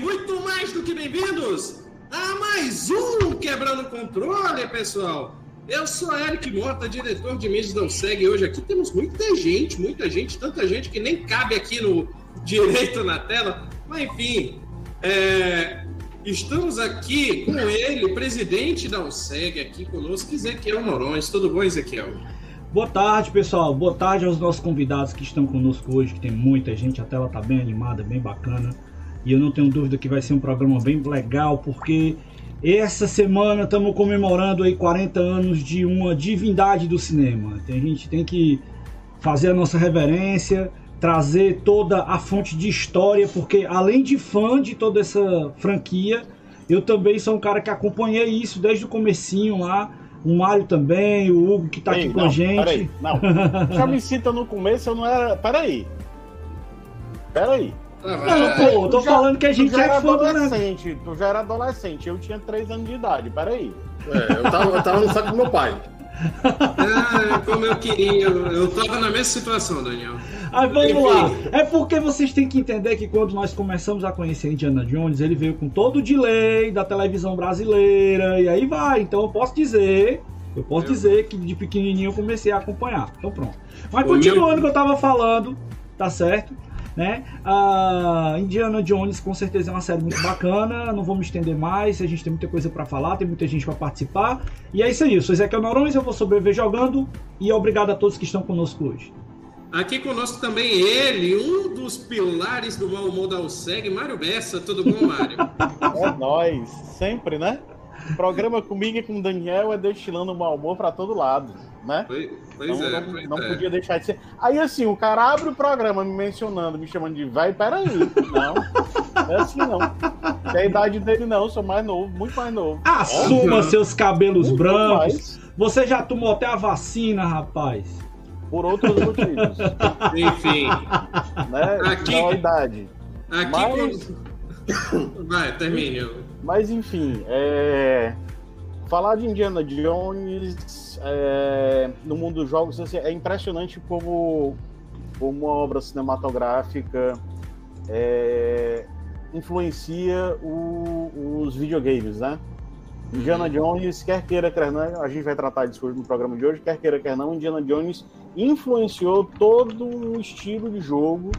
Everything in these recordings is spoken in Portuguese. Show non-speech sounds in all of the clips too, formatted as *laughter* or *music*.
Muito mais do que bem-vindos a mais um Quebrando Controle, pessoal. Eu sou Eric Mota, diretor de mídias da Segue. Hoje aqui temos muita gente, muita gente, tanta gente que nem cabe aqui no direito na tela. Mas enfim, é, estamos aqui com ele, presidente da USEG, aqui conosco, Ezequiel Morões. Tudo bom, Ezequiel? Boa tarde, pessoal. Boa tarde aos nossos convidados que estão conosco hoje, que tem muita gente. A tela tá bem animada, bem bacana. E eu não tenho dúvida que vai ser um programa bem legal, porque essa semana estamos comemorando aí 40 anos de uma divindade do cinema. A gente tem que fazer a nossa reverência, trazer toda a fonte de história, porque além de fã de toda essa franquia, eu também sou um cara que acompanhei isso desde o comecinho lá o Mário também, o Hugo que tá Ei, aqui com a gente. Peraí, não. *laughs* Já me cita no começo, eu não era. Peraí. Peraí. Não, pô, eu tô já, falando que a gente é fã adolescente. Tu já era adolescente, eu tinha 3 anos de idade, peraí. É, eu tava, eu tava no saco do meu pai. *laughs* Ah, como eu queria. Eu tava na mesma situação, Daniel. Aí vamos Enfim. lá. É porque vocês têm que entender que quando nós começamos a conhecer Indiana Jones, ele veio com todo o delay da televisão brasileira. E aí vai. Então eu posso dizer. Eu posso eu... dizer que de pequenininho eu comecei a acompanhar. Então pronto. Mas continuando o que eu tava falando, tá certo? Né? A Indiana Jones com certeza é uma série muito bacana, não vou me estender mais, a gente tem muita coisa para falar, tem muita gente para participar. E é isso aí, eu sou Ezequiel Norões, eu vou sobreviver jogando e obrigado a todos que estão conosco hoje. Aqui conosco também ele, um dos pilares do mau humor da USEG, Mário Bessa. Tudo bom, Mário? *laughs* É nós, sempre, né? O programa comigo e com o Daniel é destilando mau humor para todo lado né? Pois, pois não, é. Não, pois não é. podia deixar de ser. Aí assim, o cara abre o programa me mencionando, me chamando de vai, peraí. Não, não é assim não. É a idade dele não, eu sou mais novo, muito mais novo. Assuma seus cabelos muito brancos. Mais. Você já tomou até a vacina, rapaz. Por outros motivos. Enfim. Né? Aqui, a idade. Aqui Mas... Vai, termine. Mas enfim, é... falar de Indiana Jones é, no mundo dos jogos assim, é impressionante como, como uma obra cinematográfica é, influencia o, os videogames, né? Indiana uhum. Jones, quer queira, quer não, a gente vai tratar disso no programa de hoje, quer queira, quer não, Indiana Jones influenciou todo o estilo de jogo,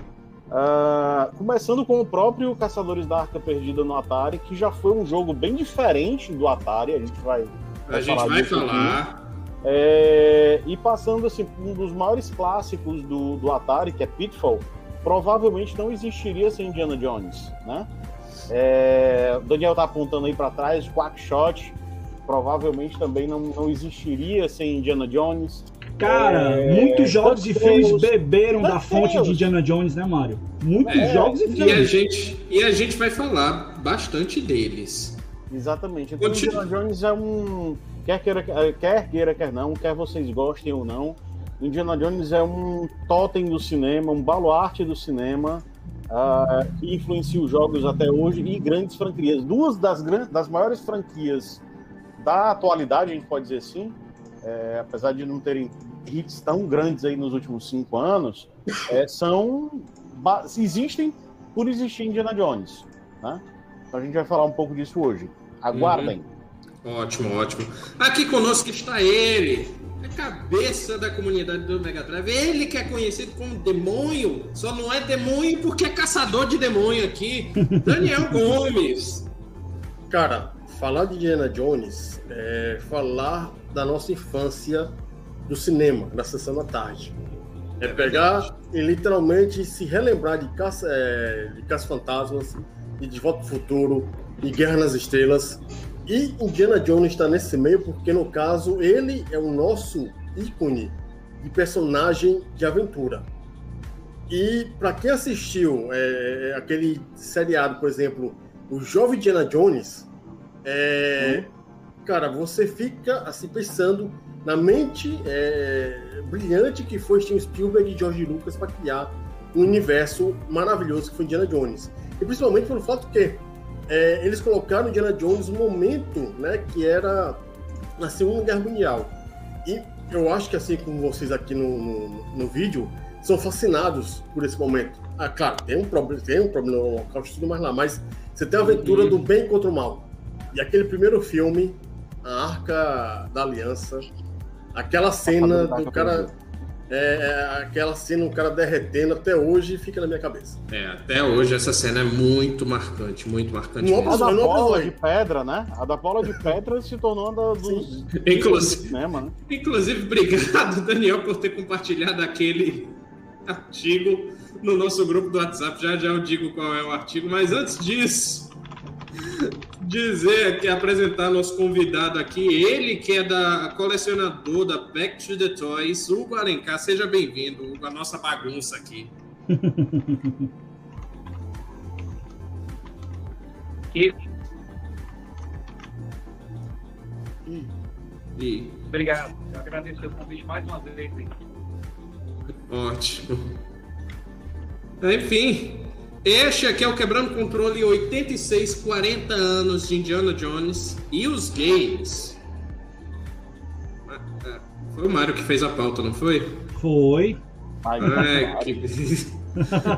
uh, começando com o próprio Caçadores da Arca Perdida no Atari, que já foi um jogo bem diferente do Atari, a gente vai, vai a gente vai falar. É, e passando assim, um dos maiores clássicos do, do Atari, que é Pitfall, provavelmente não existiria sem Indiana Jones, né? É, o Daniel tá apontando aí para trás, Quackshot, provavelmente também não, não existiria sem Indiana Jones. Cara, é, muitos jogos e filmes beberam da fonte de Indiana Jones, né, Mário? Muitos é, jogos e filmes. E a, gente, e a gente vai falar bastante deles. Exatamente. Então, Indiana Jones é um Quer queira, quer queira, quer não, quer vocês gostem ou não, Indiana Jones é um totem do cinema, um baluarte do cinema, uh, que influencia os jogos até hoje e grandes franquias. Duas das, das maiores franquias da atualidade, a gente pode dizer assim, é, apesar de não terem hits tão grandes aí nos últimos cinco anos, é, são existem por existir Indiana Jones. Né? Então a gente vai falar um pouco disso hoje. Aguardem. Uhum. Ótimo, ótimo. Aqui conosco está ele, a cabeça da comunidade do Mega Drive. Ele que é conhecido como demônio, só não é demônio porque é caçador de demônio aqui. *laughs* Daniel Gomes. Cara, falar de Indiana Jones é falar da nossa infância do cinema, da sessão da tarde. É, é pegar e literalmente se relembrar de Caça, é, de Caça Fantasmas, e De Volta ao Futuro, e Guerra nas Estrelas, e Indiana Jones está nesse meio porque, no caso, ele é o nosso ícone de personagem de aventura. E para quem assistiu é, aquele seriado, por exemplo, o Jovem Indiana Jones, é, hum. cara, você fica assim pensando na mente é, brilhante que foi Steven Spielberg e George Lucas para criar um universo maravilhoso que foi Indiana Jones. E principalmente pelo fato que é, eles colocaram Indiana Jones no momento né, que era na Segunda Guerra Mundial. E eu acho que, assim como vocês aqui no, no, no vídeo, são fascinados por esse momento. Ah, claro, tem um problema, tem um problema no local, tudo mais lá, mas você tem a aventura uhum. do bem contra o mal. E aquele primeiro filme, a Arca da Aliança, aquela cena do cara é, é, aquela cena, um cara derretendo até hoje fica na minha cabeça. É, até hoje essa cena é muito marcante, muito marcante. a da bola de pedra, né? A da bola de pedra se tornou uma dos. Inclusive, cinema, né? inclusive, obrigado, Daniel, por ter compartilhado aquele artigo no nosso grupo do WhatsApp. Já já eu digo qual é o artigo, mas antes disso dizer aqui, apresentar nosso convidado aqui, ele que é da colecionador da Back to the Toys, Hugo Alencar. Seja bem-vindo, Hugo, a nossa bagunça aqui. *laughs* e... E... Obrigado. Eu agradeço o convite mais uma vez. Hein? Ótimo. Enfim, este aqui é o Quebrando Controle 86, 40 anos de Indiana Jones e os games. Foi o Mário que fez a pauta, não foi? Foi. Ai, que...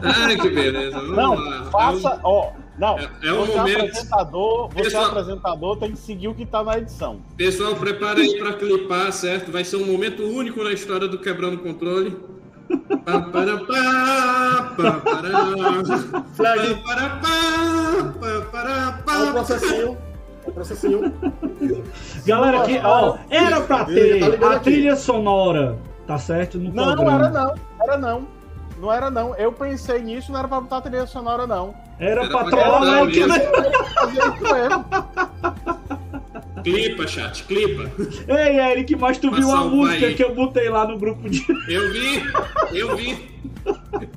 Ai, que beleza. Vamos não, lá. faça, ó, não, é, é um você momento... apresentador, você Pessoal... apresentador tem que seguir o que está na edição. Pessoal, prepara aí para clipar, certo? Vai ser um momento único na história do Quebrando Controle. Flag. É o processinho. É o processinho. Galera, aqui, ó, era pra ter tá a trilha sonora, tá certo? No não, não era não. Era não. Não era não. Eu pensei nisso, não era pra botar a trilha sonora, não. Era, era pra trollar o que. Clipa, chat, clipa. Ei, Eric, mas tu viu a música aí. que eu botei lá no grupo de. Eu vi, eu vi.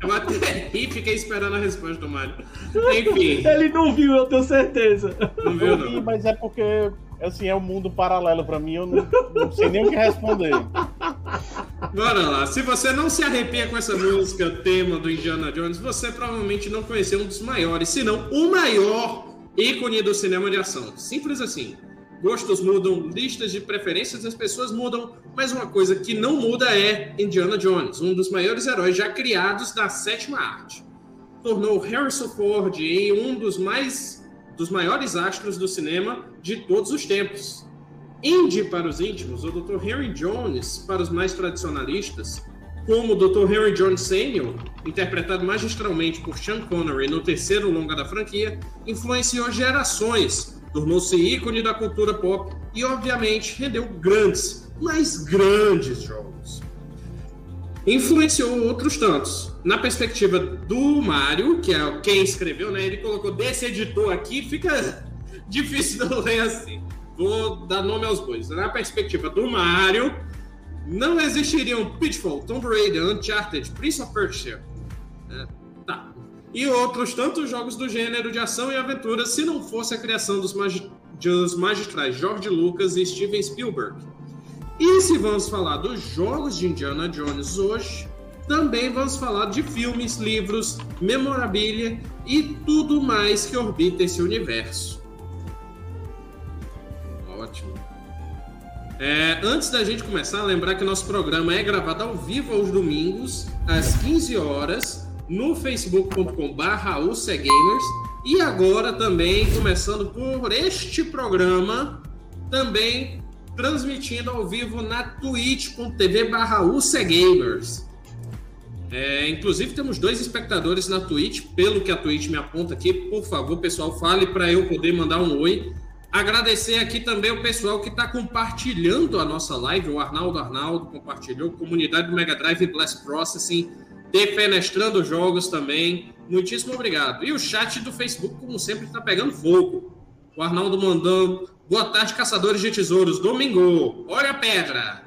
Eu até ri fiquei esperando a resposta do Mário. Enfim. Ele não viu, eu tenho certeza. Não viu, não. Vi, mas é porque, assim, é um mundo paralelo pra mim, eu não, não sei nem o que responder. Bora lá. Se você não se arrepia com essa música, tema do Indiana Jones, você provavelmente não conheceu um dos maiores, se não o maior ícone do cinema de ação. Simples assim. Gostos mudam, listas de preferências das pessoas mudam, mas uma coisa que não muda é Indiana Jones, um dos maiores heróis já criados da sétima arte. Tornou Harrison Ford em um dos mais dos maiores astros do cinema de todos os tempos. Indy para os íntimos, o Dr. Henry Jones para os mais tradicionalistas, como o Dr. Henry Jones Sr., interpretado magistralmente por Sean Connery no terceiro longa da franquia, influenciou gerações tornou-se ícone da cultura pop e, obviamente, rendeu grandes, mas grandes jogos. Influenciou outros tantos. Na perspectiva do Mário, que é quem escreveu, né? Ele colocou desse editor aqui, fica *laughs* difícil de ler assim. Vou dar nome aos bois. Na perspectiva do Mário, não existiriam Pitfall, Tomb Raider, Uncharted, Prince of Persia. É, tá, e outros tantos jogos do gênero de ação e aventura se não fosse a criação dos, magi dos magistrais George Lucas e Steven Spielberg. E se vamos falar dos jogos de Indiana Jones hoje, também vamos falar de filmes, livros, memorabilia e tudo mais que orbita esse universo. Ótimo. É, antes da gente começar, lembrar que nosso programa é gravado ao vivo aos domingos, às 15 horas, no facebook.com/barra e agora também começando por este programa, também transmitindo ao vivo na twitch.tv barra É, inclusive temos dois espectadores na Twitch, pelo que a Twitch me aponta aqui. Por favor, pessoal, fale para eu poder mandar um oi. Agradecer aqui também o pessoal que está compartilhando a nossa live. O Arnaldo Arnaldo compartilhou, comunidade do Mega Drive Blast Processing defenestrando jogos também. Muitíssimo obrigado. E o chat do Facebook, como sempre, está pegando fogo. O Arnaldo mandando. Boa tarde, caçadores de tesouros. Domingo. Olha a pedra.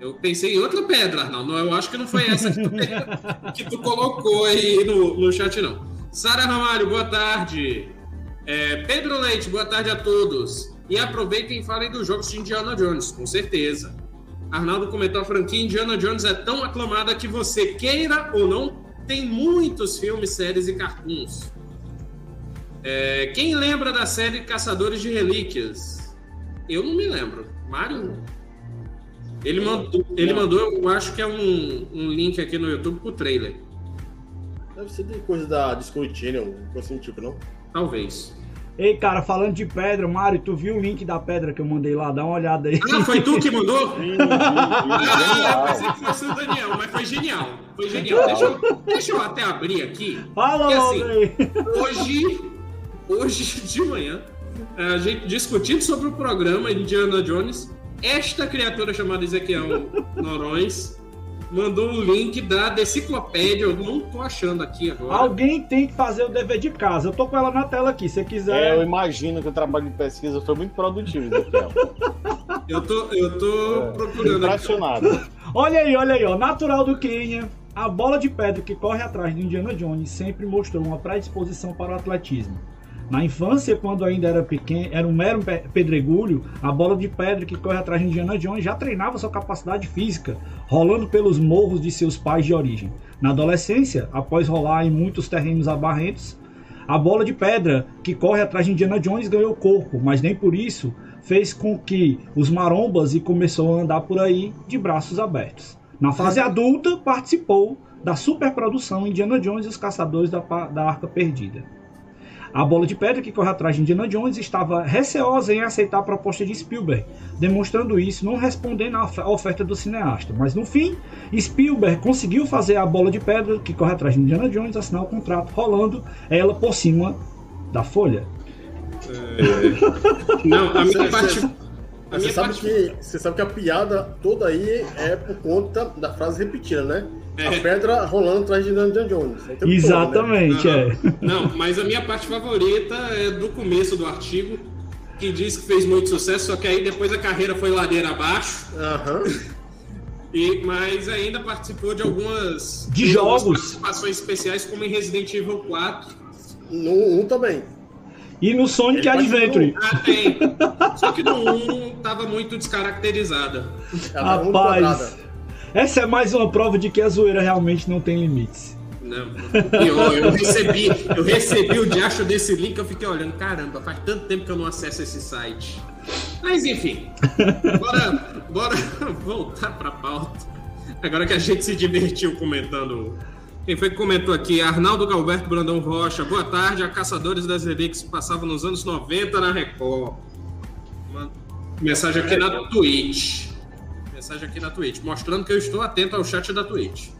Eu pensei em outra pedra, Arnaldo. Eu acho que não foi essa que tu, *laughs* que tu colocou aí no, no chat, não. Sara Ramalho, boa tarde. É, Pedro Leite, boa tarde a todos. E aproveitem e falem dos jogos de Indiana Jones, com certeza. Arnaldo comentou a franquia Indiana Jones é tão aclamada que você queira ou não, tem muitos filmes, séries e cartoons. É, quem lembra da série Caçadores de Relíquias? Eu não me lembro. Mário? Ele mandou, ele mandou eu acho que é um, um link aqui no YouTube pro trailer. Deve ser de coisa da Discovery Channel, coisa assim, tipo, não? Talvez. Ei, cara, falando de pedra, Mário, tu viu o link da pedra que eu mandei lá? Dá uma olhada aí. Ah, foi tu que mandou? *laughs* Ah, pensei que fosse o Daniel, mas foi genial. Foi genial. Deixa eu, deixa eu até abrir aqui. Fala assim, aí. Hoje, hoje de manhã, a gente discutindo sobre o programa Indiana Jones, esta criatura chamada Ezequiel Norões mandou um link da deciclopédia. Eu não tô achando aqui agora. Alguém tem que fazer o dever de casa. Eu tô com ela na tela aqui. Se você É, eu quiser. imagino que o trabalho de pesquisa foi muito produtivo, Ezequiel. *laughs* Eu tô, eu tô É, procurando aqui. Impressionado. *laughs* Olha aí, olha aí, ó. Natural do Quênia, a bola de pedra que corre atrás de Indiana Jones sempre mostrou uma predisposição para o atletismo. Na infância, quando ainda era pequeno, era um mero pe- pedregulho, a bola de pedra que corre atrás de Indiana Jones já treinava sua capacidade física, rolando pelos morros de seus pais de origem. Na adolescência, após rolar em muitos terrenos abarrentos, a bola de pedra que corre atrás de Indiana Jones ganhou corpo, mas nem por isso fez com que os marombas e começou a andar por aí de braços abertos. Na fase adulta, participou da superprodução Indiana Jones e os Caçadores da, da Arca Perdida. A bola de pedra que corre atrás de Indiana Jones estava receosa em aceitar a proposta de Spielberg, demonstrando isso não respondendo à of- à oferta do cineasta. Mas no fim, Spielberg conseguiu fazer a bola de pedra que corre atrás de Indiana Jones assinar o contrato, rolando ela por cima da folha. Não, a minha parte. A Você minha sabe, parte. que, você sabe que a piada toda aí é por conta da frase repetida, né? É. A pedra rolando atrás de Indiana Jones. Tempo todo, né? Exatamente, é. Não, mas a minha parte favorita é do começo do artigo, que diz que fez muito sucesso, só que aí depois a carreira foi ladeira abaixo, Aham. *laughs* e, mas ainda participou de algumas, De jogos. participações especiais, como em Resident Evil 4. No 1 também. E no Sonic Ele Adventure. Ah, tem. Só que no 1 tava muito descaracterizada. Rapaz, quadrada. Essa é mais uma prova de que a zoeira realmente não tem limites. Não. Eu recebi, eu recebi o diacho desse link, eu fiquei olhando, caramba, faz tanto tempo que eu não acesso esse site. Mas enfim, bora, bora voltar pra pauta. Agora que a gente se divertiu comentando. Quem foi que comentou aqui? Arnaldo Galberto Brandão Rocha. Boa tarde, a Caçadores das Relíquias passava nos anos 90 na Record. Uma mensagem aqui na Twitch. Mensagem aqui na Twitch, mostrando que eu estou atento ao chat da Twitch.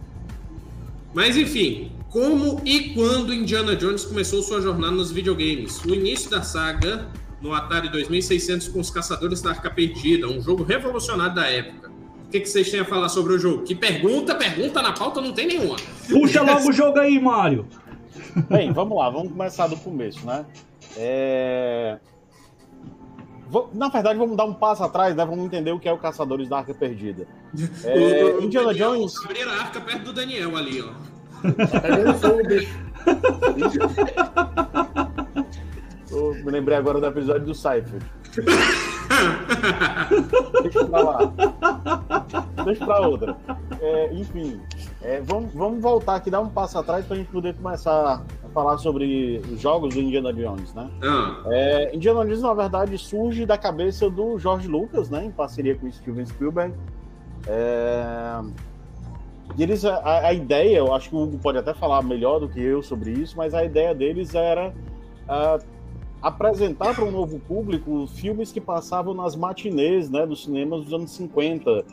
Mas enfim, como e quando Indiana Jones começou sua jornada nos videogames? O início da saga no Atari 2600 com os Caçadores da Arca Perdida, um jogo revolucionário da época. O que, que vocês têm a falar sobre o jogo? Que pergunta, pergunta na pauta não tem nenhuma. Puxa logo o jogo aí, Mário. Bem, vamos lá, vamos começar do começo, né? É... Na verdade, vamos dar um passo atrás, né? Vamos entender o que é o Caçadores da Arca Perdida. *laughs* É, O- o Indiana Daniel Jones. Abrir a arca perto do Daniel ali, ó. Bicho. Eu me lembrei agora do episódio do Cypher. *laughs* Deixa pra lá. Deixa pra outra. É, enfim, é, vamos, vamos voltar aqui, dar um passo atrás pra gente poder começar a falar sobre os jogos do Indiana Jones, né? Ah, É, Indiana Jones, na verdade, surge da cabeça do George Lucas, né, em parceria com o Steven Spielberg. É, e eles, a, a ideia, eu acho que o Hugo pode até falar melhor do que eu sobre isso, mas a ideia deles era apresentar para um novo público filmes que passavam nas matinês né, dos cinemas dos anos 50,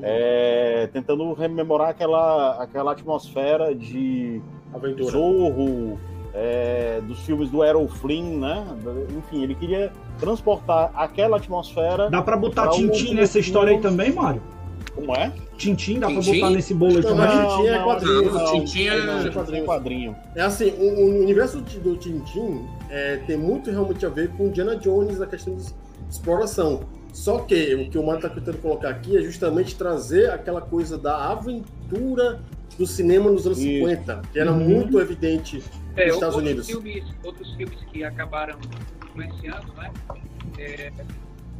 é, tentando rememorar aquela, aquela atmosfera de Aventura. Zorro, é, dos filmes do Errol Flynn, né? Enfim, ele queria transportar aquela atmosfera. Dá pra botar Pra um nessa história aí também, Mário? Como é? Tintin, dá pra Tintin? botar nesse bolo aí também? mas- Tintin é quadrinho, não, Tintin é- não, quadrinho. Tintin é quadrinho. É assim, o, o universo do Tintin é, tem muito realmente a ver com Indiana Jones na questão de exploração. Só que o que o Mário está tentando colocar aqui é justamente trazer aquela coisa da aventura do cinema nos anos Isso. 50, que era Uhum. muito evidente É, nos Estados outros Unidos. Filmes, outros filmes que acabaram influenciando, né? É,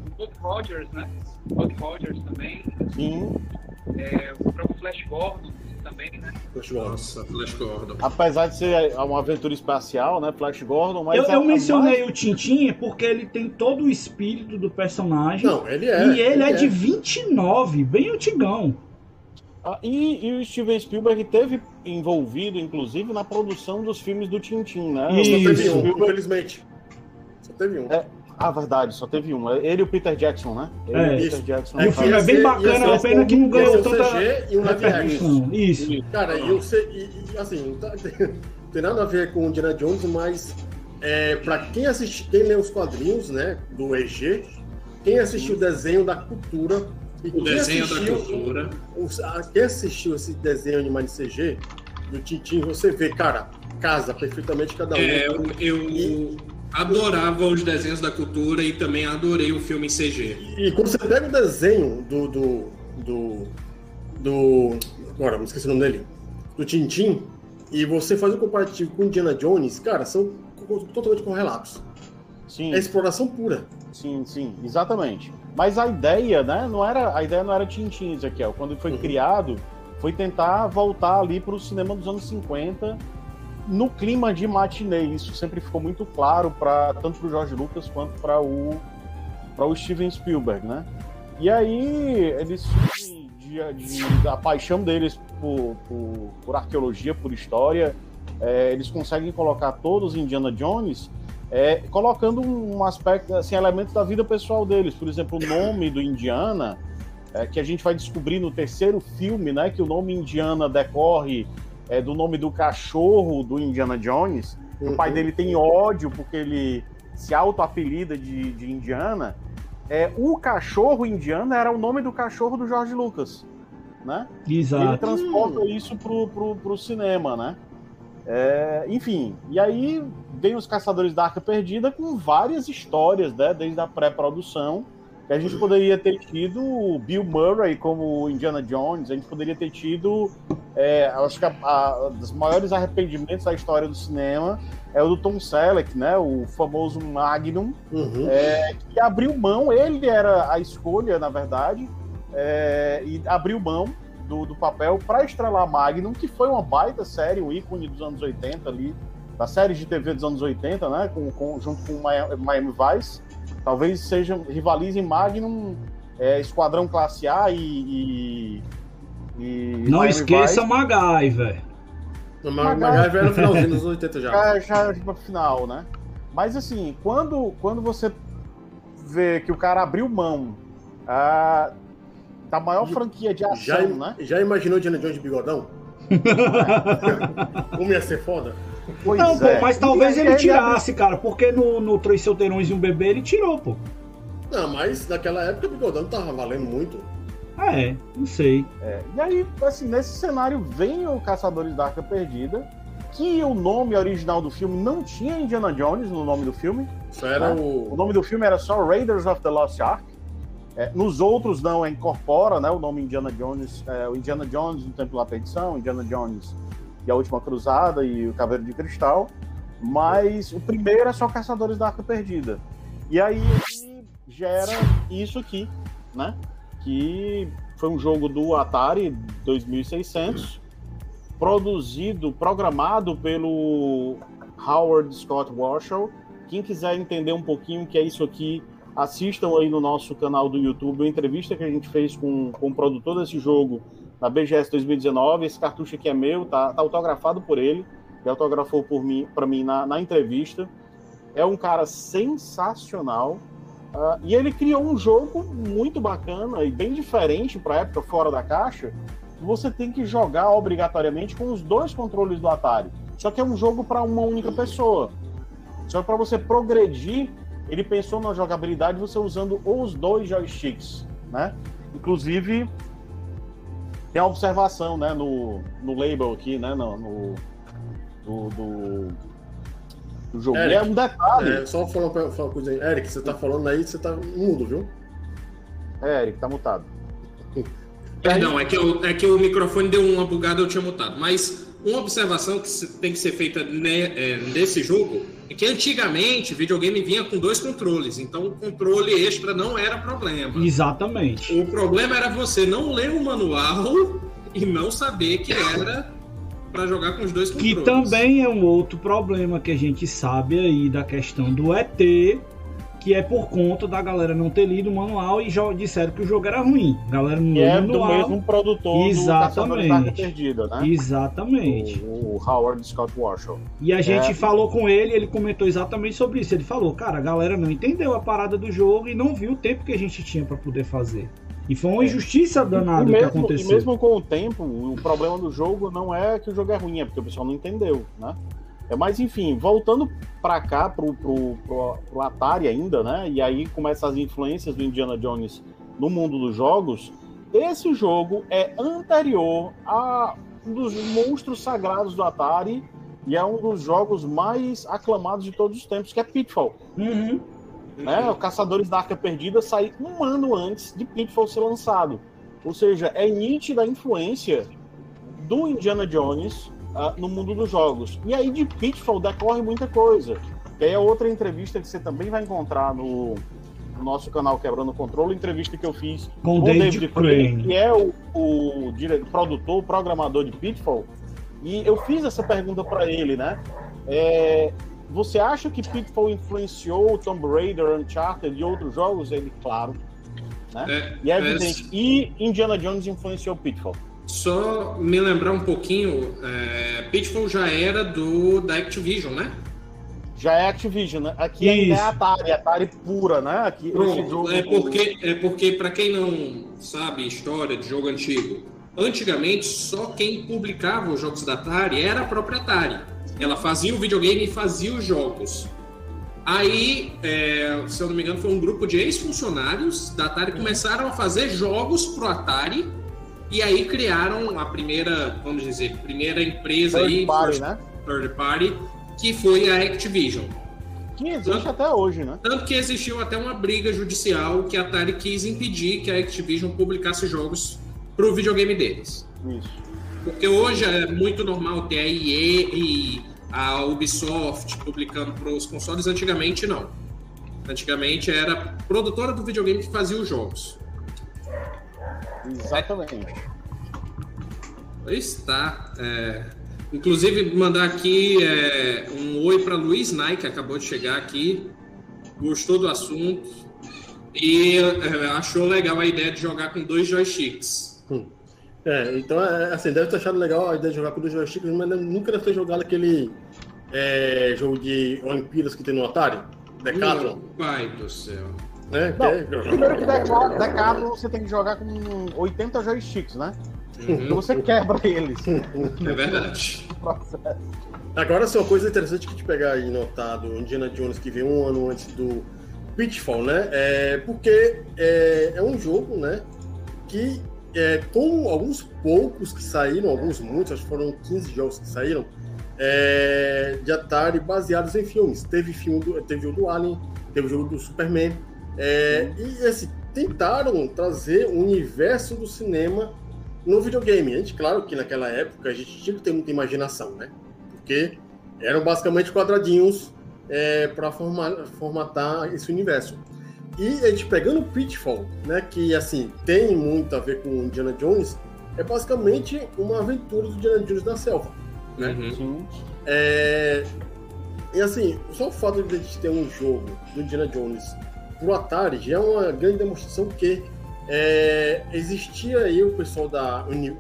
o Buck Rogers, né? Buck Rogers também. Sim. É, o próprio Flash Gordon também, né? Flash Gordon. nossa, Flash Gordon. Apesar de ser uma aventura espacial, né? Flash Gordon, mas. Eu, eu mencionei mais- o Tintin porque ele tem todo o espírito do personagem. Não, ele é. e ele é de 29, bem antigão. Ah, E, e o Steven Spielberg teve envolvido, inclusive, na produção dos filmes do Tintin, né? Só teve Isso. um, infelizmente. Só teve um. É, Ah, verdade, só teve um. Ele e o Peter Jackson, né? Ele É. e o Peter Isso. Jackson. E o filme é bem bacana, é uma pena que não ganhou um tanta CG e um live action. repercussão. Isso. Cara, e eu sei, e, e, assim, tá- tem, *laughs* tem nada a ver com o Indiana Jones, mas é, para quem assiste, quem lê os quadrinhos, né, do EG, quem assistiu o desenho da cultura O quem desenho da assistiu, cultura. os- a- quem assistiu esse desenho animado em CG do Tintin, você vê, cara, casa perfeitamente cada um. É, eu, eu adorava os desenhos da cultura e também adorei o filme em CG. E quando você pega o desenho do. do. do. do agora, me esqueci o nome dele. Do Tintin, e você faz um comparativo com Indiana Jones, cara, são totalmente correlatos. Sim. É exploração pura. Sim, sim, exatamente. Mas a ideia, né, não era, a ideia não era Tintin, Ezequiel. Quando foi Uhum. criado, foi tentar voltar ali para o cinema dos anos 50 no clima de matinê. Isso sempre ficou muito claro para tanto para o George Lucas quanto para o para o Steven Spielberg, né? E aí eles de, de- da paixão deles por, por, por arqueologia, por história, é, eles conseguem colocar todos Indiana Jones é, colocando um aspecto, assim, elementos da vida pessoal deles. Por exemplo, o nome do Indiana, é, que a gente vai descobrir no terceiro filme, né, que o nome Indiana decorre é, do nome do cachorro do Indiana Jones. O pai Uhum. dele tem ódio porque ele se auto-apelida de, de Indiana. É, o cachorro Indiana era o nome do cachorro do George Lucas, né? E ele Exato. transporta isso pro, pro, pro cinema, né? É, enfim, e aí vem os Caçadores da Arca Perdida com várias histórias, né? Desde a pré-produção, que a gente poderia ter tido o Bill Murray como Indiana Jones, a gente poderia ter tido, é, acho que a, a, dos maiores arrependimentos da história do cinema é o do Tom Selleck, né? O famoso Magnum, Uhum. é, que abriu mão, ele era a escolha, na verdade, é, e abriu mão do, do papel para estrelar Magnum, que foi uma baita série, um ícone dos anos 80 ali, da série de TV dos anos 80, né, com, com- junto com Miami Miami Vice. Talvez sejam, rivalizem Magnum, é, Esquadrão Classe A e... e, e Não Miami esqueça Vice. MacGyver. O Ma- MacGyver era no finalzinho dos 80 já. já, já no final, né? Mas assim, quando, quando você vê que o cara abriu mão ah, da maior franquia de ação, Já, né? já imaginou Indiana Jones de bigodão? *laughs* Como ia ser foda? Pois Não, pô, é. mas talvez ele tirasse, cara, porque no, no Três Solteirões e um Bebê ele tirou, pô. Não, mas naquela época o bigodão não tava valendo muito. É, não sei. É, e aí, assim, nesse cenário vem o Caçadores da Arca Perdida, que o nome original do filme não tinha Indiana Jones no nome do filme. Isso era Ah, O o. nome do filme era só Raiders of the Lost Ark. É, nos outros não é, incorpora né, o nome Indiana Jones, é, o Indiana Jones no Templo da Perdição, Indiana Jones e a Última Cruzada e o Caveiro de Cristal. Mas o primeiro é só Caçadores da Arca Perdida. E aí gera isso aqui, né? Que foi um jogo do Atari 2600, produzido, programado pelo Howard Scott Warshaw. Quem quiser entender um pouquinho o que é isso aqui, assistam aí no nosso canal do YouTube uma entrevista que a gente fez com, com o produtor desse jogo na BGS 2019. Esse cartucho aqui é meu, tá, tá autografado por ele, ele autografou por mim, para mim na, na entrevista. É um cara sensacional. ah, e ele criou um jogo muito bacana e bem diferente para época, fora da caixa. Você tem que jogar obrigatoriamente com os dois controles do Atari. Só que é um jogo para uma única pessoa. Só para você progredir, ele pensou na jogabilidade você usando os dois joysticks, né? Inclusive tem a observação, né, no, no label aqui, né, no, no- do, do, do jogo. É Eric, um detalhe. É, só falar uma, falar uma coisa aí. Eric, você tá falando aí, você tá mudo, viu? É, Eric, tá mutado. Perdão, é que, eu- é que o microfone deu uma bugada, eu tinha mutado. Mas uma observação que tem que ser feita é, nesse jogo é que antigamente o videogame vinha com dois controles, então o controle extra não era problema. Exatamente. O problema era você não ler o manual e não saber que era para jogar com os dois controles. Que também é um outro problema que a gente sabe aí da questão do ET, que é por conta da galera não ter lido o manual e já disseram que o jogo era ruim. A galera não leu é o do manual. mesmo produtor Exatamente. do Perdida, né? Exatamente. O, o Howard Scott Warshaw. E a gente É. falou com ele, ele comentou exatamente sobre isso. Ele falou, cara, a galera não entendeu a parada do jogo e não viu o tempo que a gente tinha pra poder fazer. E foi uma injustiça danada É. e, que mesmo, aconteceu. e mesmo com o tempo, o problema do jogo não é que o jogo é ruim, é porque o pessoal não entendeu, né? É, mas enfim, voltando pra cá, pro, pro, pro, pro Atari ainda, né? E aí começam as influências do Indiana Jones no mundo dos jogos. Esse jogo é anterior a um dos monstros sagrados do Atari e é um dos jogos mais aclamados de todos os tempos, que é Pitfall. Uhum. né? O Caçadores da Arca Perdida saiu um ano antes de Pitfall ser lançado. Ou seja, é nítida a influência do Indiana Jones ah, no mundo dos jogos. E aí de Pitfall decorre muita coisa. Que aí é outra entrevista que você também vai encontrar no, no nosso canal Quebrando o Controle, entrevista que eu fiz Com com David David Crane. Que é o, o dire- produtor, o programador de Pitfall, e eu fiz essa pergunta para ele, né? É, você acha que Pitfall influenciou o Tomb Raider, Uncharted e outros jogos? Ele, claro. É, E é é, evidente. E Indiana Jones influenciou Pitfall. Só me lembrar um pouquinho, é, Pitfall já era do da Activision, né? Já é Activision, né? Aqui ainda é. Atari, Atari pura, né? Aqui, Pronto, jogo é porque, é porque para quem não sabe história de jogo antigo, antigamente só quem publicava os jogos da Atari era a própria Atari. Ela fazia o videogame e fazia os jogos. Aí, é, se eu não me engano, foi um grupo de ex-funcionários da Atari que começaram a fazer jogos pro Atari e aí criaram a primeira, vamos dizer, primeira empresa Third aí, party, né? third party, que foi a Activision. Que existe até hoje, né? Tanto que existiu até uma briga judicial que a Atari quis impedir que a Activision publicasse jogos para o videogame deles. Isso. Porque hoje é muito normal ter a EA e a Ubisoft publicando para os consoles, antigamente não. Antigamente era a produtora do videogame que fazia os jogos. Exatamente. Está. é, Inclusive, mandar aqui é, um oi para Luiz Nai, que acabou de chegar aqui, gostou do assunto e é, achou legal a ideia de jogar com dois joysticks. É, então, é, assim, deve ter achado legal a ideia de jogar com dois joysticks, mas nunca deve ter jogado aquele é, jogo de Olimpíadas que tem no Atari, Decathlon, Meu pai do céu. Né? Que Não, é- primeiro que Decathlon, você tem que jogar com 80 joysticks, né? Então Uhum, você quebra eles. *laughs* é verdade. Agora, uma coisa interessante que te pegar aí notado, Indiana Jones, que veio um ano antes do Pitfall, né? É porque é, é um jogo, né? Que, é, com alguns poucos que saíram, alguns muitos, acho que foram 15 jogos que saíram, é, de Atari baseados em filmes. Teve filme do, teve o do Alien, teve o jogo do Superman. É, e assim, tentaram trazer o universo do cinema no videogame. A gente, claro que naquela época a gente tinha que ter muita imaginação, né? Porque eram basicamente quadradinhos para formatar esse universo. E a gente pegando o Pitfall, né, que assim tem muito a ver com Indiana Jones, é basicamente uma aventura do Indiana Jones na selva. Né? Uhum. É, E assim, só o fato de a gente ter um jogo do Indiana Jones pro Atari já é uma grande demonstração que é, existia aí o pessoal da Uni...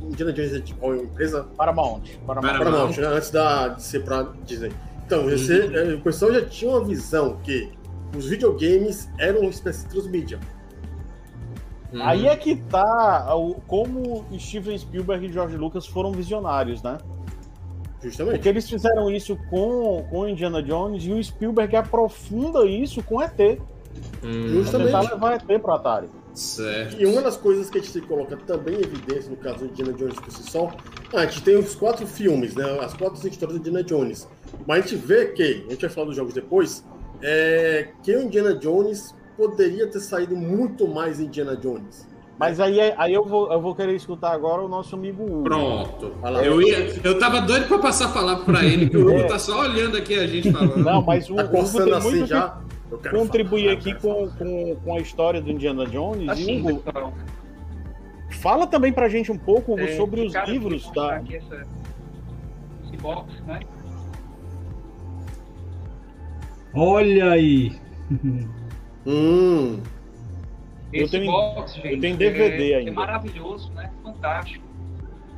Indiana Jones é de qual empresa? Paramount. Paramount. Paramount. Né? antes da, de ser pra Disney. Então, você, Uhum. é, o pessoal já tinha uma visão que os videogames eram uma espécie de transmídia. Uhum. Aí é que tá o, como Steven Spielberg e George Lucas foram visionários, né? Justamente. Porque eles fizeram isso com, com Indiana Jones e o Spielberg aprofunda isso com ET. Pra Hum, Justamente. tentar levar ET pro Atari. certo. E uma das coisas que a gente coloca também em evidência no caso do Indiana Jones por si só, ah, a gente tem os quatro filmes, né, as quatro histórias do Indiana Jones. Mas a gente vê que, a gente vai falar dos jogos depois, é, que o Indiana Jones poderia ter saído muito mais Indiana Jones. Mas aí, aí eu, vou, eu vou querer escutar agora o nosso amigo Hugo. Pronto. Eu, ia, eu tava doido pra passar a palavra pra ele, que o Hugo É. tá só olhando aqui a gente falando. Não, mas o Tá Hugo tem assim muito já. Eu que quero contribuir falar, aqui com, com, com a história do Indiana Jones. E Assim, Hugo, pessoal. fala também pra gente um pouco Hugo, é, sobre os livros mostrar da. Aqui essa, esse box, né? Olha aí. Hum. Esse Eu tenho- box, gente, eu tenho DVD é, ainda. é maravilhoso, né? Fantástico.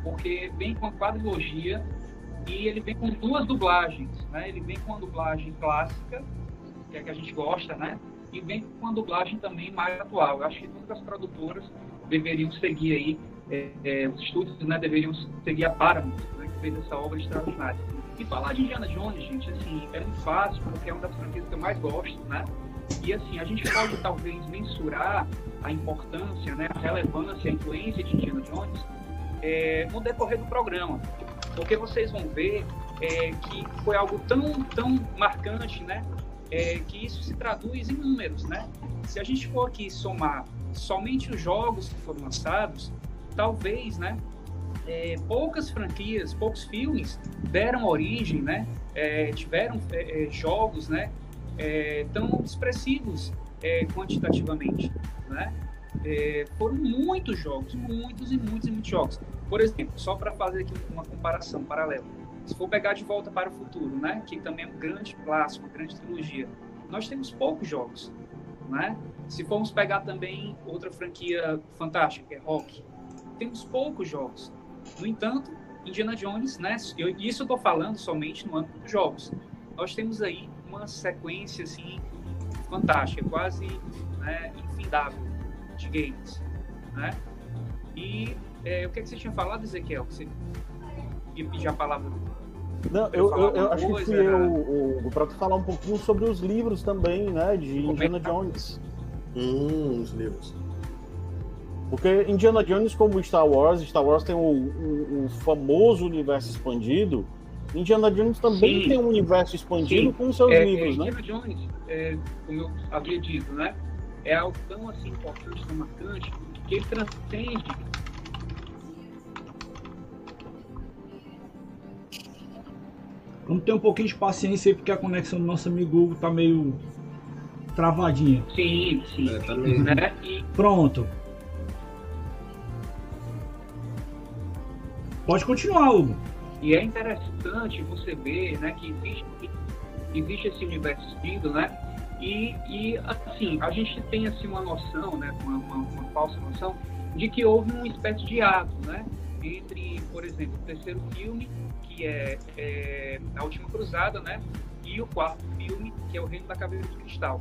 Porque vem com a quadrilogia e ele vem com duas dublagens, né? Ele vem com a dublagem clássica, que é a que a gente gosta, né? E vem com a dublagem também mais atual. Eu acho que todas as produtoras deveriam seguir aí, é, é, os estúdios, né? Deveriam seguir a Paramount, né? Que fez essa obra extraordinária. E falar de Indiana Jones, gente, assim, é muito fácil, porque é uma das franquias que eu mais gosto, né? E assim, a gente pode talvez mensurar a importância, né, a relevância, a influência de Indiana Jones é, no decorrer do programa. Porque vocês vão ver é, que foi algo tão, tão marcante, né? é, que isso se traduz em números, né? Se a gente for aqui somar somente os jogos que foram lançados, talvez, né? é, poucas franquias, poucos filmes deram origem, né? é, tiveram é, jogos, né? É, tão expressivos é, quantitativamente, né? É, foram muitos jogos, muitos e muitos e muitos jogos. Por exemplo, só para fazer aqui uma comparação paralela, se for pegar de volta para o futuro, né? Que também é um grande clássico, uma grande trilogia, nós temos poucos jogos, né? Se formos pegar também outra franquia fantástica, que é Rock, temos poucos jogos. No entanto, Indiana Jones, né? Eu, isso eu estou falando somente no âmbito dos jogos. Nós temos aí uma sequência assim fantástica, quase né, infindável de games, né? E é, o que, é que você tinha falado, Ezequiel? Que você ia pedir a palavra? Não, Eu eu, eu, acho que coisa, fui era- eu, o, para tu falar um pouquinho sobre os livros também, né, de Indiana. Jones. Hum, os livros. Porque Indiana Jones, como Star Wars, Star Wars tem o, o- o famoso universo expandido. Indiana Jones também Sim. tem um universo expandido Sim. com os seus É, livros, é, né? Indiana Jones, é, como eu havia dito, né? É algo tão assim importante, tão marcante, que ele transcende Vamos ter um pouquinho de paciência aí, porque a conexão do nosso amigo Hugo tá meio travadinha. Sim, sim. É, tá mesmo. né? E Pronto. Pode continuar, Hugo. E é interessante você ver né, que existe, existe esse universo expandido, né? E, e, assim, a gente tem assim, uma noção, né, uma, uma, uma falsa noção, de que houve uma espécie de ato, né? Entre, por exemplo, o terceiro filme, que é, é A Última Cruzada, né? E o quarto filme, que é O Reino da Caveira de Cristal.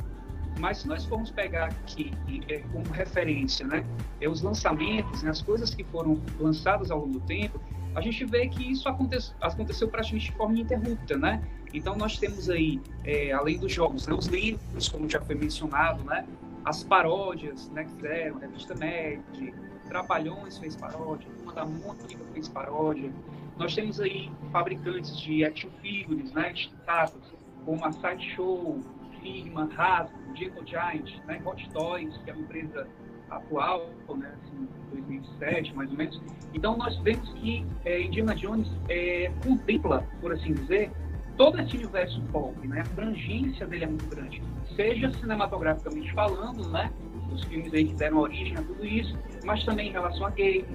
Mas se nós formos pegar aqui é, como referência, né? É, os lançamentos, né, as coisas que foram lançadas ao longo do tempo, a gente vê que isso aconteceu, aconteceu praticamente de forma ininterrupta, né? Então nós temos aí, é, além dos jogos, né, os livros, como já foi mencionado, né? As paródias, né, que fizeram, revista Nerd, Trapalhões fez paródia, Turma da Mônica fez paródia. Nós temos aí fabricantes de action figures, né, destacados, como a Sideshow, Figma, Hasbro, Gentle Giant, né, Hot Toys, que é uma empresa atual, né, assim, 2007 mais ou menos. Então nós vemos que é, Indiana Jones é, contempla, por assim dizer, todo esse universo pop, né? A abrangência dele é muito grande, seja cinematograficamente falando, né? Os filmes aí que deram origem a tudo isso, mas também em relação a games,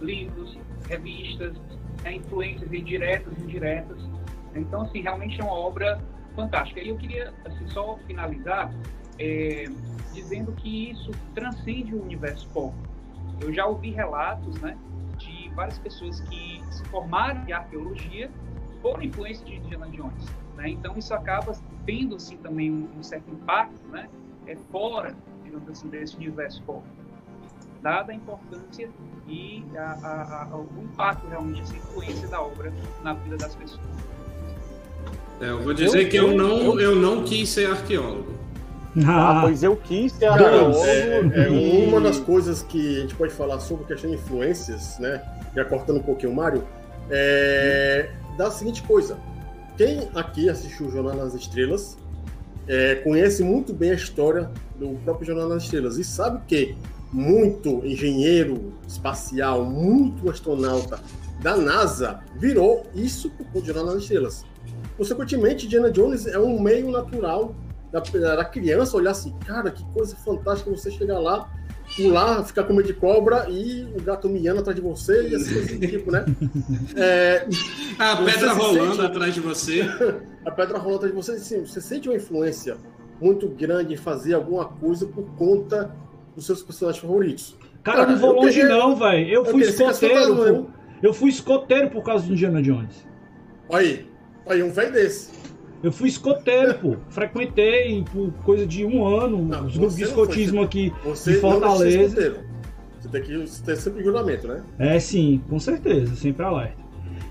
livros, revistas, né, influências indiretas e indiretas. Então, assim, realmente é uma obra fantástica. E eu queria, assim, só finalizar é, dizendo que isso transcende o universo pop. Eu já ouvi relatos, né, de várias pessoas que se formaram em arqueologia por influência de Indiana Jones, né? Então isso acaba tendo assim também um, certo impacto, né, é fora, digamos assim, desse universo pop. Dada a importância e a, a, a, o impacto realmente, essa influência da obra na vida das pessoas. É, eu vou dizer Eu- que eu eu- não, eu não quis ser arqueólogo. Ah, pois eu quis ser Cara, é, é uma das coisas que a gente pode falar sobre a questão de influências, né? Já cortando um pouquinho o Mário, é da seguinte coisa. Quem aqui assistiu o Jornal nas Estrelas é, conhece muito bem a história do próprio Jornal nas Estrelas e sabe que muito engenheiro espacial, muito astronauta da NASA virou isso por conta do Jornal nas Estrelas. Consequentemente, Diana Jones é um meio natural da, da criança olhar assim, cara, que coisa fantástica você chegar lá, pular, ficar com medo de cobra e o gato miando atrás de você e assim, desse tipo, né? *laughs* É, A pedra se rolando sente- atrás de você. *laughs* a pedra rolando atrás de você, assim, você sente uma influência muito grande em fazer alguma coisa por conta dos seus personagens favoritos. Cara, eu não vou eu longe queria- não, velho. Eu eu fui escoteiro. pô. Eu fui escoteiro por causa de Indiana Jones. Olha aí, olha aí, um velho desse. Eu fui escoteiro, pô. Frequentei por coisa de um ano Não, os grupos de não foi escotismo aqui Você de não Fortaleza. escoteiro. Você tem que ter sempre juramento, né? É, sim, com certeza, sempre alerta.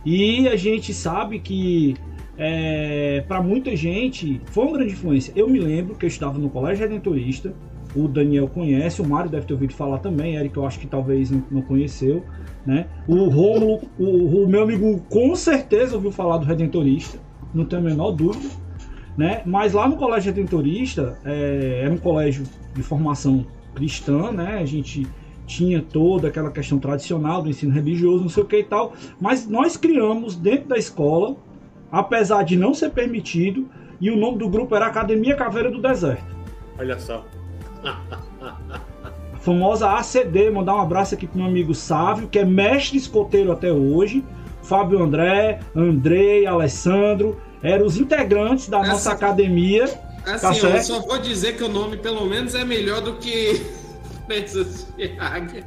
E a gente sabe que é, para muita gente foi uma grande influência. Eu me lembro que eu estava no Colégio Redentorista, o Daniel conhece, o Mário deve ter ouvido falar também, Eric eu acho que talvez não, não conheceu, né? O Rômulo, o, o meu amigo com certeza ouviu falar do Redentorista, não tenho a menor dúvida, né? Mas lá no Colégio Redentorista, é, era um colégio de formação cristã, né? A gente tinha toda aquela questão tradicional do ensino religioso, não sei o que e tal, mas nós criamos dentro da escola, apesar de não ser permitido, e o nome do grupo era Academia Caveira do Deserto. Olha só. A famosa ACD, mandar um abraço aqui pro meu amigo Sávio, que é mestre escoteiro até hoje, Fábio André, Andrei, Alessandro, eram os integrantes da Essa- nossa academia. Assim, Tá eu certo. só vou dizer que o nome pelo menos é melhor do que Presas de Águia.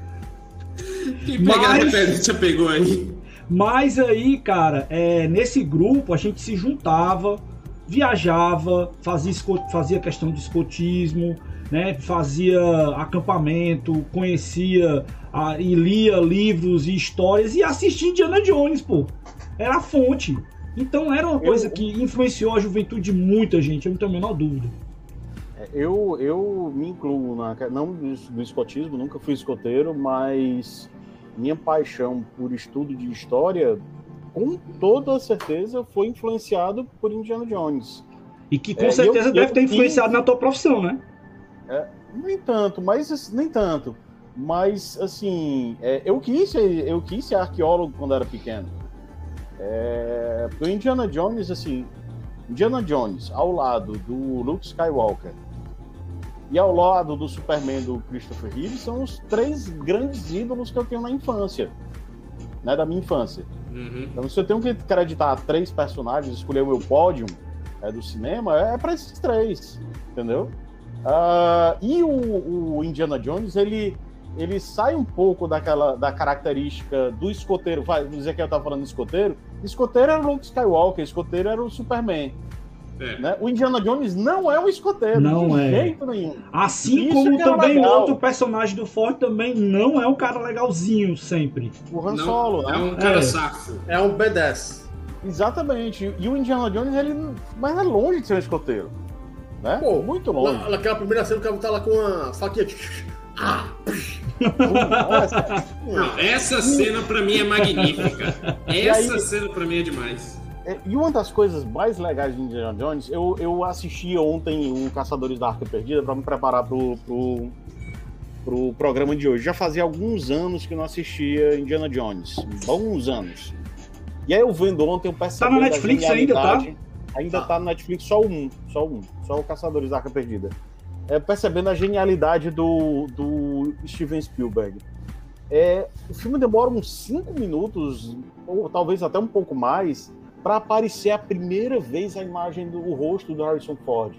Quem pegar a Mas- pegou aí. Mas aí, cara, é, nesse grupo a gente se juntava, viajava, fazia, fazia questão de escotismo, né? Fazia acampamento, conhecia e lia livros e histórias e assistia Indiana Jones, pô. Era a fonte. Então era uma coisa que influenciou a juventude de muita gente, eu não tenho a menor dúvida. É, Eu, eu me incluo, na, não do, do escotismo, nunca fui escoteiro, mas minha paixão por estudo de história, com toda certeza, foi influenciado por Indiana Jones. E que com É, e certeza eu- deve eu ter influenciado na tua profissão, né? Nem tanto, mas nem tanto. Mas assim, é, eu quis ser, eu quis ser arqueólogo quando era pequeno. É, porque o Indiana Jones, assim, Indiana Jones ao lado do Luke Skywalker e ao lado do Superman do Christopher Reeve são os três grandes ídolos que eu tenho na infância, né, da minha infância. Uhum. Então, se eu tenho que acreditar três personagens, escolher o meu pódio é, do cinema, é para esses três, entendeu? Ah, e o, o Indiana Jones, ele, ele sai um pouco daquela da característica do escoteiro. Vai dizer que eu estava falando de escoteiro. Escoteiro era o Luke Skywalker, escoteiro era o Superman. É. Né? O Indiana Jones não é um escoteiro, Não de é. jeito nenhum. Assim Isso como também legal. outro personagem do Ford também não é um cara legalzinho sempre. O Han Não, Solo, né? é um cara É. safo. É um B10. Exatamente. E o Indiana Jones, ele mas é longe de ser um escoteiro. Né? Pô, Muito longe. Na, naquela primeira cena, o cara tá lá com uma faquinha. Ah, Nossa, Não, essa cena pra mim é magnífica. *laughs* Essa aí- cena pra mim é demais. É, E uma das coisas mais legais de Indiana Jones, eu, eu assisti ontem um Caçadores da Arca Perdida para me preparar pro, pro, pro programa de hoje. Já fazia alguns anos que eu não assistia Indiana Jones. Bons anos. E aí eu vendo ontem, eu percebi. Tá na Netflix ainda, tá? Ainda Tá. tá no Netflix só um. Só um. Só o Caçadores da Arca Perdida. É, percebendo a genialidade do, do Steven Spielberg. É, o filme demora uns 5 minutos, ou talvez até um pouco mais, para aparecer a primeira vez a imagem do rosto do Harrison Ford.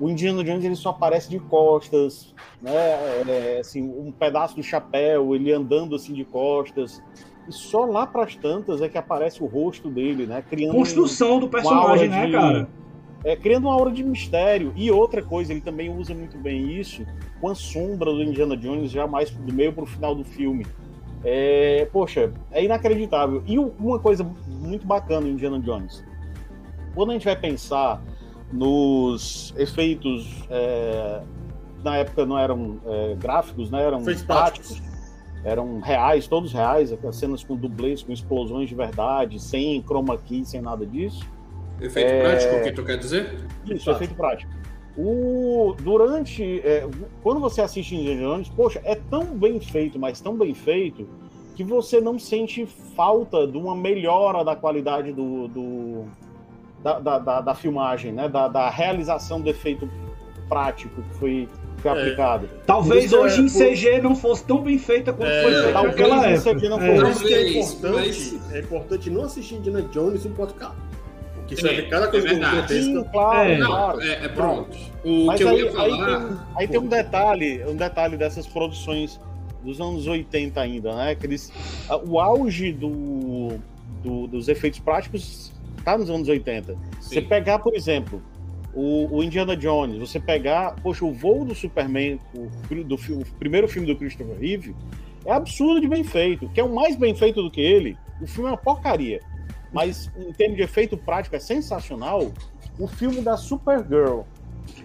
O Indiana Jones ele só aparece de costas, né? É, assim, um pedaço do chapéu, ele andando assim de costas. E só lá para as tantas é que aparece o rosto dele, né? Criando Construção do personagem, né, de- cara? É, criando uma aura de mistério. E outra coisa, ele também usa muito bem isso com a sombra do Indiana Jones já mais do meio pro final do filme. É, poxa, é inacreditável. E uma coisa muito bacana do Indiana Jones. Quando a gente vai pensar nos efeitos, é, na época não eram é, gráficos, né, eram práticos. Eram reais, todos reais, cenas com dublês, com explosões de verdade, sem chroma key, sem nada disso. Efeito É. prático, o que tu quer dizer? Isso, Fato. efeito prático. O, durante. é, quando você assiste Indiana Jones, poxa, é tão bem feito, mas tão bem feito, que você não sente falta de uma melhora da qualidade do. do- da, da, da- da filmagem, né? Da, da realização do efeito prático que foi, que foi É. aplicado. Talvez Isso é hoje em por- CG não fosse tão bem feita quanto É, foi feita talvez naquela época. aqui não É. Por fosse. isso que é importante, mas- é importante não assistir Indiana Jones em 4K. Que serve cada coisa é verdade. Sim, claro, É. Claro. é, é pronto. O Mas que eu aí, ia aí falar. tem, aí tem um detalhe, um detalhe dessas produções dos anos 80 ainda, né? Que eles, o auge do, do- dos efeitos práticos tá nos anos 80. Você Sim. pegar, por exemplo, o, o Indiana Jones, você pegar, poxa, o voo do Superman, o, do, o primeiro filme do Christopher Reeve, é absurdo de bem feito. Que é o mais bem feito do que ele, o filme é uma porcaria. Mas em termos de efeito prático é sensacional. O filme da Supergirl,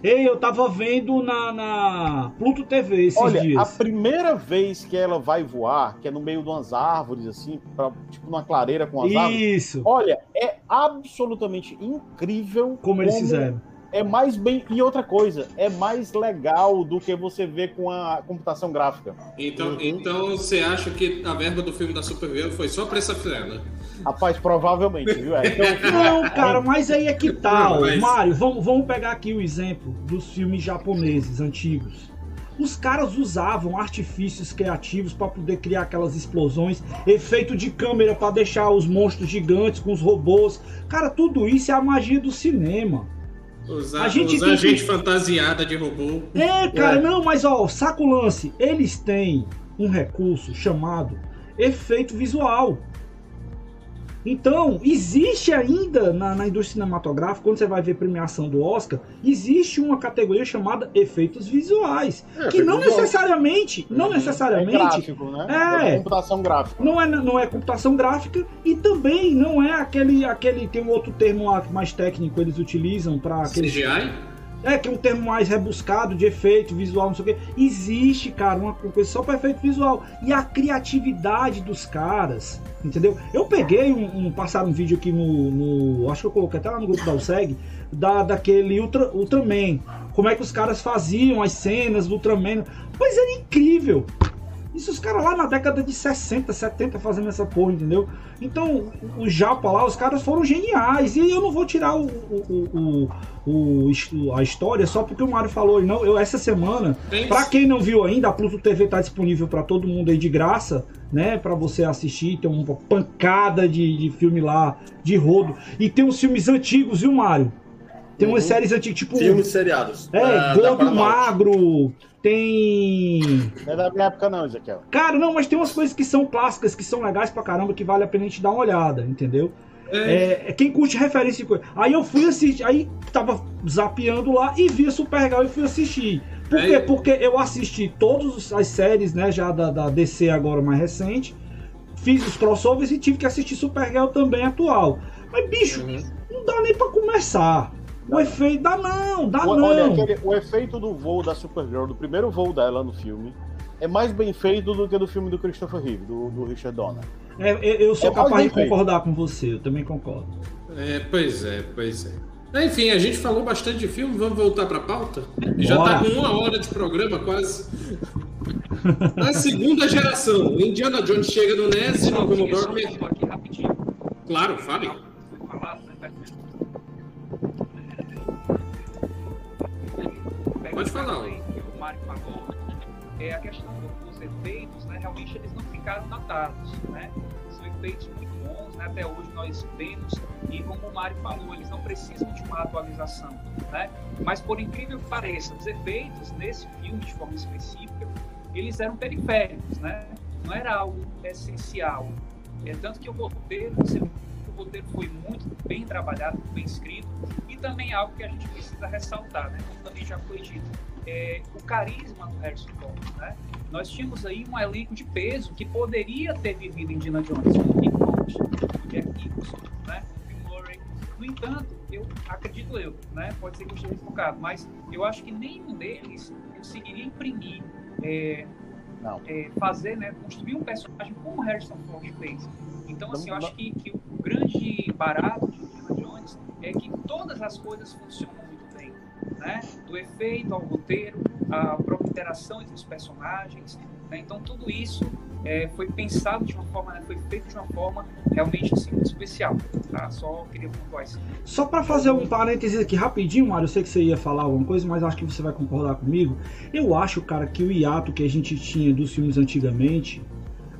Ei, eu tava vendo na, na Pluto TV esses Olha, a dias. primeira vez que ela vai voar, que é no meio de umas árvores, assim, pra- tipo numa clareira com as árvores. Isso. Olha, é absolutamente incrível Como eles fizeram. É mais bem. E outra coisa, é mais legal do que você vê com a computação gráfica. Então, Uhum. então você acha que a verba do filme da Supergirl foi só pra essa cena? Rapaz, provavelmente, viu? É, então, Não, *laughs* cara, mas aí é que tal. Mas- Mário, vamos, vamos pegar aqui o exemplo dos filmes japoneses antigos. Os caras usavam artifícios criativos para poder criar aquelas explosões, efeito de câmera para deixar os monstros gigantes com os robôs. Cara, tudo isso é a magia do cinema. Usar, A gente usar tem gente que- fantasiada de robô. É, cara, É. não, mas ó, saco o lance. Eles têm um recurso chamado efeito visual. Então, existe ainda na, na indústria cinematográfica, quando você vai ver premiação do Oscar, existe uma categoria chamada efeitos visuais. É, que não necessariamente, não Uhum. é necessariamente, gráfico, né? É. computação gráfica. não é, não é computação gráfica e também não é aquele, aquele tem um outro termo lá mais técnico eles utilizam para aquele CGI? É, que é um termo mais rebuscado de efeito visual, não sei o quê. Existe, cara, uma coisa só para efeito visual. E a criatividade dos caras, entendeu? Eu peguei um, um passaram um vídeo aqui no, no- Acho que eu coloquei até lá no grupo da USEG, da, daquele Ultra, Ultraman. Como é que os caras faziam as cenas do Ultraman. Pois era incrível. Isso os caras lá na década de 60, 70 fazendo essa porra, entendeu? Então, o Japa lá, os caras foram geniais. E eu não vou tirar o, o, o, o- a história só porque o Mário falou. Não, eu essa semana, pra quem não viu ainda, a Pluto TV tá disponível pra todo mundo aí de graça, né? Pra você assistir. Tem uma pancada de, de filme lá, de rodo. E tem uns filmes antigos, viu, Mário? Tem umas Uhum. séries antigas, tipo. Filmes seriados. É, da- da Gordo. Magro. Tem. Não é da minha época, não, Ezequiel. Cara, não, mas tem umas coisas que são clássicas, que são legais pra caramba, que vale a pena a gente dar uma olhada, entendeu? É, É, é quem curte referência de coisa. Aí eu fui assistir, aí tava zapeando lá e vi a Supergirl e fui assistir. Por É. quê? Porque eu assisti todas as séries, né, já da, da DC agora mais recente, fiz os crossovers e tive que assistir Supergirl também atual. Mas, bicho, Uhum. não dá nem pra começar. O efeito dá não, dá O- não. Olha, aquele- o efeito do voo da Supergirl, do primeiro voo dela no filme, é mais bem feito do que do filme do Christopher Reeve, do, do Richard Donner. É, eu- eu sou É capaz de concordar com você, eu também concordo. É, pois é, pois é. Enfim, a gente falou bastante de filme, vamos voltar pra pauta? Já Bora. tá com uma hora de programa quase. A segunda geração, Indiana Jones chega no NES e no Commodore. Claro, fale. Pode falar. aí que o Mário falou, é a questão do- dos efeitos, né? Realmente eles não ficaram datados, né? São efeitos muito bons, né? Até hoje nós vemos e como o Mário falou, eles não precisam de uma atualização, né? Mas por incrível que pareça, os efeitos nesse filme de forma específica, eles eram periféricos, né? Não era algo essencial. É tanto que o roteiro, o roteiro foi muito bem trabalhado, bem escrito, e também algo que a gente precisa ressaltar, né? Como também já foi dito, é o carisma do Harrison Ford, né? Nós tínhamos aí um elenco de peso que poderia ter vivido Indiana Jones, o Nick Nolte, o Jack Nicholson, né? No entanto, eu acredito eu, né? Pode ser que eu esteja equivocado, mas eu acho que nenhum deles conseguiria imprimir é, é, fazer, né, construir um personagem como o Harrison Ford fez. Então, assim, eu acho que, que o grande barato de Jones é que todas as coisas funcionam muito bem, né? Do efeito ao roteiro, a própria interação entre os personagens, né? Então, tudo isso é, foi pensado de uma forma, né, foi feito de uma forma realmente assim, muito especial, tá? Só queria pontuar isso. Só pra fazer um parênteses aqui rapidinho, Mário, eu sei que você ia falar alguma coisa, mas acho que você vai concordar comigo. Eu acho, cara, que o hiato que a gente tinha dos filmes antigamente,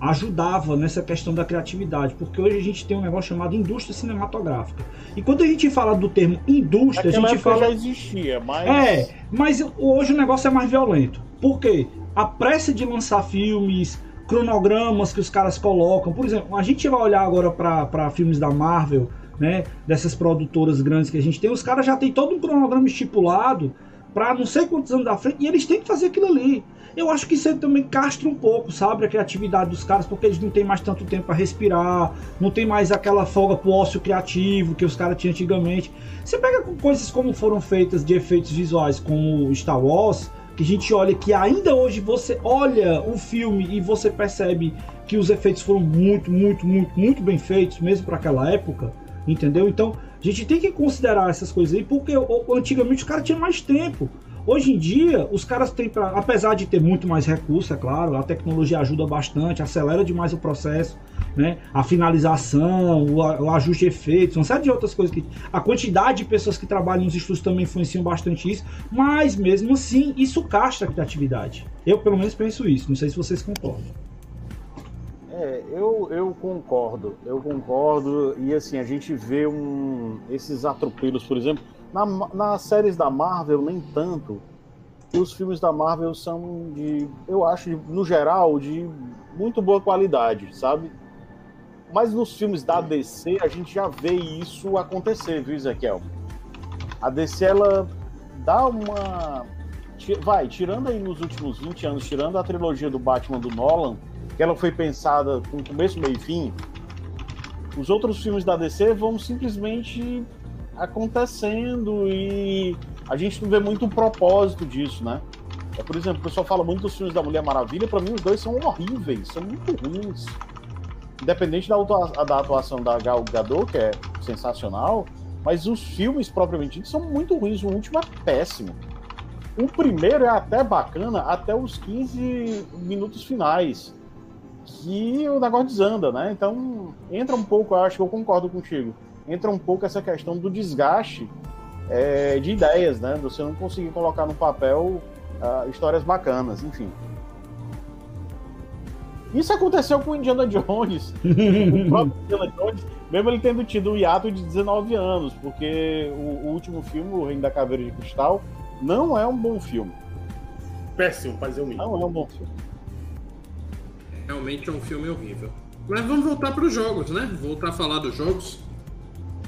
ajudava nessa questão da criatividade, porque hoje a gente tem um negócio chamado indústria cinematográfica. E quando a gente fala do termo indústria, Naquela a gente fala já existia, mas É, mas hoje o negócio é mais violento. Por quê? A pressa de lançar filmes, cronogramas que os caras colocam. Por exemplo, a gente vai olhar agora para filmes da Marvel, né? Dessas produtoras grandes que a gente tem, os caras já tem todo um cronograma estipulado para não sei quantos anos da frente e eles têm que fazer aquilo ali. Eu acho que isso também castra um pouco, sabe, a criatividade dos caras, porque eles não têm mais tanto tempo para respirar, não tem mais aquela folga pro ócio criativo que os caras tinham antigamente. Você pega coisas como foram feitas de efeitos visuais, como Star Wars, que a gente olha que ainda hoje você olha o filme e você percebe que os efeitos foram muito, muito, muito, muito bem feitos, mesmo para aquela época, entendeu? Então a gente tem que considerar essas coisas aí, porque antigamente os caras tinham mais tempo. Hoje em dia, os caras têm, pra, apesar de ter muito mais recurso, é claro, a tecnologia ajuda bastante, acelera demais o processo, né? A finalização, o, o ajuste de efeitos, uma série de outras coisas que a quantidade de pessoas que trabalham nos estudos também influenciam bastante isso, mas mesmo assim, isso castra a criatividade. Eu pelo menos penso isso, não sei se vocês concordam. É, eu, eu concordo, eu concordo, e assim, a gente vê um, esses atropelos, por exemplo, na, nas séries da Marvel, nem tanto. Os filmes da Marvel são de, eu acho, no geral, de muito boa qualidade, sabe? Mas nos filmes da DC, a gente já vê isso acontecer, viu, Ezequiel? A DC, ela dá uma. Vai, tirando aí nos últimos 20 anos, tirando a trilogia do Batman do Nolan, que ela foi pensada com começo, meio e fim, os outros filmes da DC vão simplesmente acontecendo e a gente não vê muito o propósito disso, né? É, por exemplo, o pessoal fala muito dos filmes da Mulher Maravilha, para mim os dois são horríveis, são muito ruins. Independente da, da atuação da Gal Gadot, que é sensacional, mas os filmes propriamente são muito ruins, o último é péssimo. O primeiro é até bacana até os 15 minutos finais, que o negócio desanda, né? Então entra um pouco, eu acho que eu concordo contigo entra um pouco essa questão do desgaste é, de ideias, né? Você não conseguir colocar no papel uh, histórias bacanas, enfim. Isso aconteceu com o Indiana Jones. *laughs* o próprio Indiana Jones, mesmo ele tendo tido um hiato de 19 anos, porque o, o, último filme, O Reino da Caveira de Cristal, não é um bom filme. Péssimo, fazer um Não é um bom filme. Realmente é um filme horrível. Mas vamos voltar para os jogos, né? Voltar a falar dos jogos.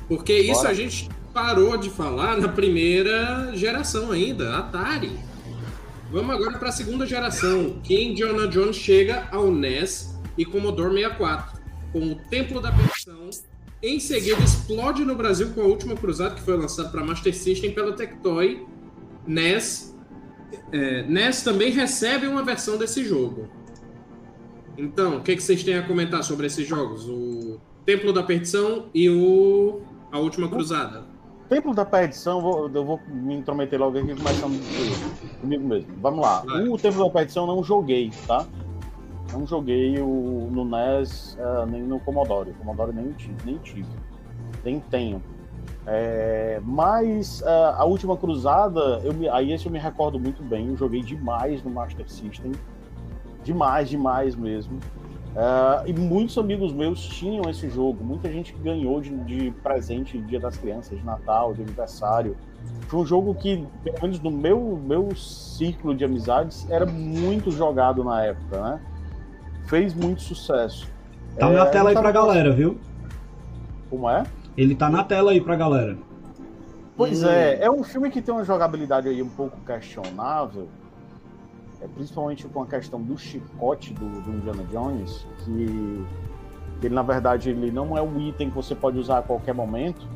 Porque Bora. isso a gente parou de falar na primeira geração ainda, Atari. Vamos agora para a segunda geração, que Indiana Jones chega ao NES e Commodore 64, com o Templo da Perdição. Em seguida, explode no Brasil com a Última Cruzada, que foi lançado para Master System pela Tectoy. NES, é, NES também recebe uma versão desse jogo. Então, o que, que vocês têm a comentar sobre esses jogos? O Templo da Perdição e o a Última Cruzada. Templo da Perdição, vou, eu vou me intrometer logo aqui começando comigo mesmo. Vamos lá. Vai. O Templo da Perdição não joguei, tá? Não joguei o, no NES uh, nem no Commodore. O Commodore nem tive, nem tive. Nem tenho. É, mas uh, a Última Cruzada, eu me, aí esse eu me recordo muito bem. Eu joguei demais no Master System. Demais, demais mesmo. Uh, e muitos amigos meus tinham esse jogo, muita gente ganhou de, de presente Dia das Crianças, de Natal, de aniversário. Foi um jogo que, pelo menos no meu, meu círculo de amizades, era muito jogado na época, né? Fez muito sucesso. Tá é, na tela aí pra galera, viu? Como é? Ele tá na tela aí pra galera. Pois hum. é, é um filme que tem uma jogabilidade aí um pouco questionável, principalmente com a questão do chicote do, do Indiana Jones, que ele na verdade ele não é um item que você pode usar a qualquer momento.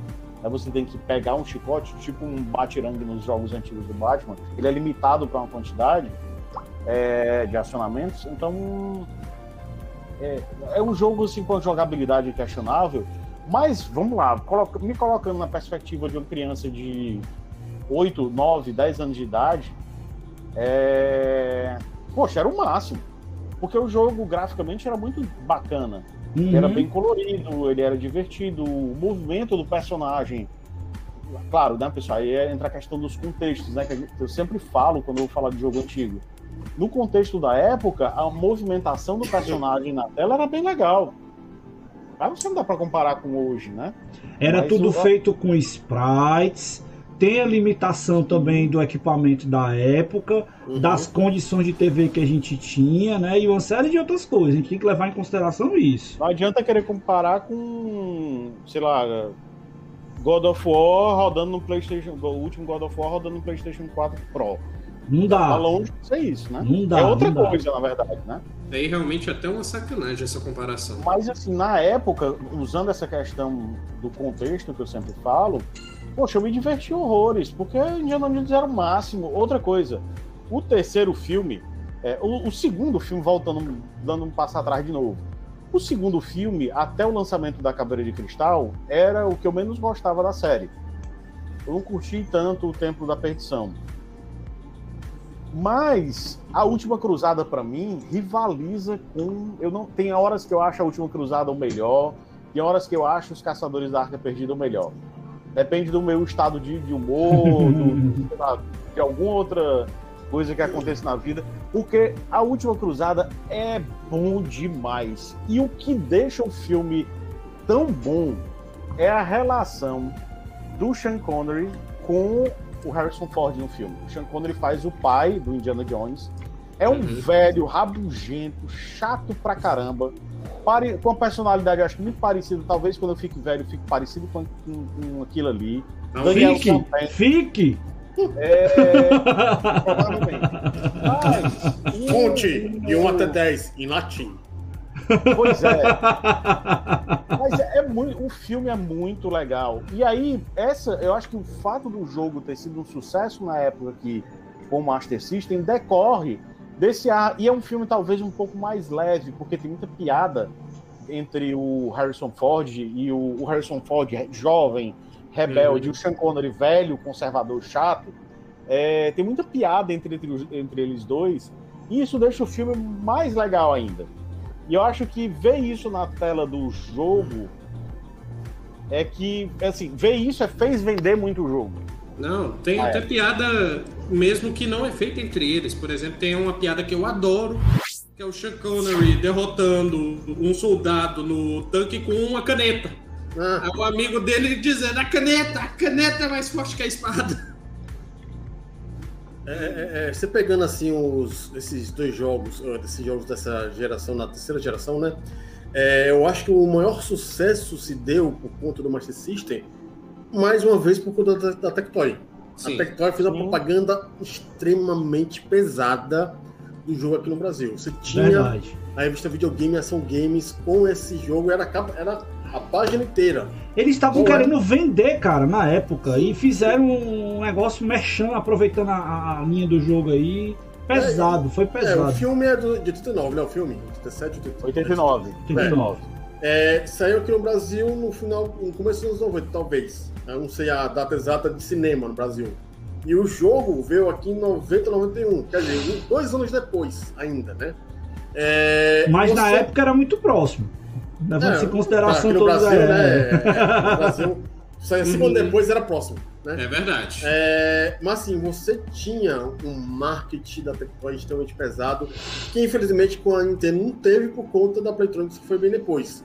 Né? Você tem que pegar um chicote, tipo um batirangue nos jogos antigos do Batman. Ele é limitado para uma quantidade é, de acionamentos. Então é, é, um jogo assim com jogabilidade questionável. Mas vamos lá, me colocando na perspectiva de uma criança de 8, 9, 10 anos de idade, é... Poxa, era o máximo. Porque o jogo graficamente era muito bacana. Uhum. Era bem colorido, ele era divertido, o movimento do personagem. Claro, né, pessoal? Aí entra a questão dos contextos, né? Que eu sempre falo quando eu vou falar de jogo antigo. no contexto da época, a movimentação do personagem na tela era bem legal. Mas você não dá para comparar com hoje, né? Era Mas tudo o- feito com sprites. Tem a limitação também do equipamento da época, Uhum. das condições de TV que a gente tinha, né? E uma série de outras coisas. A gente tem que levar em consideração isso. Não adianta querer comparar com, sei lá, God of War rodando no PlayStation, o último God of War rodando no PlayStation 4 Pro. Não Tá dá. longe de ser isso, né? Não dá. é outra não dá. coisa, na verdade, né? Aí realmente é até uma sacanagem essa comparação. Mas assim, na época, usando essa questão do contexto que eu sempre falo, poxa, eu me diverti horrores, porque Indiana Jones era o máximo. Outra coisa, o terceiro filme, é, o, o segundo filme, voltando, dando um passo atrás de novo. O segundo filme, até o lançamento da Caveira de Cristal, era o que eu menos gostava da série. Eu não curti tanto o Templo da Perdição. Mas a Última Cruzada, pra mim, rivaliza com. Eu não Tem horas que eu acho a Última Cruzada o melhor, e horas que eu acho os Caçadores da Arca Perdida o melhor. Depende do meu estado de, de humor, do- *laughs* lá, de alguma outra coisa que aconteça na vida, porque a Última Cruzada é bom demais. E o que deixa o filme tão bom é a relação do Sean Connery com o Harrison Ford no filme. O Sean Connery faz o pai do Indiana Jones. É um Uhum. velho, rabugento, chato pra caramba. Pare- Com a personalidade, eu acho que muito parecida. Talvez quando eu fique velho, eu fique parecido com, com- com aquilo ali. Não, Daniel Fique, fique. É, *laughs* provavelmente. Mas, de 1 o- até 10 em latim. Pois é. Mas é, é muito, o filme é muito legal. E aí, essa, eu acho que o fato do jogo ter sido um sucesso na época aqui com o Master System decorre desse ar. E é um filme talvez um pouco mais leve, porque tem muita piada entre o Harrison Ford e o, o Harrison Ford jovem, rebelde, e o Sean Connery velho, conservador, chato. É, tem muita piada entre, entre, entre eles dois. E isso deixa o filme mais legal ainda. E eu acho que ver isso na tela do jogo é que, assim, ver isso é, fez vender muito o jogo. Não, tem Ah, é. até piada mesmo que não é feita entre eles. Por exemplo, tem uma piada que eu adoro, que é o Sean Connery derrotando um soldado no tanque com uma caneta. Ah, o amigo dele dizendo, a caneta, a caneta é mais forte que a espada. é, é, é, você pegando assim os, esses dois jogos, ah, desses jogos dessa geração, na terceira geração, né? É, eu acho que o maior sucesso se deu por conta do Master System, mais uma vez por conta da, da Tectoy. Sim. A Tectoy fez uma propaganda extremamente pesada do jogo aqui no Brasil. Você tinha Verdade. a revista Videogame e Ação Games com esse jogo, era a, capa- era a página inteira. Eles estavam querendo vender, cara, na época. E fizeram um negócio mexendo, aproveitando a, a linha do jogo aí. Pesado, foi É, o pesado. filme é do, de 89, né? O filme? 87, 89. 89. É, saiu aqui no Brasil no final, no começo dos anos 90, talvez. Eu não sei a data exata de cinema no Brasil. E o jogo veio aqui em 90, 91, quer dizer, um- dois anos depois ainda, né? É, Mas na você- época era muito próximo. Levando-se É, em consideração aqui no todos Brasil, é. né? é, no Brasil, saiu cinco anos depois era próximo, né? É verdade. É, mas assim, você tinha um marketing da Tectoy extremamente pesado, que infelizmente com a Nintendo não teve por conta da Playtronics que foi bem depois.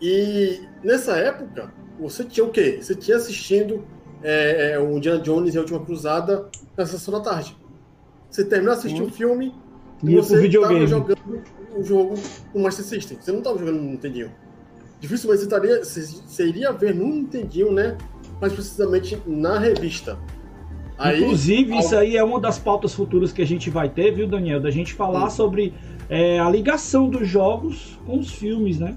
E nessa época, você tinha o quê? Você tinha assistindo é, é, o Indiana Jones e a Última Cruzada na sessão da tarde. Você terminou de assistir Sim. o filme e você estava jogando o jogo no Master System. Você não estava jogando no Nintendinho. Dificilmente você, estaria, você, você iria ver no Nintendinho, né? Mais precisamente na revista. Aí, Inclusive, ao- isso aí é uma das pautas futuras que a gente vai ter, viu, Daniel? Da gente falar sobre é, a ligação dos jogos com os filmes, né?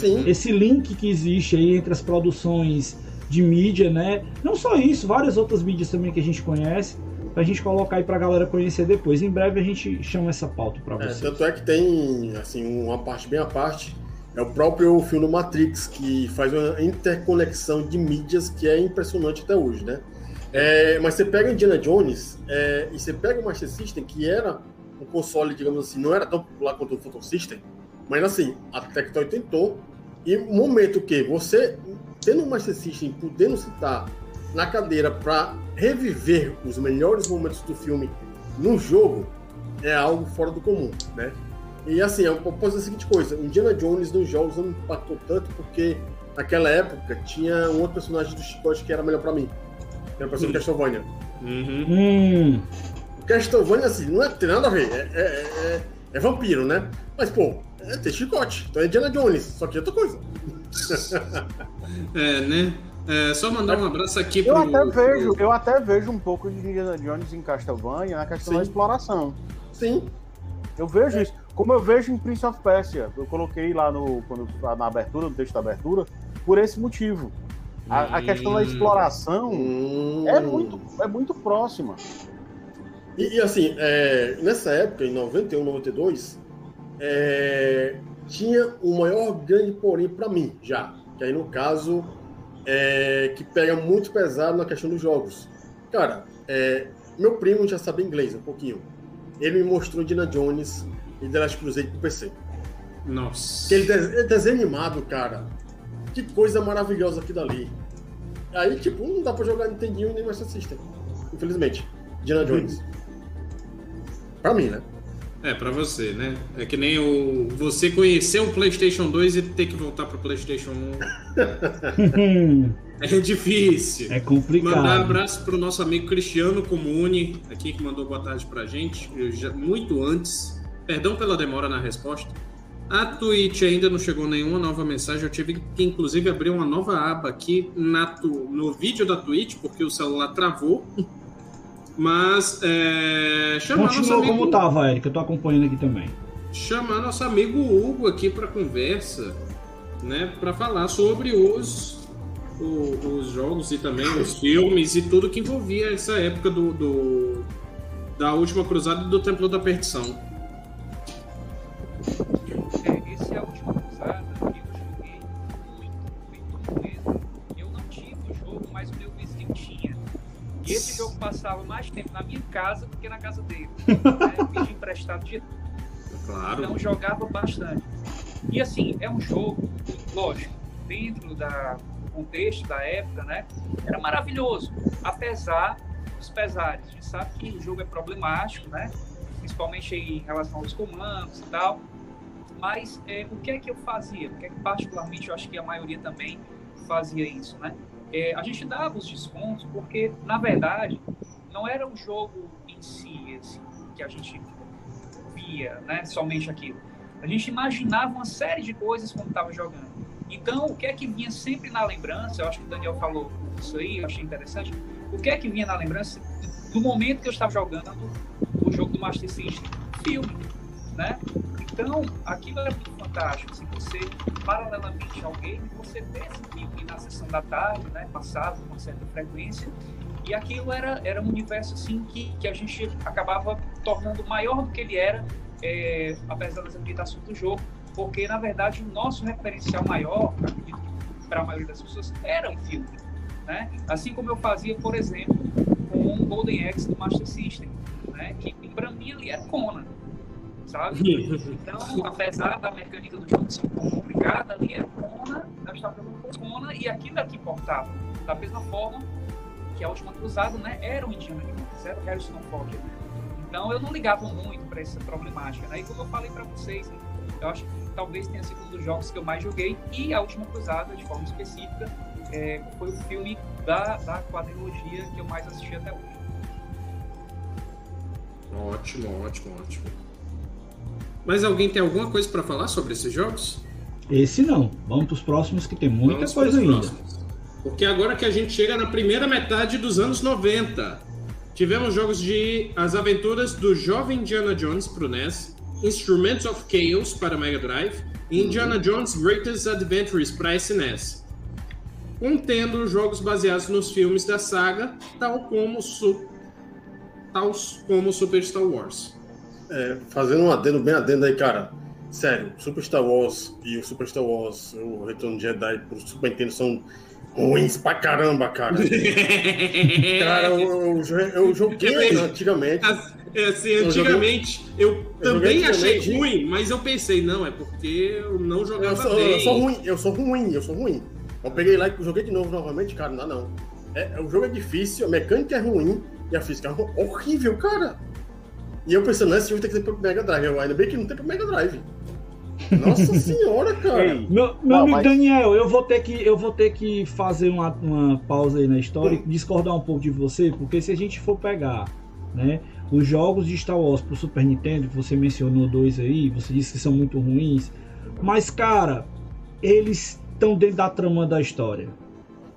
Sim, Esse link que existe aí entre as produções de mídia, né? Não só isso, várias outras mídias também que a gente conhece, pra gente colocar aí pra galera conhecer depois. Em breve a gente chama essa pauta pra É, vocês. tanto é que tem assim uma parte bem à parte é o próprio filme Matrix que faz uma interconexão de mídias que é impressionante até hoje, né? É, mas você pega Indiana Jones é, e você pega o Master System que era um console, digamos assim, não era tão popular quanto o Phantom System, mas assim a Tectoy tentou e o momento que você tendo o Master System podendo citar na cadeira para reviver os melhores momentos do filme no jogo é algo fora do comum, né? E assim, eu posso dizer a seguinte coisa: Indiana Jones nos jogos não me impactou tanto porque naquela época tinha um outro personagem do Chicote que era melhor pra mim. Que era o personagem do Castlevania. Uhum. Hum, O Castlevania, assim, não é, tem nada a ver. É, é- é- é vampiro, né? Mas, pô, é, tem chicote. Então é Indiana Jones, só que é outra coisa. *laughs* É, né? É, só mandar um abraço aqui pro. Eu até vejo, eu até vejo um pouco de Indiana Jones em Castlevania na questão Sim. da exploração. Sim. Eu vejo isso. Como eu vejo em Prince of Persia. Eu coloquei lá no, quando, na abertura, no texto da abertura, por esse motivo. A, a questão da Hum. exploração Hum. é, muito, é muito próxima. E, e, assim, é, nessa época, em 91, 92, é, tinha o maior grande porém pra mim, já. Que aí, no caso, é, que pega muito pesado na questão dos jogos. Cara, é, meu primo já sabe inglês um pouquinho. Ele me mostrou Indiana Jones e The Last Crusade pro PC. Nossa. Aquele de- desenho animado, cara. Que coisa maravilhosa aquilo ali. Aí, tipo, não dá pra jogar Nintendinho nem Master System. Infelizmente. Indiana Jones. Pra mim, né? É, pra você, né? É que nem o. Você conhecer o PlayStation 2 e ter que voltar pro PlayStation 1. *laughs* É difícil. é Mandar um complicado. abraço pro nosso amigo Cristiano Comune, aqui que mandou boa tarde pra gente, já- muito antes. Perdão pela demora na resposta. A Twitch ainda não chegou nenhuma nova mensagem. Eu tive que, inclusive, abrir uma nova aba aqui na no vídeo da Twitch, porque o celular travou. Mas é, chamar nosso Continua amigo, como tava, Eric, eu tô acompanhando aqui também. chamar nosso amigo Hugo aqui para conversa, né, para falar sobre os, o- os jogos e também os filmes e tudo que envolvia essa época do, do- da última cruzada e do Templo da Perdição. Mais tempo na minha casa do que na casa dele. *laughs* Né? Pedi emprestado de Claro. então jogava bastante. E assim, é um jogo, lógico, dentro da, contexto da época, né? Era maravilhoso, apesar dos pesares. A gente sabe que o jogo é problemático, né? Principalmente em relação aos comandos e tal. Mas é, o que é que eu fazia? O que é que particularmente eu acho que a maioria também fazia isso, né? É, a gente dava os descontos porque, na verdade, não era o jogo em si, assim, que a gente via, né, somente aquilo. A gente imaginava uma série de coisas quando estava jogando. Então, o que é que vinha sempre na lembrança? Eu acho que o Daniel falou isso aí, eu achei interessante. O que é que vinha na lembrança do momento que eu estava jogando o jogo do Master System? Filme, né? Então, aquilo era muito fantástico. Se você, paralelamente ao game, você vê esse filme na sessão da tarde, né? Passava com certa frequência. E aquilo era, era um universo assim que, que a gente acabava tornando maior do que ele era, é, apesar das limitações do jogo, porque na verdade o nosso referencial maior, para a maioria das pessoas, era o filme. Né? Assim como eu fazia, por exemplo, com o Golden Axe do Master System, né? que para mim ali era Conan, sabe? Então, apesar da mecânica do jogo ser um complicada, ali era Conan, nós estávamos com Conan e aquilo é que importava. Da mesma forma que a última cruzada, né, era o Indiana Jones, era o Harrison Ford. né? Então eu não ligava muito para essa problemática, né? E como eu falei para vocês, né, eu acho que talvez tenha sido um dos jogos que eu mais joguei e a última cruzada, de forma específica, é, foi o filme da, da quadrilogia que eu mais assisti até hoje. Ótimo, ótimo, ótimo. Mas alguém tem alguma coisa para falar sobre esses jogos? Esse não. Vamos pros próximos que tem muita Vamos coisa ainda. próximos. Porque agora que a gente chega na primeira metade dos anos 90, tivemos jogos de As Aventuras do Jovem Indiana Jones para o NES, Instruments of Chaos para Mega Drive e Indiana Jones Greatest Adventures para SNES. Contendo jogos baseados nos filmes da saga, tal como, su... tal como Super Star Wars. É, fazendo um adendo bem adendo aí, cara. Sério, Super Star Wars e o Super Star Wars, o Retorno de Jedi pro Super Nintendo são ruins pra caramba, cara. *laughs* Cara, eu, eu, eu joguei antigamente. É Assim, Eu joguei- antigamente eu, também joguei achei antigamente. ruim, mas eu pensei, não, é porque eu não jogava Eu sou, bem. eu sou ruim, eu sou ruim, eu sou ruim. Eu peguei lá e joguei de novo novamente, cara, não não. É, o jogo é difícil, a mecânica é ruim e a física é horrível, cara. E eu pensando, esse jogo tem que ter pro Mega Drive. Eu, ainda bem que não tem pro Mega Drive. Nossa senhora, cara. Ei, Meu, meu Não, amigo mas- Daniel, eu vou ter que eu vou ter que fazer uma, uma pausa aí na história e discordar um pouco de você, porque se a gente for pegar, né, os jogos de Star Wars pro Super Nintendo, que você mencionou dois aí, você disse que são muito ruins, mas cara, eles estão dentro da trama da história.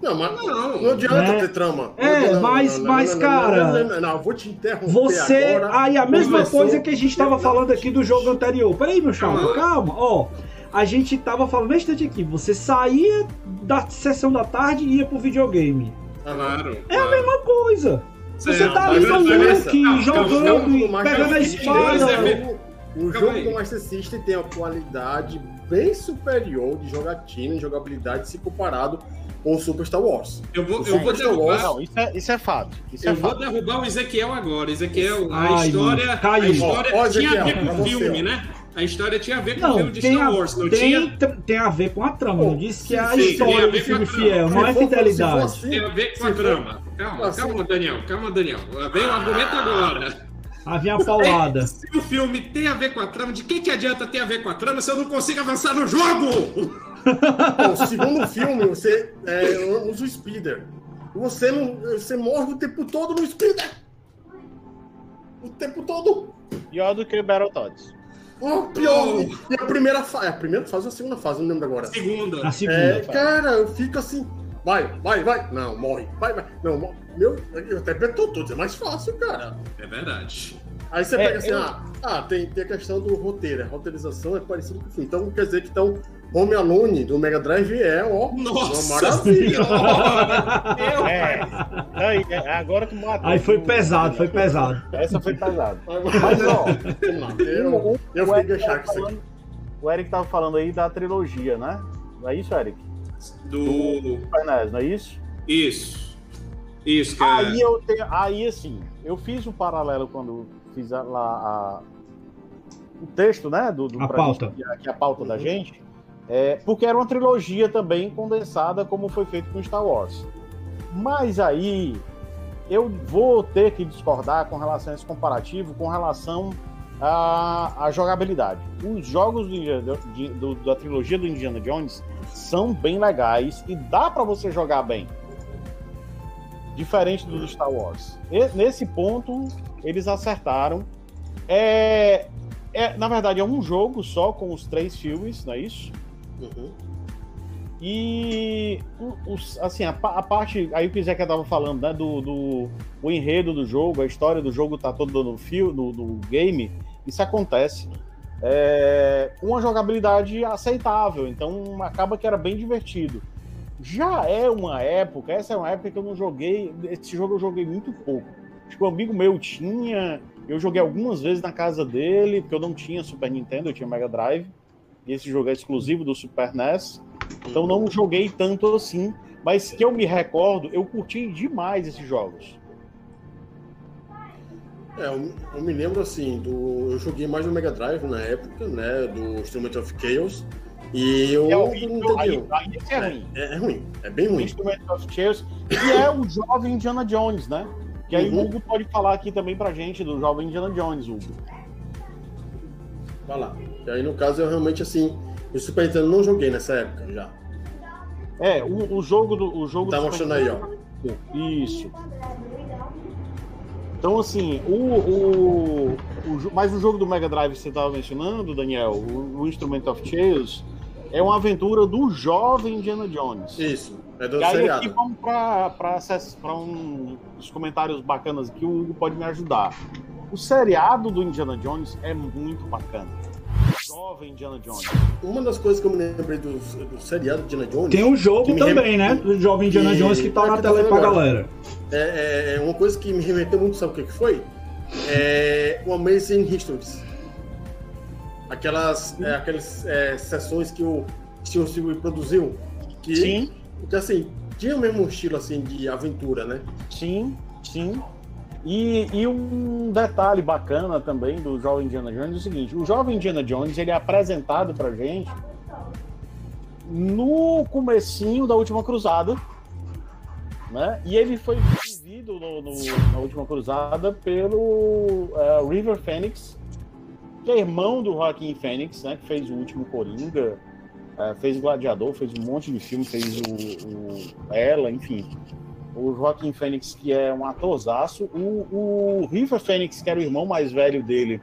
Não, mas Não. não adianta Né? ter trama. É, Não, mas- não, mas, não, cara, Não, vou te interromper Você. agora. Aí a mesma coisa que a gente tava Não, falando aqui do jogo anterior. Peraí, meu chapa, Calma. calma. Ó, a gente tava falando instante aqui. Você saía da sessão da tarde e ia pro videogame. Claro. É a mesma coisa. Você tá ali no look, jogando e pegando a é espada. O jogo do Master System tem uma qualidade bem superior de jogatina e jogabilidade se comparado com o Super Star Wars. Eu vou, O eu vou derrubar. Não, isso é, isso é fato. Isso Eu é vou fato. derrubar o Ezequiel agora. Ezequiel, a Ai, história, a caiu. história Ó, ó, tinha a ver com o você, filme, ó. né? A história tinha a ver com o Não, filme de Star a, Wars, não tinha? tem, tr- tem a ver com a trama. Não disse que é a Sim, história ver do com filme a trama. fiel, não é fidelidade. assim, Tem a ver com a for- trama. Calma, Assim- calma, Daniel. Calma, Daniel. Vem o argumento agora. Havia paulada. *laughs* Se o filme tem a ver com a trama, de que, que adianta ter a ver com a trama se eu não consigo avançar no jogo? Bom, o segundo filme, você é, usa o speeder. Você, não, você morre o tempo todo no speeder. O tempo todo. Pior do que Battletoads. Oh, pior. E a primeira fase. A primeira fase ou a segunda fase? Não lembro agora. Segunda. A segunda. É, cara, eu fico assim. Vai, vai, vai. Não, morre. Vai, vai. Não, morre. Meu, eu até todos. É mais fácil, cara. É verdade. Aí você É, pega assim, eu- ah, ah tem, tem a questão do roteiro. A roteirização é parecida com o filme. Então quer dizer que então, Home Alone do Mega Drive é, ó, Nossa uma maravilha. Eu, É. Aí, é, agora tu matou. Aí foi pesado, foi pesado. Essa foi pesada. Mas, ó. Eu, O- eu fiquei Eric deixar tava com isso aqui. falando- O Eric tava falando aí da trilogia, né? Não é isso, Eric? Do. Super NES, não é isso? Isso. Isso, cara. Aí eu tenho. Aí assim, eu fiz o paralelo quando fiz a- lá a- o texto, né? Do, do A pauta. gente, aqui a pauta da gente. É, porque era uma trilogia também condensada, como foi feito com Star Wars. Mas aí eu vou ter que discordar com relação a esse comparativo, com relação à, à jogabilidade. Os jogos do de- do- da trilogia do Indiana Jones são bem legais e dá para você jogar bem. Diferente do Star Wars. E, nesse ponto, eles acertaram. É, é, na verdade, é um jogo só com os três filmes, não é isso? Uhum. E os- assim, a, a parte. Aí o que o Zeca tava falando, né? Do, do o enredo do jogo, a história do jogo tá toda no fio, no, no game, isso acontece. É, uma jogabilidade aceitável, então acaba que era bem divertido. Já é uma época, essa é uma época que eu não joguei. Esse jogo eu joguei muito pouco. Que um amigo meu tinha. Eu joguei algumas vezes na casa dele, porque eu não tinha Super Nintendo, eu tinha Mega Drive. E esse jogo é exclusivo do Super NES. Então não joguei tanto assim, mas que eu me recordo, eu curti demais esses jogos. É, eu, eu me lembro assim, do, eu joguei mais no Mega Drive na época, né? Do Instrument of Chaos. E eu É não horrível, aí, entendi. esse é ruim. É, é ruim, é bem ruim. Instrument of Chaos, que é o jovem Indiana Jones, né? Que aí Uhum. o Hugo pode falar aqui também pra gente do jovem Indiana Jones, Hugo. Vai lá. E aí, no caso, eu realmente, assim, o Super Nintendo não joguei nessa época já. É, o, o jogo do. O jogo Tá do mostrando aí, ó. Isso. Então, assim, o, o, o mas o jogo do Mega Drive que você estava mencionando, Daniel, o, o Instrument of Chaos, é uma aventura do jovem Indiana Jones. Isso, é do E aí seriado. aqui vamos para um, os comentários bacanas que o Hugo pode me ajudar. O seriado do Indiana Jones é muito bacana. Jovem Indiana Jones. Uma das coisas que eu me lembrei do, do seriado de Indiana Jones Tem um jogo também, rem- né? Do jovem Indiana que- Jones que tá é na que tela aí tá pra falando galera. é, é- é uma coisa que me remeteu muito, sabe o que, que foi? É o Amazing Histories. Aquelas, é, aquelas é, sessões que o Steven Spielberg produziu. Que, Sim, que, assim, tinha o mesmo estilo, assim, de aventura, né? sim, sim. E, e um detalhe bacana também do Jovem Indiana Jones é o seguinte: o Jovem Indiana Jones ele é apresentado pra gente no comecinho da Última Cruzada, né? E ele foi vivido no, no, na última cruzada pelo uh, River Phoenix, que é irmão do Joaquim Phoenix, né? Que fez o último Coringa, uh, fez Gladiador, fez um monte de filme, fez o, o Ela, enfim. O Joaquim Phoenix, que é um atorzaço. O, o River Phoenix, que era o irmão mais velho dele,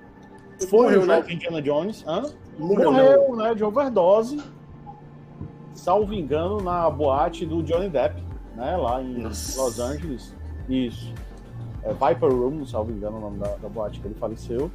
foi Morreu, o né? Indiana Jones. Hã? Morreu, Morreu, né? De overdose. Salvo engano, na boate do Johnny Depp, né? Lá em Nossa. Los Angeles. Isso. É Viper Room, salvo engano, o nome da, da boate que ele faleceu.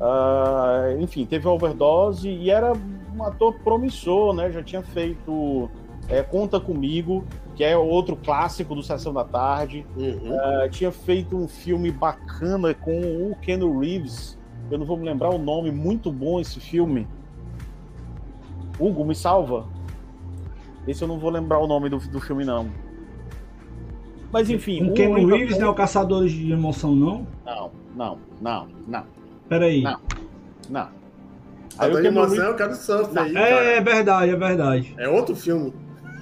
Ah, enfim, teve overdose e era um ator promissor, né? Já tinha feito é, Conta Comigo, que é outro clássico do Sessão da Tarde. Uhum. Ah, tinha feito um filme bacana com o Ken Reeves. Eu não vou me lembrar o nome, muito bom esse filme. Hugo, me salva. Esse eu não vou lembrar o nome do, do filme, não. Mas enfim. Com o Ken Reeves não é o Caçadores de Emoção, não? Não, não, não, não, Peraí. Não. não. A Aí o Ken animação Reeves- é o cara do surf aí, É, cara. é verdade, é verdade. É outro filme.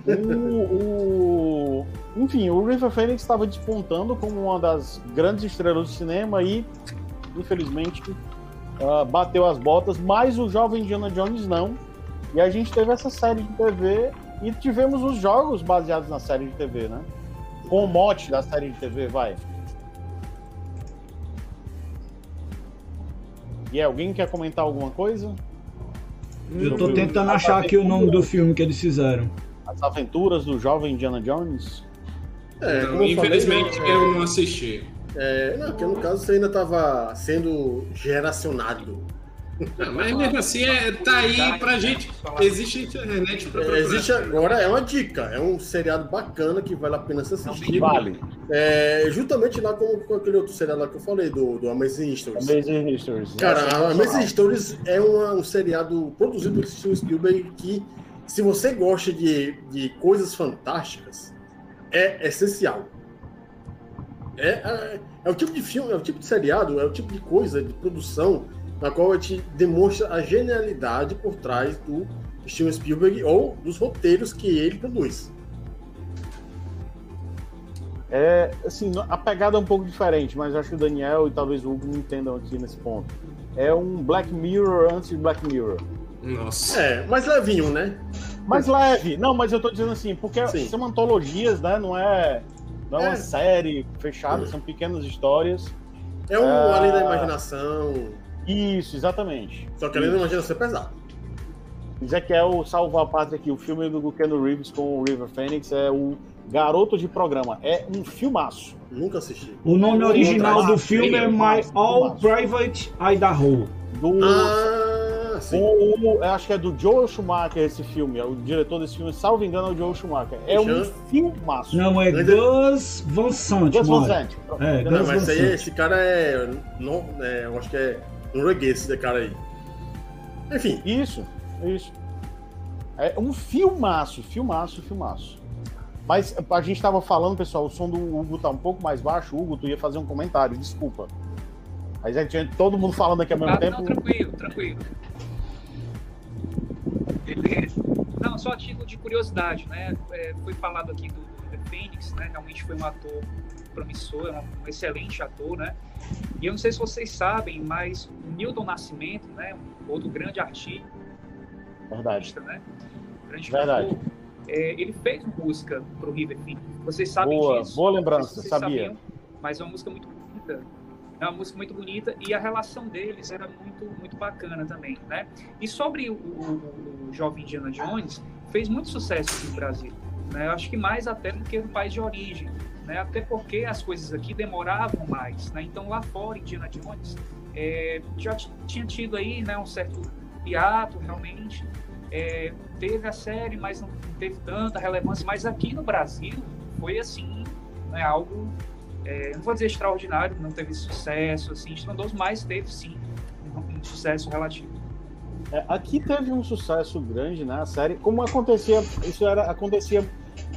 O, o- enfim, o River Phoenix estava despontando como uma das grandes estrelas do cinema e, infelizmente, ah, bateu as botas, mas o jovem Indiana Jones não. E a gente teve essa série de TV e tivemos os jogos baseados na série de TV, né? Com o mote da série de TV, vai. E alguém quer comentar alguma coisa? Eu tô tentando achar aqui o nome do filme que eles fizeram. As aventuras do jovem Indiana Jones? É, Não, eu infelizmente falei, eu não assisti. É, não, porque no caso você ainda estava sendo geracionado. Ah, mas mesmo assim, é, tá aí pra gente. Existe internet pra É, procurar. existe agora, é uma dica, é um seriado bacana que vale a pena se assistir. Vale. É, justamente lá com, com aquele outro seriado lá que eu falei, do, do Amazing Stories. Amazing Histories. Cara, É a Amazing Stories é uma- um seriado produzido pelo Steven Spielberg que, se você gosta de, de coisas fantásticas, é essencial. É, é, é o tipo de filme, é o tipo de seriado, é o tipo de coisa, de produção, na qual te demonstra a genialidade por trás do Steven Spielberg ou dos roteiros que ele produz. É, assim, a pegada é um pouco diferente, mas acho que o Daniel e talvez o Hugo entendam aqui nesse ponto. É um Black Mirror antes de Black Mirror. Nossa. É, mais levinho, né? Mais leve. Não, mas eu tô dizendo assim, porque Sim. são antologias, né? Não é, não é uma É. série fechada, são pequenas histórias. É um Ah. além da imaginação, Isso, exatamente. só que além da imaginação é pesado. Ezequiel salvar a pátria aqui. O filme do Ken Reeves com o River Phoenix é o Garoto de Programa. É um filmaço. Nunca assisti. O nome original do filme é My All. Private Idaho. Do, Ah, sim. com o, eu acho que é do Joel Schumacher esse filme. É o diretor desse filme, salvo engano, é o Joel Schumacher. É um filmaço. Não, é Ainda- Gus Van Sant. Gus Van. Sant. É, Não, mas aí, esse cara é, não, é. Eu acho que é norueguês, esse cara aí. Enfim, Isso, isso. É um filmaço, filmaço, filmaço. Mas a gente tava falando, pessoal, o som do Hugo tá um pouco mais baixo. Hugo, tu ia fazer um comentário, desculpa. Aí a gente, todo mundo falando aqui ao mesmo Ah, tempo. não, tranquilo, tranquilo. Beleza. Não, só a título de curiosidade, né? É, foi falado aqui do, do Phoenix, né? Realmente foi um ator promissor, um, excelente ator, né? E eu não sei se vocês sabem, mas o Newton Nascimento, né? Um outro grande artista, Verdade. né? Grande Verdade. cantor, é, ele fez música pro River Phoenix. Vocês sabem Boa, disso. boa lembrança, se sabia. sabiam, mas é uma música muito bonita. É uma música muito bonita e a relação deles era muito, muito bacana também, né? E sobre o, o- o jovem Indiana Jones, fez muito sucesso aqui no Brasil, né? Eu acho que mais até do que no país de origem, né? Até porque as coisas aqui demoravam mais, né? Então lá fora, Indiana Jones é, já tinha tido aí, né, um certo hiato, realmente. É, teve a série, mas não teve tanta relevância. Mas aqui no Brasil foi assim, né, algo é, não vou dizer extraordinário, não teve sucesso, assim, estrondoso, mas teve sim um, um sucesso relativo. É, aqui teve um sucesso grande, né? A série, como acontecia, isso era, acontecia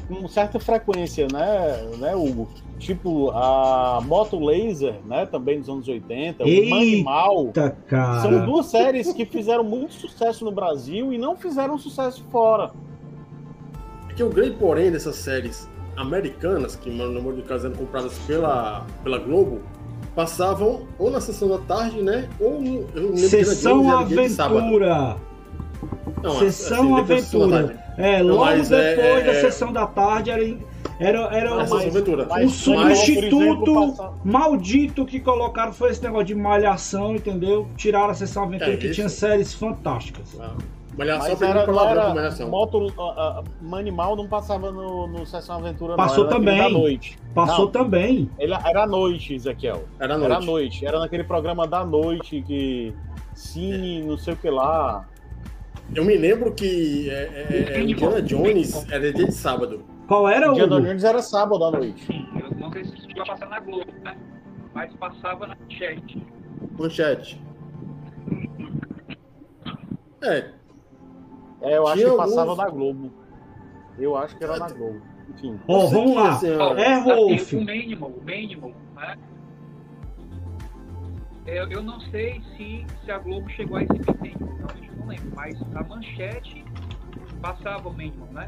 com certa frequência, né, né, Hugo? Tipo, a Moto Laser, né, também dos anos 80, o Eita, Animal. Eita, cara. São duas séries que fizeram muito sucesso no Brasil e não fizeram sucesso fora. é que o grande porém dessas séries americanas, que no número de casos eram compradas pela, pela Globo, passavam ou na sessão da tarde, né? Ou no, eu lembro que na Sessão Globo. Aventura. Não, Sessão assim, da sessão da Aventura. É, Não, logo mas depois é- da é- sessão da tarde era, em- era, era Sessão Aventura. um Mas- substituto por exemplo, maldito que colocaram foi esse negócio de malhação, entendeu? Tiraram a sessão aventura É, que isso. tinha séries fantásticas. Ah, Mas pegou era, palavrão era moto, ah, Manimal não passava no, no Sessão Aventura, Passou não. Era também. Da noite. Passou Não, também. ele- era à noite, Ezequiel. Era à Era à noite. noite. Era naquele programa da noite que. Cine, não sei o que lá. Eu me lembro que é, é, é, Indiana Jones era dia de sábado. Qual era o. Indiana Jones era sábado à noite. Sim, eu não sei se chegou a passar na Globo, né? Mas passava na chat. Manchete. É, É, eu acho que passava na Globo. Eu acho que era na Globo. Enfim. Eu sei vamos lá. É, Wolf. Assim, o Minimal, o né? Eu, eu não sei se, se a Globo chegou a exibir Minimal, realmente não lembro, mas a manchete passava o Minimal, né?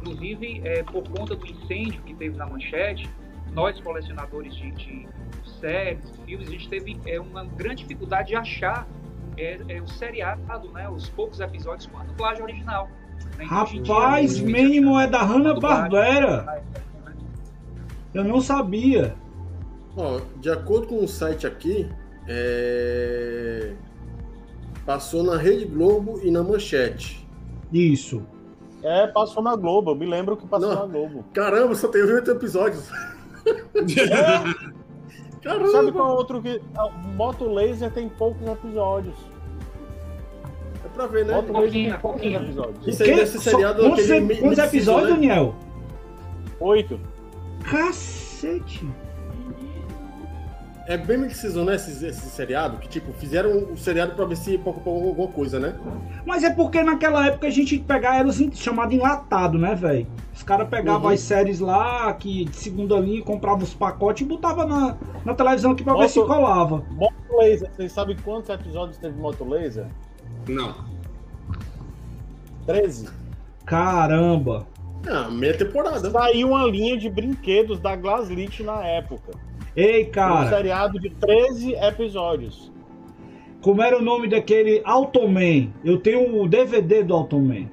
Inclusive, é, por conta do incêndio que teve na manchete, nós colecionadores de, de séries, filmes, a gente teve é, uma grande dificuldade de achar é, é, o seriado, né? Os poucos episódios com a dublagem original. né? Então, em dia, Rapaz, é é da Hanna dublagem, Barbera. né? Eu não sabia. Ó, de acordo com o site aqui, é, passou na Rede Globo e na Manchete. Isso. É, passou na Globo. Eu me lembro que passou Não. na Globo. Caramba, só tem oito episódios. *laughs* Caramba! Sabe qual outro que. Moto Laser tem poucos episódios. Pra ver, né? Tem Pouquinho, pouquinho. episódios. Isso aí seriado quantos, quantos episódios, né? Daniel? Oito. Cacete. É bem mid-season, né? Esse, esse seriado, que tipo, fizeram o seriado pra ver se pouco alguma coisa, né? Mas é porque naquela época a gente pegava era os chamado enlatado, né, velho? Os caras pegavam Uhum. as séries lá, que de segunda linha, compravam os pacotes e botava na, na televisão aqui pra ver Moto- se colava. Moto Laser. Vocês sabem quantos episódios teve Moto Laser? Não. 13. Caramba. Ah, meia temporada. Saiu uma linha de brinquedos da Glaslit na época. Ei, um cara, seriado de 13 episódios. como era o nome daquele Automan? Eu tenho o DVD do Automan.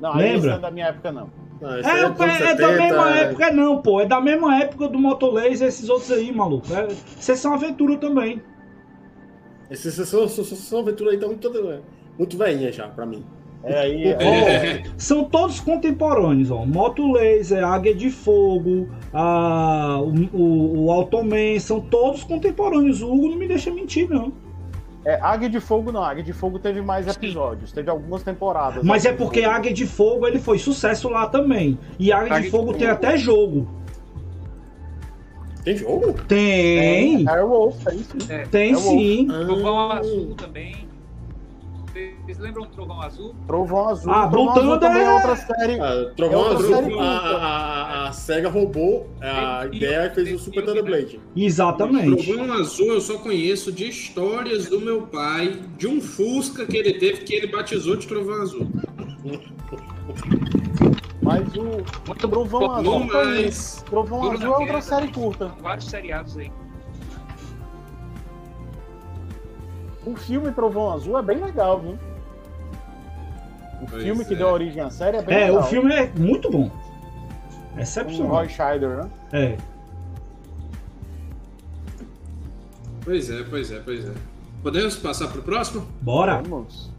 Não, Lembra? não é da minha época, não. Ah, esse É, é, anos é da 70, mesma é- época, não, pô. É da mesma época do Motolaser esses outros aí, maluco. É, Sessão Aventura também. Esse Sessão Sessão Aventura aí tá muito, muito velhinha já, pra mim. É aí. Ó, é- *laughs* São todos contemporâneos, ó. Moto Laser, Águia de Fogo, a, o, o, o Automan, são todos contemporâneos. O Hugo não me deixa mentir, não. é, Águia de Fogo não. Águia de Fogo teve mais episódios. Teve algumas temporadas. Mas é de porque. Águia de Fogo ele foi sucesso lá também. E Águia, Águia de de Fogo Fogo. tem até jogo. Tem jogo? Tem, Airwolf, é isso. É, tem É o sim. Trovão Ah, Azul também. Vocês lembram do Trovão Azul? Trovão Azul. Ah, Trovão Blue Azul também é é- outra série. Ah, Trovão É outra Azul, série a, a, a, SEGA roubou a Tem ideia e fez o tem Super filme, Thunder Blade. Exatamente. Trovão Azul eu só conheço de histórias do meu pai, de um Fusca que ele teve, que ele batizou de Trovão Azul. *laughs* Mas o Trovão Não, Azul. Não foi mais. isso. Trovão Duro Azul é outra Queda. série curta. Vários seriados aí. O filme Trovão Azul é bem legal, viu? O Pois filme que é. deu origem à série é bem É, legal. o filme é muito bom. Com Excepcional. Roy Scheider, né? É. Pois é, pois é, pois é. Podemos passar pro próximo? Bora. Vamos.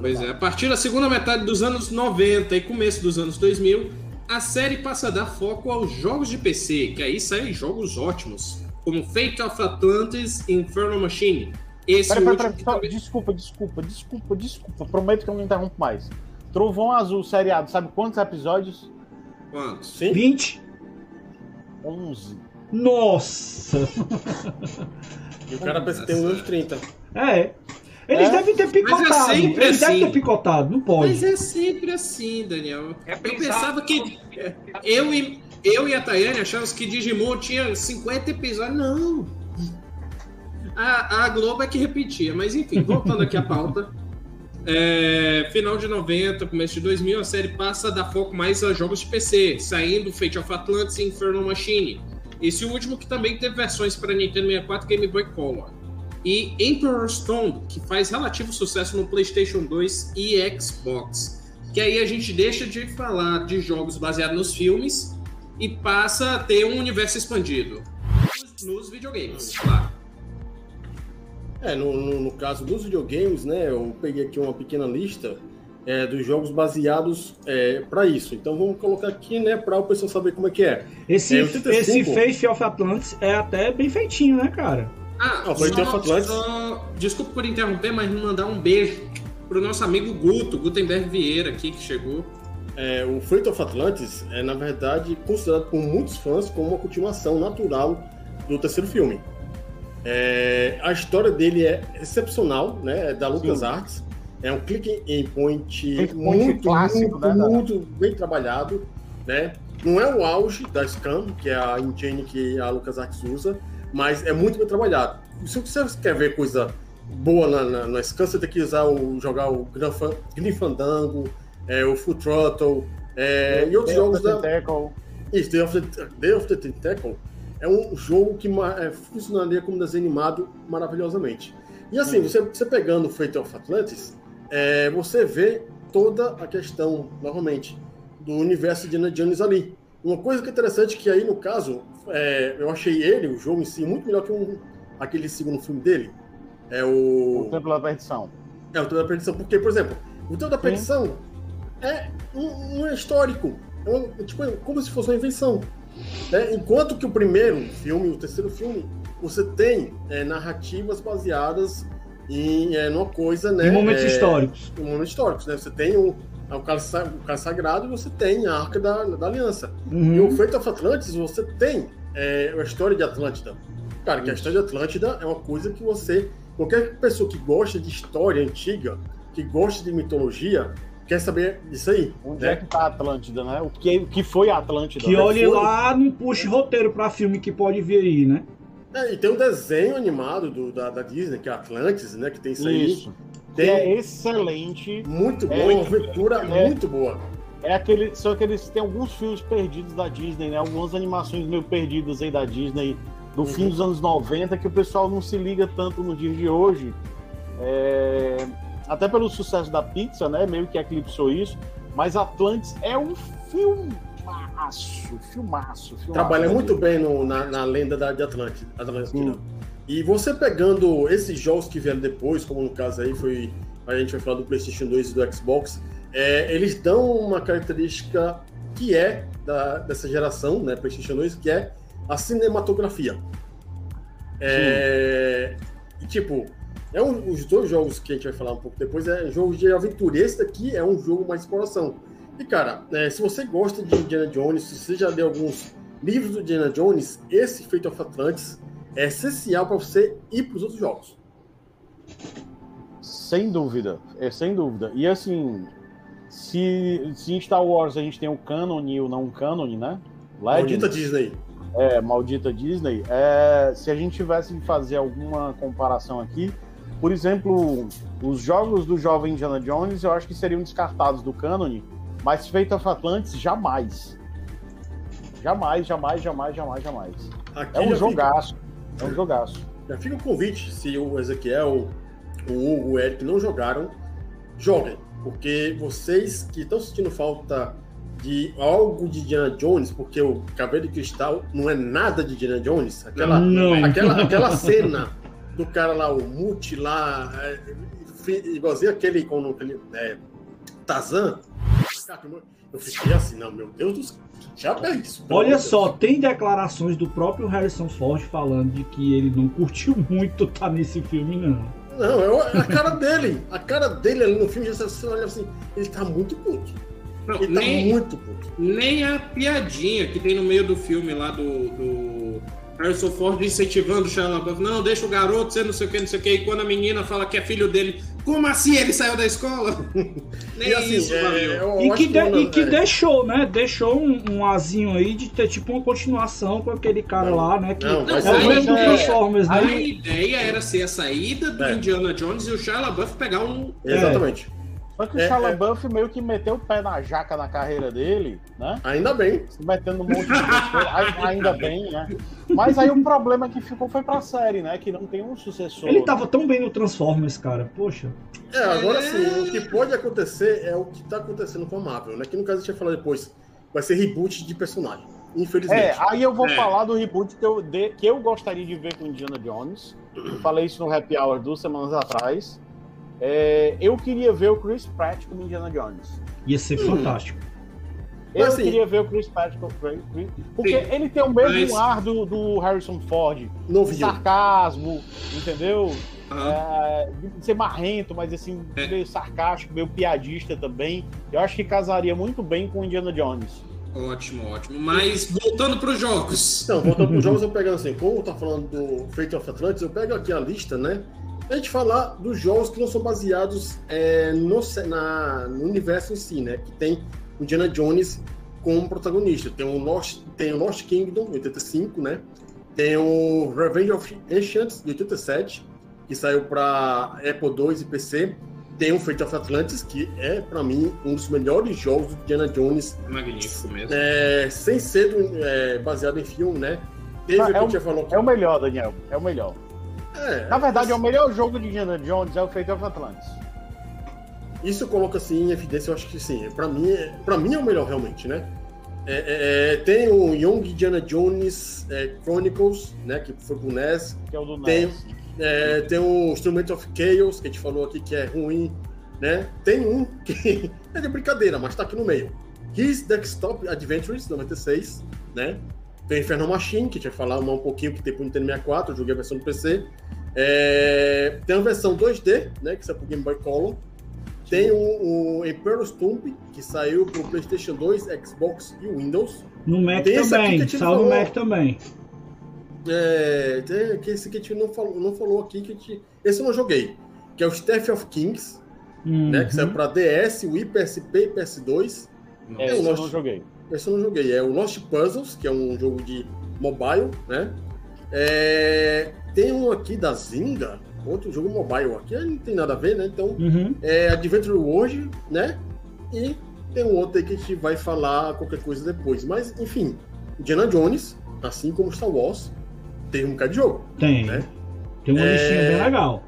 Pois é, a partir da segunda metade dos anos 90 e começo dos anos 2000, a série passa a dar foco aos jogos de PC, que aí saem jogos ótimos, como Fate of Atlantis e Infernal Machine. Esse último peraí. que só- talvez- Desculpa, desculpa, desculpa, desculpa. Prometo que eu não interrompo mais. Trovão Azul, seriado, sabe quantos episódios? Quantos? Sim? 20? 11. Nossa. *laughs* E o cara pensa que tem uns 30. É. Eles É? devem ter picotado. sempre Eles devem assim. ter picotado, não pode. Mas é sempre assim, Daniel. É Eu pensava que é, eu e, eu e a Tayane achávamos que Digimon tinha 50 episódios. Não. A, a Globo é que repetia, mas enfim, voltando aqui à pauta. *laughs* é, final de 90, começo de 2000, a série passa a dar foco mais a jogos de PC, saindo Fate of Atlantis e Infernal Machine. Esse último que também teve versões para Nintendo 64 Game Boy Color. E Emperor Stone, que faz relativo sucesso no PlayStation 2 e Xbox. Que aí a gente deixa de falar de jogos baseados nos filmes e passa a ter um universo expandido nos videogames, claro. É, no, no, no, caso dos videogames, né, eu peguei aqui uma pequena lista é, dos jogos baseados é, para isso. Então vamos colocar aqui, né, para o pessoal saber como é que é. Esse, é, esse Face of Atlantis é até bem feitinho, né, cara? Ah, o Face of Atlantis. desculpa por interromper, mas mandar um beijo pro nosso amigo Guto, Gutenberg Vieira aqui, que chegou. É, o Fate of Atlantis é, na verdade, considerado por muitos fãs como uma continuação natural do terceiro filme. É, a história dele é excepcional, né? É da LucasArts. É um click em point, muito, clássico, muito, né, muito bem trabalhado, né? Não é o auge da Scam, que é a engine que a LucasArts usa, mas é muito bem trabalhado. Se você quer ver coisa boa na, na, na Scam, você tem que usar o, jogar o Grim Fandango, é, o Full Throttle, é, e outros Day jogos da... Isso, Day of the, Day of the Tentacle é um jogo que é, funcionaria como desenho animado maravilhosamente. E assim, você, você pegando o Fate of Atlantis, é, você vê toda a questão, novamente, do universo de Indiana Jones ali. Uma coisa que é interessante que aí, no caso, é, eu achei ele, o jogo em si, muito melhor que um, aquele segundo filme dele. É o... O Templo da Perdição. É, o Templo da Perdição. Porque, por exemplo, o Templo da Perdição Sim. é um, um histórico. É um, tipo, como se fosse uma invenção. Né? Enquanto que o primeiro filme, o terceiro filme, você tem é, narrativas baseadas em é, numa coisa, né? Em momentos é, históricos. Em momentos históricos, né? Você tem o, o, Cálice, o Sagrado e você tem a Arca da, da Aliança. Uhum. E o Fate of Atlantis, você tem é, a história de Atlântida. Cara, que a história de Atlântida é uma coisa que você... Qualquer pessoa que gosta de história antiga, que gosta de mitologia, quer saber disso aí. Onde né? é que tá a Atlântida, né? O que, o que foi a Atlântida? Que né? olhe lá, não puxe roteiro pra filme que pode vir aí, né? É, e tem um desenho animado do, da, da Disney, que é Atlantis, né? Que tem isso aí. Isso. Tem... É excelente. Muito bom, é, uma aventura é, muito boa. É aquele, só que eles têm alguns filmes perdidos da Disney, né? Algumas animações meio perdidas aí da Disney do uhum. fim dos anos 90 que o pessoal não se liga tanto no dia de hoje. É, até pelo sucesso da pizza, né? Meio que eclipsou isso. Mas Atlantis é um filmaço, filmaço, filmaço. Trabalha muito bem no, na, na, lenda da, de Atlântida. Atlântida. E você pegando esses jogos que vieram depois, como no caso aí foi. A gente vai falar do PlayStation 2 e do Xbox, é, eles dão uma característica que é da, dessa geração, né, PlayStation 2, que é a cinematografia. É, e, tipo, é um, os dois jogos que a gente vai falar um pouco depois é jogo de aventura. Esse daqui é um jogo mais exploração. E, cara, é, se você gosta de Indiana Jones, se você já leu alguns livros do Indiana Jones, esse Fate of Atlantis é essencial para você ir para os outros jogos. Sem dúvida, é sem dúvida. E assim, se, se em Star Wars a gente tem o canon e o não canon, né? Maldita Disney. É, maldita Disney. É, se a gente tivesse que fazer alguma comparação aqui, por exemplo, os jogos do jovem Indiana Jones eu acho que seriam descartados do canon, mas Fate of Atlantis jamais. Jamais, jamais, jamais, jamais, jamais. Aqui é um jogaço. Fica... É um jogaço. Já fica o convite, se o Ezequiel, o Hugo, o Eric não jogaram, joguem. Porque vocês que estão sentindo falta de algo de Indiana Jones, porque o cabelo de cristal não é nada de Indiana Jones, aquela, não. aquela, *laughs* aquela cena do cara lá, o Muti lá, é, igualzinho aquele com aquele é, Tazan. Eu fiquei assim, não, meu Deus do céu, já é isso. Olha só, tem declarações do próprio Harrison Ford falando de que ele não curtiu *laughs* muito estar tá nesse filme, não. Não, é a cara dele. A cara dele ali no filme, você olha assim, ele tá muito puto. Não, ele tá nem, tá muito puto. Nem a piadinha que tem no meio do filme lá do, do Harrison Ford incentivando o Shia LaBeouf, não, deixa o garoto ser não sei o que, não sei o que, e quando a menina fala que é filho dele, Como assim ele saiu da escola? *laughs* Nem E assim, isso, é, valeu. eu E que, de- e que é, deixou, né? Deixou um, um azinho aí de ter tipo uma continuação com aquele cara Não, lá, né? Que não, é o mesmo do é, Transformers, A né? ideia era ser a saída do É. Indiana Jones e o Shia LaBeouf pegar um. Exatamente. Só que o É, Shia é. Meio que meteu o pé na jaca na carreira dele, né? Ainda bem. Se metendo um monte de besteira, ai- ainda bem, né? Mas aí o problema que ficou foi pra série, né? Que não tem um sucessor. Ele tava tão bem no Transformers, cara. Poxa. É, agora É. sim, o que pode acontecer é o que tá acontecendo com a Marvel, né? Que no caso a gente vai falar depois. Vai ser reboot de personagem. Infelizmente. É, aí eu vou É. falar do reboot que eu, de- que eu gostaria de ver com Indiana Jones. Eu falei isso no Happy Hour duas semanas atrás. É, eu queria ver o Chris Pratt como Indiana Jones. Ia ser Hum. fantástico. Eu assim, queria ver o Chris Pratt como Chris- Porque Sim. ele tem o mesmo Mas- ar do, do Harrison Ford. Novinho. Sarcasmo, entendeu? Aham. É, de ser marrento, mas assim, É. meio sarcástico, meio piadista também. Eu acho que casaria muito bem com o Indiana Jones. Ótimo, ótimo. Mas voltando para os jogos. Então, voltando para os jogos, eu pegando assim, como tá falando do Fate of Atlantis, eu pego aqui a lista, né? A gente falar dos jogos que não são baseados é, no, na- no universo em si, né? Que tem o Indiana Jones como protagonista. Tem o Lost, tem o Lost Kingdom, de 85, né? Tem o Revenge of Ancients, de 87, que saiu para Apple II e PC. Tem o Fate of Atlantis, que é, para mim, um dos melhores jogos do Indiana Jones Magnífico mesmo. é, sem ser é, baseado em filme, né? Teve o que é o-. É o melhor, Daniel. É o melhor. É, Na verdade, é o melhor jogo de Indiana Jones é o Fate of Atlantis. Isso coloca assim em evidência, eu acho que sim. Pra mim, é- pra mim é o melhor realmente, né? É, é, é, tem o Young Indiana Jones é, Chronicles, né? Que foi pro NES. Que é o do Tem- NES. Tem o Instrument of Chaos, que a gente falou aqui que é ruim, né? Tem um que *laughs* é de brincadeira, mas tá aqui no meio. His Desktop Adventures, 96, né? Tem Inferno Machine, que a gente vai falar um pouquinho que tem pro Nintendo 64, eu joguei a versão do PC. É, tem a versão 2D, né? Que saiu pro Game Boy Color. Tem o, o Emperor's Tomb, que saiu pro PlayStation 2, Xbox e Windows. No Mac Tem também. gente Salve o falou. Mac também. É, tem que esse que a gente não falou, não falou aqui, que a gente, esse eu não joguei, que é o Staff of Kings, né? Que saiu Uhum. para DS, Wii, PSP e PS2. É, É, esse o eu Lost- não joguei. Esse eu não joguei. É o Lost Puzzles, que é um jogo de mobile, né? É, tem um aqui da Zynga, outro jogo mobile aqui, não tem nada a ver, né? Então, Uhum. é Adventure World, né? E tem um outro aí que a gente vai falar qualquer coisa depois. Mas, enfim, Indiana Jones, assim como Star Wars, tem um bocado de jogo. Tem. né? Tem uma É, listinha bem legal.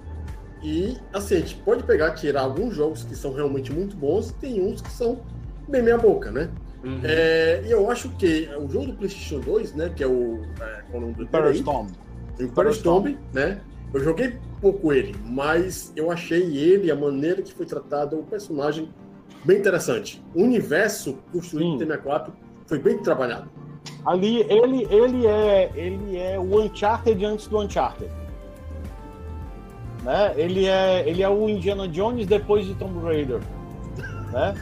E, assim, a gente pode pegar, tirar alguns jogos que são realmente muito bons, e tem uns que são bem meia boca, né? Uhum. É, e eu acho que o jogo do PlayStation 2, né, que é o. É, qual é o nome do. Storm. Imperial Storm, né? Eu joguei pouco ele, mas eu achei ele, a maneira que foi tratado, o personagem bem interessante. O universo construído Sim. no T64 foi bem trabalhado. Ali, ele, ele, é, ele é o Uncharted antes do Uncharted. Né? Ele, é, ele é o Indiana Jones depois de Tomb Raider. Né?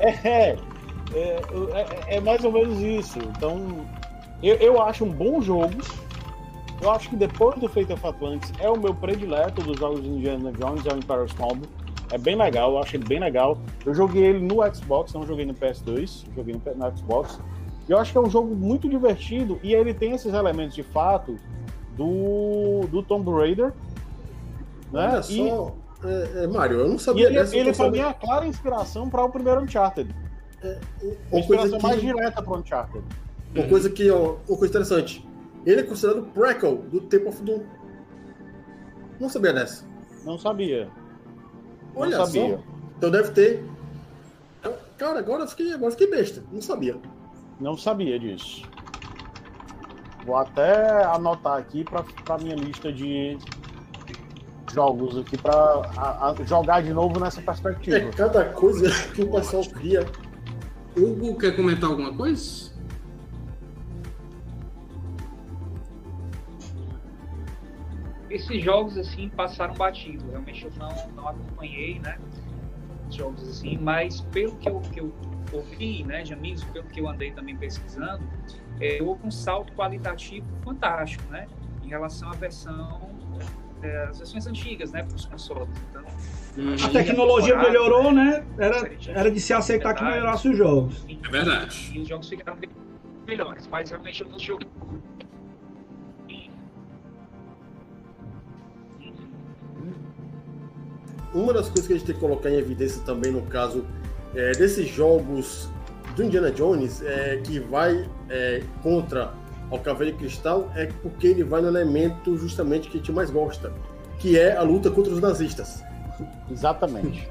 *laughs* *laughs* é, é, é, é mais ou menos isso. Então, eu, eu acho um bom jogo. Eu acho que depois do Fate of Atlantis é o meu predileto dos jogos de Indiana Jones, é o Imperial Storm. É bem legal, eu acho ele bem legal. Eu joguei ele no Xbox, não joguei no PS2, joguei no, no Xbox. E eu acho que é um jogo muito divertido e ele tem esses elementos de fato do, do Tomb Raider. Né? Olha E- só, é, é, Mário, eu não E, sabia ele, dessa. eu ele tô pra mim sabendo- é a clara inspiração para o primeiro Uncharted. A uma coisa inspiração mais que, direta para o Uncharted. uma coisa que, ó, uma coisa interessante. Ele é considerado prequel do Temple of Doom. Não sabia dessa. Não sabia. Não Olha sabia. só. Então deve ter. Cara, agora eu fiquei, agora fiquei besta. Não sabia. Não sabia disso. Vou até anotar aqui para minha lista de jogos aqui para jogar de novo nessa perspectiva. É cada coisa *laughs* que o pessoal cria. Hugo, quer comentar alguma coisa? Esses jogos, assim, passaram batido. Realmente eu não, não acompanhei, né? Os jogos assim, mas pelo que eu, que eu ouvi, né, de amigos, pelo que eu andei também pesquisando, é, houve um salto qualitativo fantástico, né? Em relação à versão é, as versões antigas, né, para os consoles. Então, A tecnologia melhorou, né? Era, era de se aceitar que melhorasse os jogos. É verdade. E os jogos ficaram bem melhores, mas realmente eu não jogo. Uma das coisas que a gente tem que colocar em evidência também no caso é, desses jogos do Indiana Jones é, que vai é, contra o Cavaleiro Cristal é porque ele vai no elemento justamente que a gente mais gosta, que é a luta contra os nazistas. Exatamente.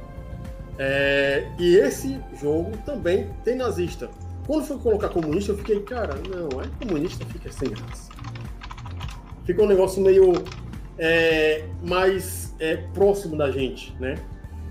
É, e esse jogo também tem nazista. Quando foi colocar comunista, eu fiquei, cara, não, aí comunista fica sem graça. Fica um negócio meio é, mais é, próximo da gente, né?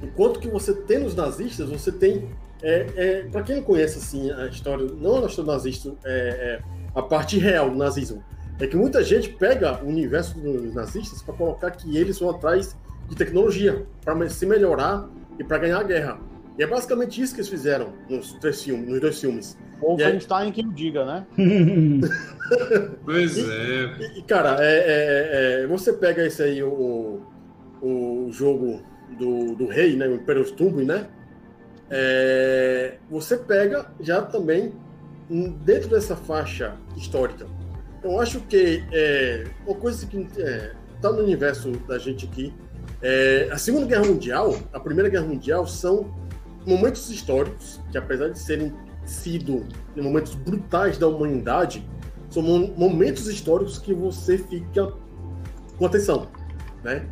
Enquanto que você tem nos nazistas, você tem. É, é, para quem não conhece assim a história, não a história nazista, é, é, a parte real do nazismo, é que muita gente pega o universo dos nazistas para colocar que eles vão atrás de tecnologia para se melhorar e para ganhar a guerra. E é basicamente isso que eles fizeram nos, três filmes, nos dois filmes. Ou E aí- Einstein que o diga, né? *laughs* Pois é. E, e, cara, é, é- é- você pega esse aí, o, o jogo do, do rei, né? O Império Stubin, né? É, você pega já também dentro dessa faixa histórica. Eu acho que é, uma coisa que está no universo da gente aqui, é, a Segunda Guerra Mundial, a Primeira Guerra Mundial são momentos históricos que, apesar de serem sido momentos brutais da humanidade, são mo- momentos históricos que você fica com atenção, né?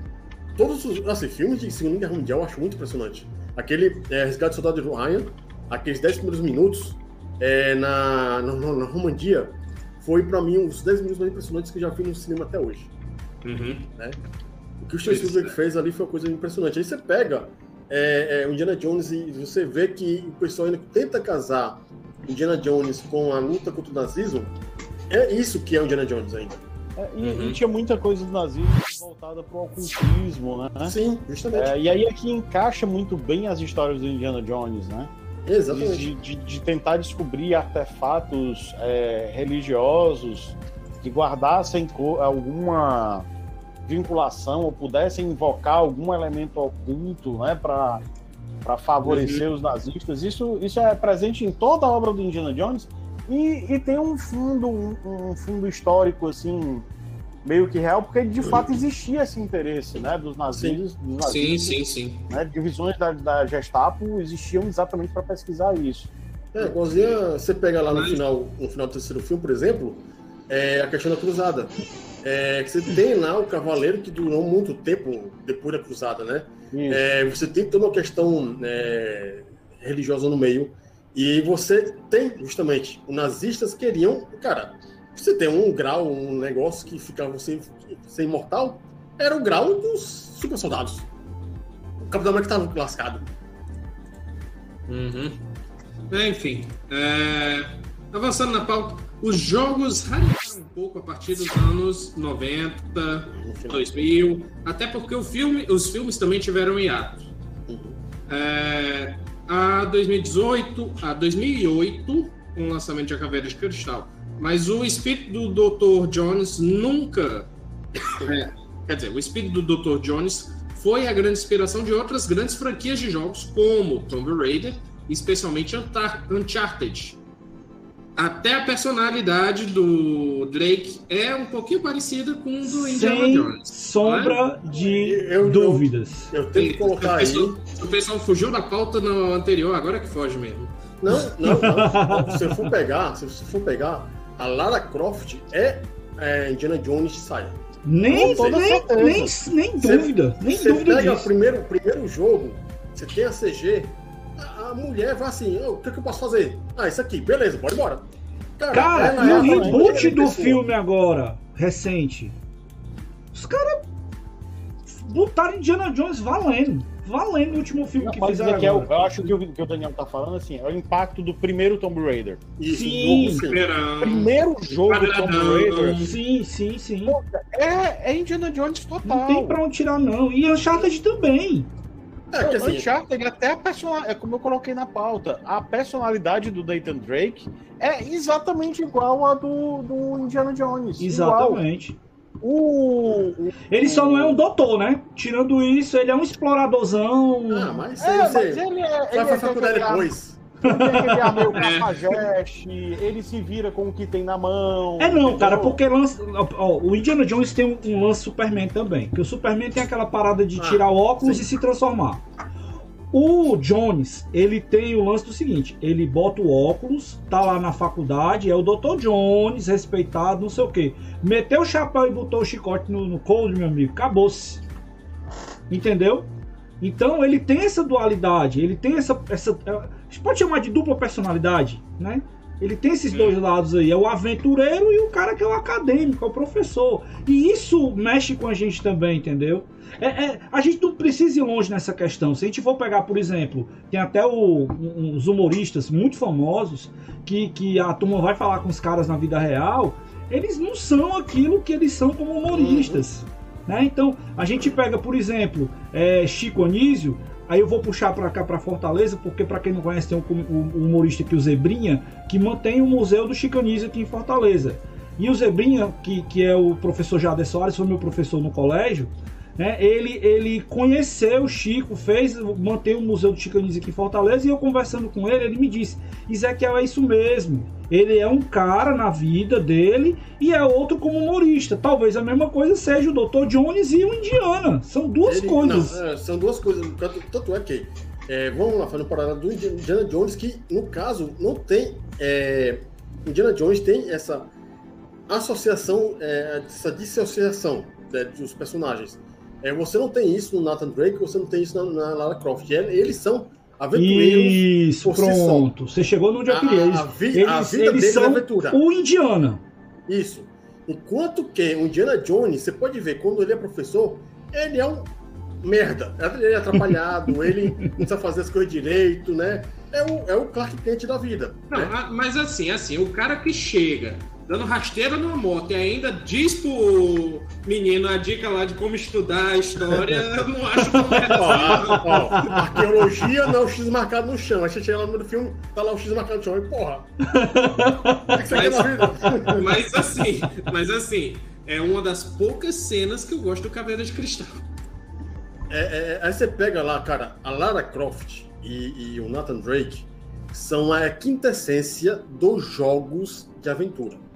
Todos os assim, filmes de Segunda Guerra Mundial eu acho muito impressionante. Aquele é, Resgate do Soldado de Ryan, aqueles 10 primeiros minutos é, na, na, na Romandia, foi pra mim um dos 10 minutos mais impressionantes que eu já vi no cinema até hoje. Uhum. O que o Spielberg é. fez ali foi uma coisa impressionante. Aí você pega é, é, o Indiana Jones e você vê que o pessoal ainda tenta casar Indiana Jones com a luta contra o nazismo. É isso que é o Indiana Jones ainda. É, e, Uhum. e tinha muita coisa do nazismo voltada pro ocultismo, né? Sim, justamente. É, e aí aqui encaixa muito bem as histórias do Indiana Jones, né? Exatamente. De, de- de tentar descobrir artefatos é, religiosos que guardassem alguma vinculação ou pudessem invocar algum elemento oculto, né, para para favorecer os nazistas. Isso, isso é presente em toda a obra do Indiana Jones e, e tem um fundo um, um fundo histórico assim meio que real porque de fato existia esse interesse, né, dos nazistas, dos nazistas Sim, sim, sim. né, divisões da, da Gestapo existiam exatamente para pesquisar isso. É, igualzinho você pega lá no final, no final do terceiro filme, por exemplo, é a questão da cruzada. É, que você tem lá o cavaleiro que durou muito tempo depois da cruzada, né? É, você tem toda uma questão é, religiosa no meio. E você tem, justamente, os nazistas queriam. Cara, você tem um grau, um negócio que ficava você ser imortal, era o grau dos super soldados. O Capitão América estava lascado. Uhum. Enfim, é, avançando na pauta, os jogos radicaram um pouco a partir dos anos 90, No final. 2000, até porque o filme, os filmes também tiveram hiato. É, a 2018, a 2008, com o lançamento de A Caveira de Cristal. Mas o espírito do Dr. Jones nunca. é, quer dizer, o espírito do Dr. Jones foi a grande inspiração de outras grandes franquias de jogos, como Tomb Raider, especialmente Uncharted. Até a personalidade do Drake é um pouquinho parecida com o do Indiana Sem Jones. sombra de Eu- eu- dúvidas. Eu tenho que colocar o, aí. pessoal, o pessoal fugiu da pauta no anterior, agora que foge mesmo. Não, não, não. Se eu for pegar, se você for pegar, a Lara Croft é, é Indiana Jones de saia. Nem, nem, nem, nem Você- dúvida. Nem Você dúvida pega o disso. primeiro, primeiro jogo, você tem a CG, a, mulher vai assim, "Ô, o que, que eu posso fazer? Ah, isso aqui, beleza, bora embora. Cara, e é o reboot do pessoa. filme agora, recente, os caras botaram Indiana Jones valendo. Valendo o último filme Não, que fizeram que é eu acho que o que o Daniel tá falando assim, é o impacto do primeiro Tomb Raider. Isso, Sim. jogo. Primeiro jogo do Tomb. Raider Sim, sim, sim. é, é Indiana Jones total. Não tem pra onde tirar, não. E Uncharted também. É, que assim, Uncharted, até a personalidade, é como eu coloquei na pauta, a personalidade do Nathan Drake é exatamente igual a do, do Indiana Jones. Igual. Exatamente. O, o, ele só não é um doutor, né? Tirando isso, ele é um exploradorzão. Ah, mas, é, mas ele é. Vai pra faculdade depois. Ele é meio cafajeste, ele se vira com o que tem na mão. É não, cara, porque lance, ó, o Indiana Jones tem um, um, lance Superman também. Que o Superman tem aquela parada de ah, tirar o óculos sim. e se transformar. O Jones, ele tem o lance do seguinte: ele bota o óculos, tá lá na faculdade, é o Dr. Jones, respeitado, não sei o que. Meteu o chapéu e botou o chicote no, no cold, meu amigo, acabou-se. Entendeu? Então ele tem essa dualidade, ele tem essa, essa. É, a gente pode chamar de dupla personalidade, né? Ele tem esses dois lados aí, é o aventureiro e o cara que é o acadêmico, é o professor. E isso mexe com a gente também, entendeu? É, é, a gente não precisa ir longe nessa questão. Se a gente for pegar, por exemplo, tem até o, uns humoristas muito famosos que, que a turma vai falar com os caras na vida real, eles não são aquilo que eles são como humoristas. Uhum. Né? Então, a gente pega, por exemplo, é, Chico Anísio, aí eu vou puxar para cá, para Fortaleza, porque para quem não conhece, tem um, um, um, humorista aqui, o Zebrinha, que mantém o Museu do Chico Anísio aqui em Fortaleza. E o Zebrinha, que, que é o professor Jader Soares, foi meu professor no colégio, né? Ele, ele conheceu o Chico, fez, manter o Museu do Chico Anísio aqui em Fortaleza, e eu conversando com ele, ele me disse, Ezequiel, é isso mesmo. Ele é um cara na vida dele e é outro como humorista. Talvez a mesma coisa seja o Dr. Jones e o Indiana. São duas ele, coisas. Não, é, são duas coisas. Tanto é que, é, vamos lá, falando parada do Indiana Jones, que no caso não tem. É, Indiana Jones tem essa associação, é, essa dissociação né, dos personagens. É, você não tem isso no Nathan Drake, você não tem isso na, na Lara Croft. Eles são aventureiros. Isso, pronto. Si você chegou no onde eu queria. Eles, a, vi, eles, vida eles é são aventura. o Indiana. Isso. Enquanto que o Indiana Jones, você pode ver, quando ele é professor, ele é um merda. Ele é atrapalhado, *laughs* ele não sabe fazer as coisas direito, né? É o, é o Clark Kent da vida. Não, né? mas assim, assim, o cara que chega dando rasteira numa moto e ainda diz pro menino a dica lá de como estudar a história, *laughs* eu não acho correto. ó, arqueologia não é o X marcado no chão. Aí você chega lá no filme, tá lá o X marcado no chão. E porra! *laughs* mas, *laughs* mas assim, mas assim, é uma das poucas cenas que eu gosto do Caveira de Cristal. É, é, aí você pega lá, cara, a Lara Croft e, e o Nathan Drake são a quintessência dos jogos de aventura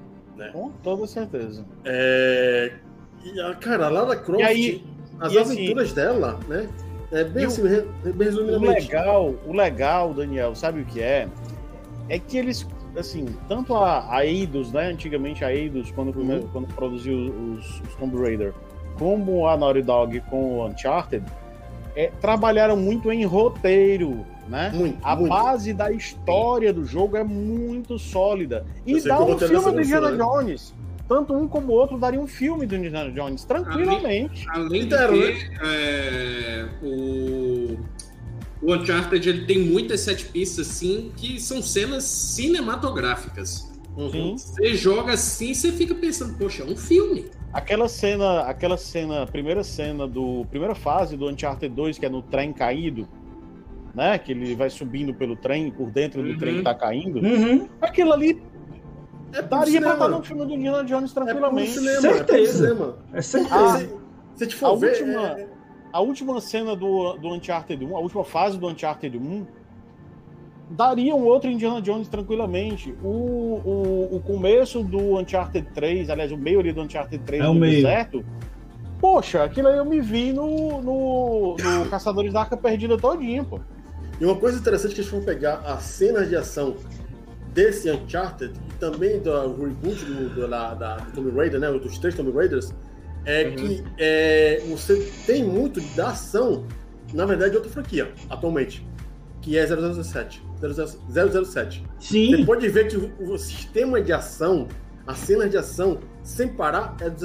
né? Com toda certeza. É... E, cara, a Lara Croft, aí, as assim, aventuras assim, dela, né? É bem assim, o, bem resumidamente. O legal, o legal, Daniel, sabe o que é? É que eles, assim, tanto a, a Eidos, né? Antigamente a Eidos, quando, uhum. quando produziu os, os Tomb Raider, como a Naughty Dog com o Uncharted, é, trabalharam muito em roteiro, né? Muito, a muito. base da história do jogo é muito sólida. E dá um filme do Indiana né? Jones. Tanto um como o outro daria um filme do Indiana Jones, tranquilamente. Além, além de ter, é, o, o Uncharted ele tem muitas set pieces assim que são cenas cinematográficas. Uhum. Você joga assim, você fica pensando, poxa, é um filme. Aquela cena, aquela cena, primeira cena do primeira fase do Uncharted 2, que é no trem caído, né? Que ele vai subindo pelo trem, por dentro do uhum. trem que tá caindo. Uhum. Aquilo ali é daria pra estar no filme do Indiana Jones tranquilamente. É cinema, certeza. É, é certeza. Ah, se, se te for a ver, última, é... a última cena do, do Uncharted 1, a última fase do Uncharted 1, daria um outro Indiana Jones tranquilamente. O, o, o começo do Uncharted 3, aliás, o meio ali do Uncharted 3 é no meio. deserto, poxa, aquilo aí eu me vi no, no, no Caçadores da Arca Perdida todinho, pô. E uma coisa interessante que a gente for pegar as cenas de ação desse Uncharted e também do reboot do, do, da, da do Tomb Raider, né, dos três Tomb Raiders, é uhum. que é, você tem muito da ação, na verdade, de outra franquia, atualmente, que é 007. 007. Sim. Você pode ver que o, o sistema de ação, as cenas de ação, sem parar, é do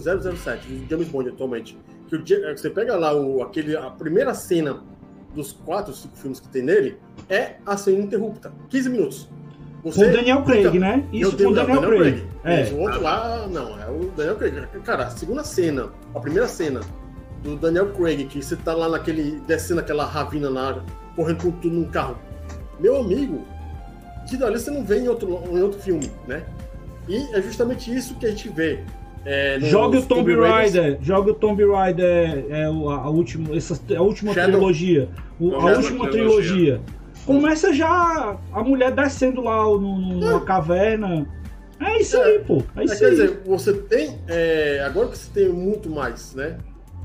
007, do James Bond atualmente. Que o, você pega lá o, aquele, a primeira cena dos quatro, cinco filmes que tem nele, é a cena interrupta. 15 minutos. Você, o Daniel Craig, né? Isso com o Daniel, Daniel Craig. Craig. É. O outro lá, não, é o Daniel Craig. Cara, a segunda cena, a primeira cena do Daniel Craig, que você tá lá naquele, descendo aquela ravina na água, correndo com tudo num carro. Meu amigo, que dali você não vê em outro, em outro filme, né? E é justamente isso que a gente vê. É, Joga o Tomb. Raider, joga o Tomb Raider, é, o- a, última, essa, a última Shadow- trilogia. O- a última trilogia. trilogia. Começa já a mulher descendo lá no, no- numa caverna. É isso É. aí, pô. É É, isso quer aí. dizer, você tem. é, agora que você tem muito mais, né?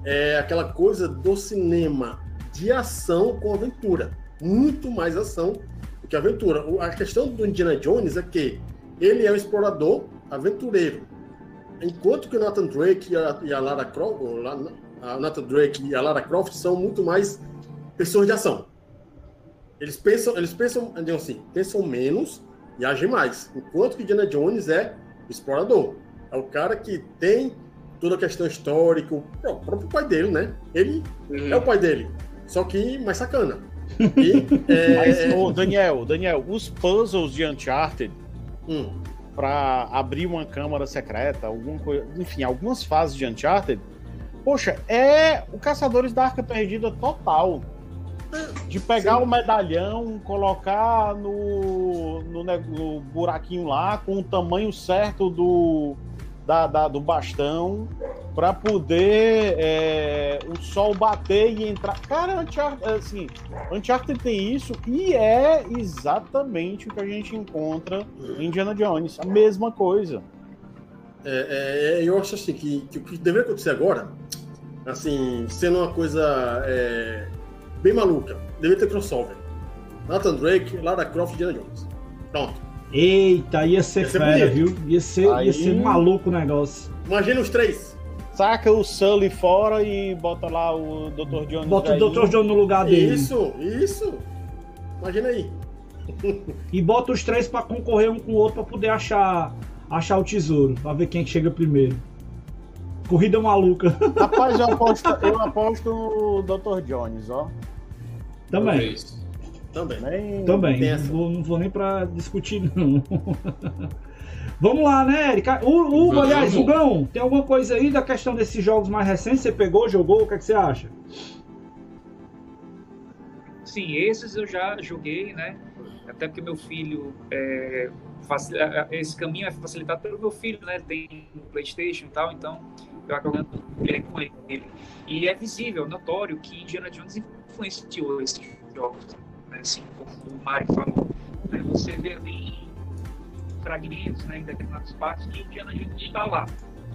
É aquela coisa do cinema de ação com aventura. Muito mais ação do que aventura. A questão do Indiana Jones é que ele é um explorador aventureiro. Enquanto que o Nathan Drake e a, e a Lara Croft, a Nathan Drake e a Lara Croft são muito mais pessoas de ação. Eles pensam, eles pensam, digamos assim, pensam menos e agem mais. Enquanto que Indiana Jones é o explorador. É o cara que tem toda a questão histórica, o é o próprio pai dele, né? Ele é o pai dele, só que mais sacana. E, *laughs* é, Mas, ô, Daniel, Daniel, os puzzles de Uncharted hum, pra abrir uma câmara secreta, alguma coisa, enfim, algumas fases de Uncharted, poxa, é o Caçadores da Arca Perdida total. De pegar Sim. o medalhão, colocar no, no, no buraquinho lá, com o tamanho certo do, da, da- do bastão, pra poder é, o sol bater e entrar. Cara, Uncharted, assim, Uncharted tem isso e é exatamente o que a gente encontra em Indiana Jones. A mesma coisa. é, é, eu acho assim que, que o que deveria acontecer agora, assim, sendo uma coisa é, bem maluca, deveria ter crossover. Nathan Drake, Lara Croft e Indiana Jones. Pronto. Eita, ia ser Ia ser fera, bonito. viu? Ia ser, Aí- ia ser maluco o negócio. Imagina os três. Saca o Sully fora e bota lá o Dr. Jones. Bota o. Dr. John no lugar dele. Isso, isso. Imagina aí. *laughs* E bota os três pra concorrer um com o outro pra poder achar, achar o tesouro. Pra ver quem é chega primeiro. Corrida maluca. Rapaz, eu *laughs* aposto, eu aposto no Dr. Jones, ó. Também. Talvez. Também. Nem... Também. Não não vou nem pra discutir, não. *laughs* Vamos lá, né, Erika? O, o, Vamos. aliás, Rugão, tem alguma coisa aí da questão desses jogos mais recentes? Você pegou, jogou? O que, é que você acha? Sim, esses eu já joguei, né? Até porque meu filho é, faci- a- a- esse caminho é facilitado pelo meu filho, né? Tem um PlayStation e tal, então eu acabo jogando com ele. E é visível, notório que Indiana Jones influenciou esses jogos, né? assim como o Mario falou. né? Você vê ali fragmentos, né, em determinadas partes que Indiana Jones está lá.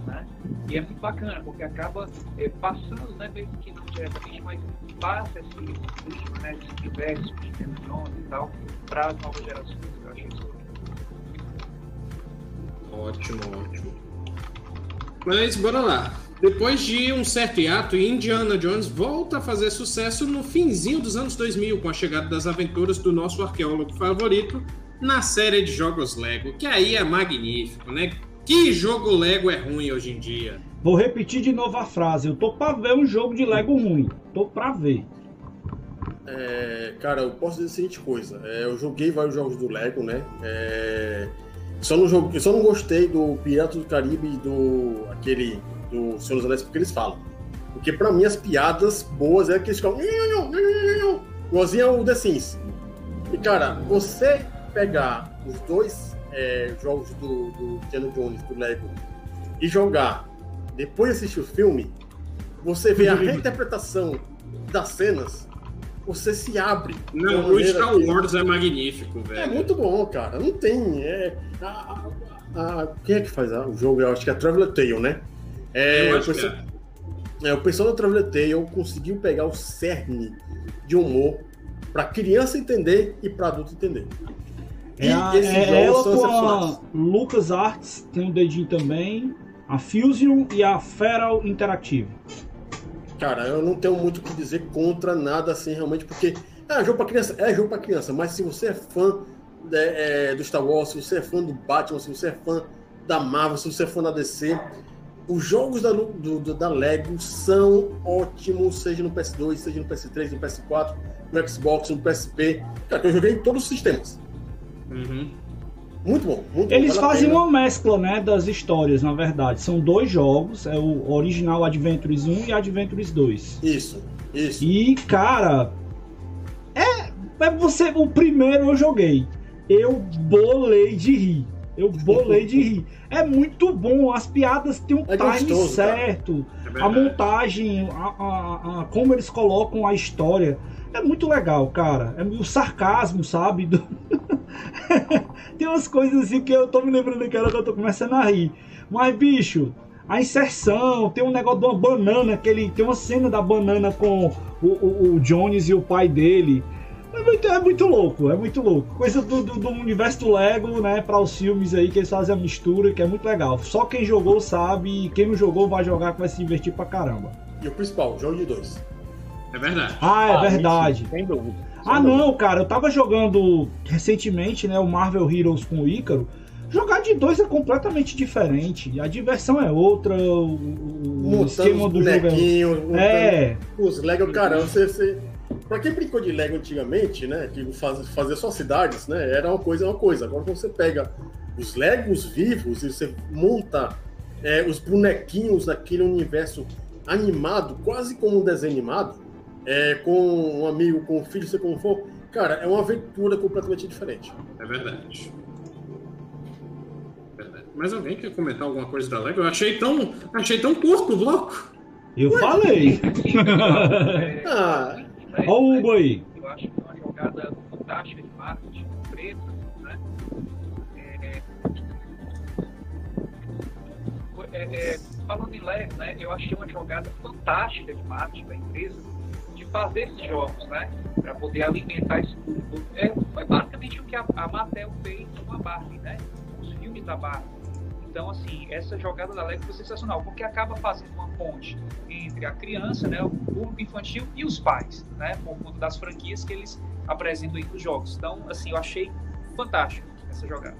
Né? E é muito bacana, porque acaba é, passando, né, mesmo que não diretamente, mas passa esse clima, né, esse universo de Indiana Jones e tal, para as novas gerações. Eu achei isso Ótimo, ótimo. Mas bora lá. Depois de um certo hiato, Indiana Jones volta a fazer sucesso no finzinho dos anos 2000 com a chegada das aventuras do nosso arqueólogo favorito na série de jogos Lego, que aí é magnífico, né? Que jogo Lego é ruim hoje em dia? Vou repetir de novo a frase. Eu tô pra ver um jogo de Lego ruim. Tô pra ver. É, cara, eu posso dizer a seguinte coisa. é, eu joguei vários jogos do Lego, né? É, só, não joguei, só não gostei do Pirata do Caribe e do aquele do Senhor dos Anéis porque eles falam. Porque pra mim as piadas boas é que eles ficam. Igualzinho ao The Sims. E cara, você pegar os dois é, jogos do, do Indiana Jones, do Lego, e jogar, depois de assistir o filme, você vê a reinterpretação das cenas, você se abre. Não, o Star que- Wars é magnífico, velho. É muito bom, cara. Não tem. É, a- a- a- quem é que faz o jogo? Eu acho que é Traveler Tale, né? É, Eu o pessoal, é. é, o pessoal da Traveler Tale conseguiu pegar o cerne de humor pra criança entender e pra adulto entender. E É, é ela com a. Lucas Arts, tem um dedinho também. A Fusion e a Feral Interactive. Cara, eu não tenho muito o que dizer contra nada assim, realmente, porque é jogo pra criança, é jogo pra criança, mas se você é fã né, é, do Star Wars, se você é fã do Batman, se você é fã da Marvel, se você é fã da DC, os jogos da, do- do- da Lego são ótimos, seja no PS2, seja no PS3, no PS4, no Xbox, no PSP. Cara, eu joguei em todos os sistemas. Uhum. Muito bom, muito bom. Eles vale a fazem uma mescla, né, das histórias, na verdade. São dois jogos, é o original Adventures 1 e Adventures 2. Isso, isso. E, cara, é, é você, o primeiro eu joguei. Eu bolei de rir. Eu bolei de rir. É muito bom, as piadas têm um É time gostoso, certo. É A montagem, a, a- a- como eles colocam a história. É muito legal, cara. É o sarcasmo, sabe? Do- *laughs* Tem umas coisas assim que eu tô me lembrando que eu tô começando a rir. Mas, bicho, a inserção, tem um negócio de uma banana, que ele tem uma cena da banana com o, o- o Jones e o pai dele. É muito, é muito louco, é muito louco. Coisa do, do- do universo do Lego, né, para os filmes aí, que eles fazem a mistura, que é muito legal. Só quem jogou sabe, e quem não jogou vai jogar que vai se divertir pra caramba. E o principal, jogo de dois. É verdade. Ah, é Ah, verdade. isso, sem dúvida. Ah, dúvida. não, cara, eu tava jogando recentemente, né, o Marvel Heroes com o Ícaro. Jogar de dois é completamente diferente. A diversão é outra, o, o- esquema do jogo é. É, os Lego, caramba, você, você... Pra quem brincou de Lego antigamente, né, que faz, fazia só cidades, né, era uma coisa, uma coisa. Agora quando você pega os Legos vivos e você monta é, os bonequinhos daquele universo animado, quase como um desenho animado, é, com um amigo, com um filho, seja como for, cara, é uma aventura completamente diferente. É verdade. Verdade. Mas alguém quer comentar alguma coisa da Lego? Eu achei tão, achei tão curto o bloco. eu falei. É, Ah, é, Ó o. Eu acho que é uma jogada fantástica de marketing, empresa, né? É, é, é, falando em Lego, né? Eu achei uma jogada fantástica de marketing da empresa de fazer esses jogos, né? Para poder alimentar esse público. É, foi basicamente o que a, a Mattel fez com a Barbie, né? Os filmes da Barbie. Então, assim, essa jogada da Lego foi sensacional, porque acaba fazendo uma ponte entre a criança, né, o público infantil e os pais, né, por conta das franquias que eles apresentam aí nos jogos. Então, assim, eu achei fantástico essa jogada.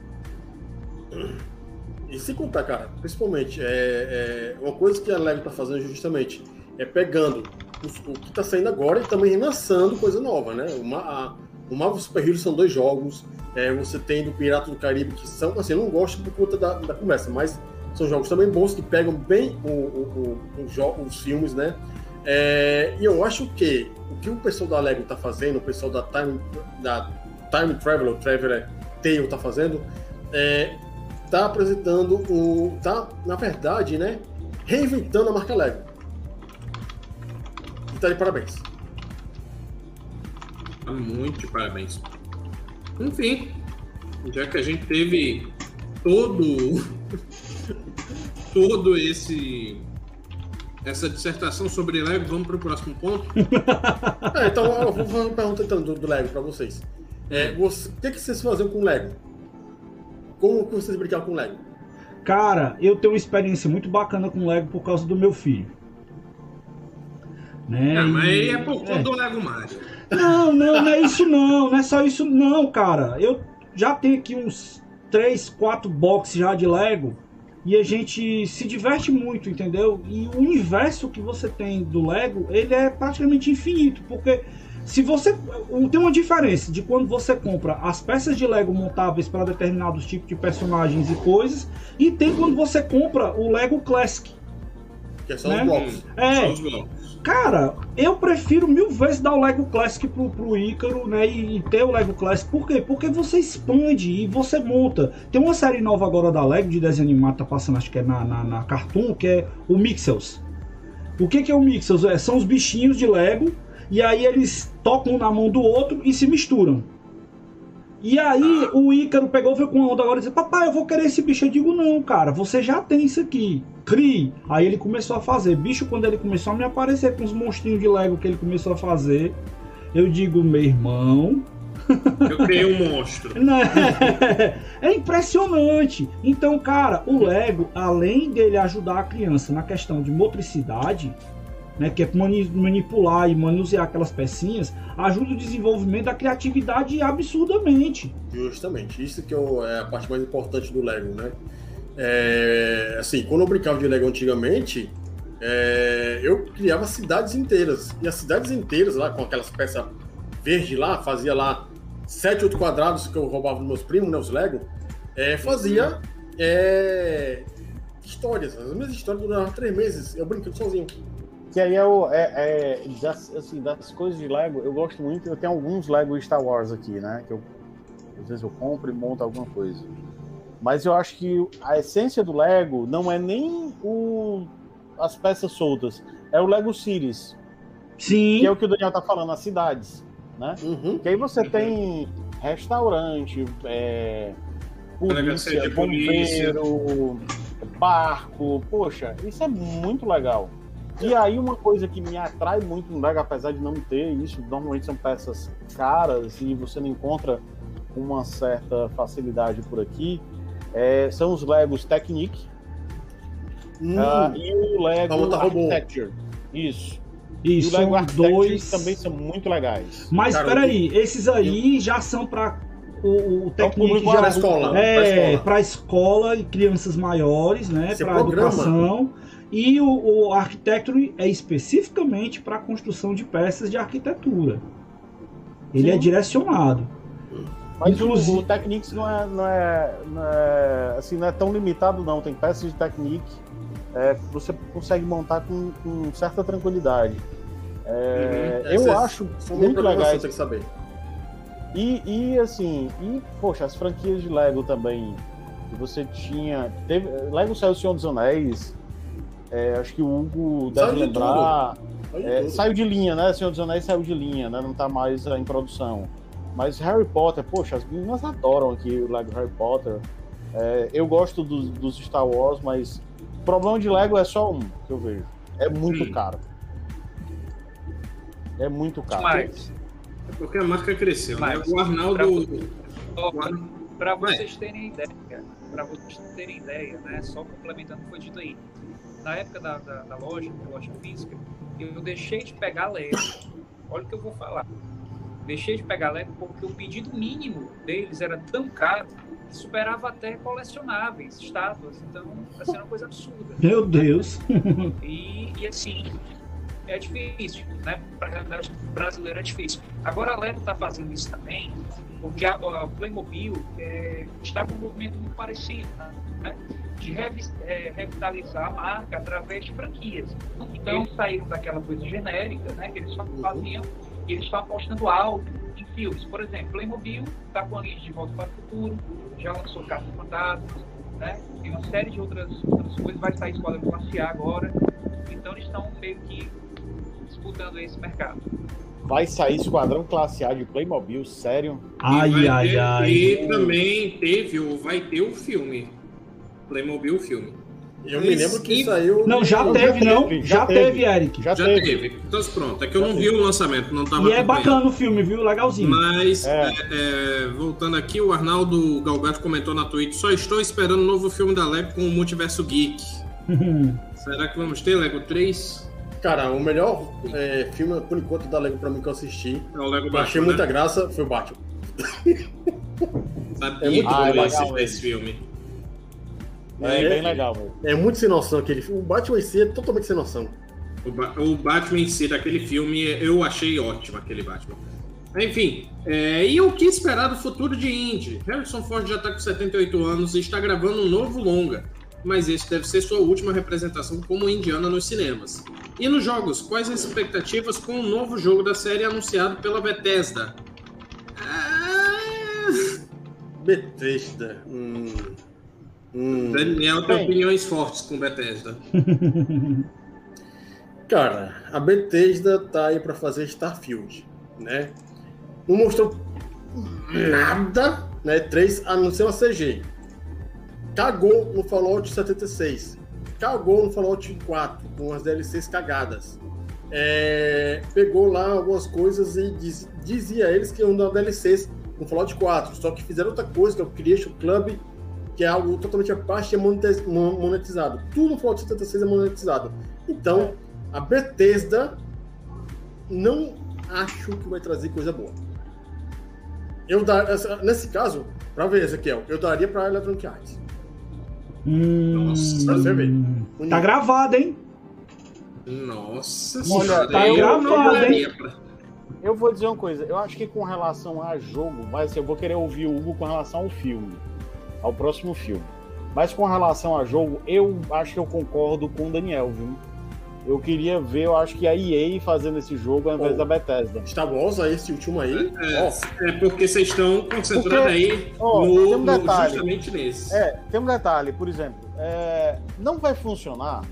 E se contar, cara, principalmente, é, é, uma coisa que a Lego tá fazendo justamente é pegando os- o que tá saindo agora e também lançando coisa nova, né? Uma, a, o Marvel Super Heroes são dois jogos, é, você tem do Pirata do Caribe, que são, assim, eu não gosto por conta da, da conversa, mas são jogos também bons que pegam bem o, o, o, os filmes, né? É, e eu acho que o que o pessoal da Lego tá fazendo, o pessoal da Time, da Time Traveler, Traveler Tale tá fazendo, é, tá apresentando o. tá, na verdade, né? Reinventando a marca Lego. E tá de parabéns. Tá Muito de parabéns. Enfim, já que a gente teve todo *laughs* todo esse essa dissertação sobre Lego, vamos para o próximo ponto. *laughs* É, então eu vou fazer uma pergunta então, do, do Lego pra vocês. É, você- o que, que vocês faziam com Lego? Como que vocês brincavam com Lego? Cara, eu tenho uma experiência muito bacana com Lego por causa do meu filho. Né? Ah, mas E- aí é por conta é. do Lego Mario. Não, não, não é isso não, não é só isso não, cara. Eu já tenho aqui uns 3, 4 boxes já de Lego e a gente se diverte muito, entendeu? E o universo que você tem do Lego, ele é praticamente infinito, porque se você tem uma diferença de quando você compra as peças de Lego montáveis para determinados tipos de personagens e coisas, e tem quando você compra o Lego Classic. Que é só Né? os blocos. É, os blocos. Cara, eu prefiro mil vezes dar o Lego Classic pro, pro Ícaro, né? E, e ter o Lego Classic. Por quê? Porque você expande e você monta. Tem uma série nova agora da Lego de desenho animado, tá passando, acho que é na, na, na Cartoon, que é o Mixels. O que, que é o Mixels? É, são os bichinhos de Lego, e aí eles tocam na mão do outro e se misturam. E aí o Ícaro pegou, veio com uma onda agora e disse: Papai, eu vou querer esse bicho. Eu digo: Não, cara, você já tem isso aqui. Crie. Aí ele começou a fazer. Bicho, quando ele começou a me aparecer com os monstrinhos de Lego que ele começou a fazer, eu digo: Meu irmão. Eu criei um monstro. *laughs* Né? É impressionante. Então, cara, o Lego, além dele ajudar a criança na questão de motricidade, né, que é mani- manipular e manusear aquelas pecinhas, ajuda o desenvolvimento da criatividade absurdamente. Justamente, isso que eu- é a parte mais importante do Lego, né? É, assim, quando eu brincava de Lego antigamente, é, eu criava cidades inteiras. E as cidades inteiras lá, com aquelas peças verdes lá, fazia lá sete, oito quadrados que eu roubava dos meus primos, né, os Lego, é, fazia é, histórias. As minhas histórias duravam três meses, eu brincando sozinho. Que aí é, o, é, é das, assim, das coisas de Lego, eu gosto muito. Eu tenho alguns Lego Star Wars aqui, né? Que eu, às vezes eu compro e monto alguma coisa. Mas eu acho que a essência do Lego não é nem o, as peças soltas, é o Lego Cities, Sim. que é o que o Daniel tá falando, as cidades, né? Uhum. Que aí você tem restaurante, é, Delegacia polícia, de polícia. bombeiro, barco, poxa, isso é muito legal. E aí uma coisa que me atrai muito no Lego, apesar de não ter isso, normalmente são peças caras e você não encontra com uma certa facilidade por aqui, é, são os Legos Technic Hum, ah, e o Lego. Architecture. Isso. Isso, e o Lego são Architecture dois. também são muito legais. Mas Cara, peraí, esses aí já são para o, o É técnico público já pra escola. É, escola. para escola e crianças maiores, né? Você Para programa. educação. E o, o Architecture é especificamente para a construção de peças de arquitetura. Ele Sim. é direcionado. Mas o- Inclusive- o, Technics não é, não, é, não é- assim, não é tão limitado, não. Tem peças de Technic é, que você consegue montar com, com certa tranquilidade. É, Uhum. Eu Essas acho muito programação, legais. tem que saber. E, e assim, e, poxa, as franquias de Lego também. que Você tinha. Teve, Lego saiu o Senhor dos Anéis. É, acho que o Hugo deve Saiu de lembrar. Olha É, saiu de linha, né? Senhor dos Anéis saiu de linha, né? Não tá mais é, em produção. Mas Harry Potter, poxa, as meninas adoram aqui o Lego Harry Potter. É, eu gosto dos, dos Star Wars, mas o problema de Lego é só um que eu vejo. É muito Hum. caro. É muito caro. Mas, É porque a marca cresceu, né? Mas, O Arnaldo. para vocês terem ideia, para vocês terem ideia, né? Só complementando o que foi dito aí. Na época da, da, da loja, da loja física, eu deixei de pegar Lego. Olha o que eu vou falar. Deixei de pegar Lego porque o pedido mínimo deles era tão caro que superava até colecionáveis, estátuas. Então, assim, era uma coisa absurda. Meu Deus. *laughs* E, e assim, é difícil, né? Para a realidade brasileira é difícil. Agora a Lego está fazendo isso também, porque a, a Playmobil é, está com um movimento muito parecido, né? De revi- é, revitalizar a marca através de franquias. Então, eles saíram daquela coisa genérica, né? Que eles só faziam, e eles estão apostando alto em filmes. Por exemplo, Playmobil está com a linha de Volta para o Futuro, já lançou Caça Fantasmas, né? Tem uma série de outras, outras coisas, vai sair Esquadrão Classe A agora. Então eles estão meio que disputando esse mercado. Vai sair Esquadrão Classe A de Playmobil, sério? Ai, e ai, ter- ai. E também teve, ou vai ter o filme. Playmobil filme. Eu me lembro que E- saiu. Não, já Já teve, não. teve, Já já teve, teve. Eric. Já, Já teve. teve. Então pronto. É que eu não vi o lançamento, não tava E é bacana o filme, viu? Legalzinho. Mas, É. é, é, voltando aqui, o Arnaldo Galberto comentou na Twitch: só estou esperando o novo filme da Lego com o Multiverso Geek. *laughs* Será que vamos ter Lego 3? Cara, o melhor é, filme, por enquanto, da Lego pra mim que eu assisti. É o Lego Eu achei Batman, muita né? graça, foi o Batman. Sabia *laughs* É muito legal assistir esse esse. filme. É, É. bem legal, velho. É muito sem noção aquele filme. O Batman em si é totalmente sem noção. O, Ba- o Batman em si, daquele filme, eu achei ótimo aquele Batman. Enfim, é, e o que esperar do futuro de Indy? Harrison Ford já está com 78 anos e está gravando um novo longa, mas esse deve ser sua última representação como indiana nos cinemas. E nos jogos, quais as expectativas com o novo jogo da série anunciado pela Bethesda? Ah, Bethesda. Hum. Hum. Daniel tem Bem. opiniões fortes com Bethesda. *laughs* Cara, a Bethesda tá aí pra fazer Starfield, né? Não mostrou nada, né? 3 a não ser uma CG. Cagou no Fallout 76. Cagou no Fallout 4, com as DLCs cagadas. É, pegou lá algumas coisas e diz- dizia eles que iam dar DLCs no Fallout 4. Só que fizeram outra coisa, que é o Creation Club, que é algo totalmente à parte e é monetiz- mon- monetizado. Tudo no Fallout 76 é monetizado. Então, a Bethesda não acho que vai trazer coisa boa. Eu dar, nesse caso, pra ver, Ezequiel, eu daria pra Electronic Arts. Hum, Nossa, pra você ver. Tá gravado, hein? Nossa Olha, senhora, tá eu gravado, pra- Eu vou dizer uma coisa, eu acho que com relação a jogo, mas eu vou querer ouvir o Hugo com relação ao filme, ao próximo filme. Mas com relação a jogo, eu acho que eu concordo com o Daniel, viu? Eu queria ver, eu acho que a EA fazendo esse jogo ao invés Oh. da Bethesda. Star Wars, aí, esse último aí. É, ó, é porque vocês estão concentrados Porque, aí ó, no, tem um no- detalhe. justamente nesse. É, tem um detalhe, por exemplo, é, não vai funcionar.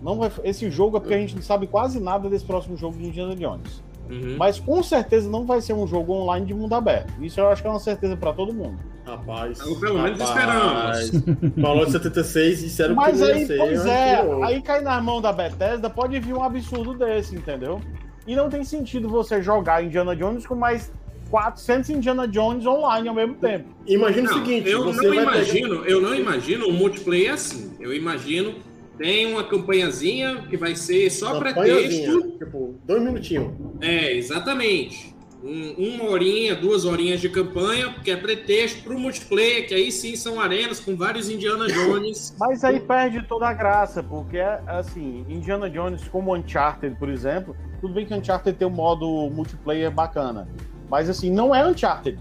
Não vai, esse jogo é porque a gente não sabe quase nada desse próximo jogo de Indiana Jones. Uhum. Mas com certeza não vai ser um jogo online de mundo aberto. Isso eu acho que é uma certeza pra todo mundo. rapaz. Ou pelo menos rapaz. *laughs* Falou de 76 e disseram Mas que aí, ser, pois é, aí cai na mão da Bethesda, pode vir um absurdo desse, entendeu? E não tem sentido você jogar Indiana Jones com mais 400 Indiana Jones online ao mesmo tempo. Imagina Não, o seguinte, eu você não vai imagino, eu não imagino um multiplayer assim. Eu imagino tem uma campanhazinha que vai ser só pretexto. campanhazinha, tipo, dois minutinhos. É, exatamente. Um- uma horinha, duas horinhas de campanha, que é pretexto para o multiplayer, que aí sim são arenas com vários Indiana Jones. *laughs* Mas aí perde toda a graça, porque, assim, Indiana Jones como Uncharted, por exemplo, tudo bem que Uncharted tem um modo multiplayer bacana, mas, assim, não é Uncharted.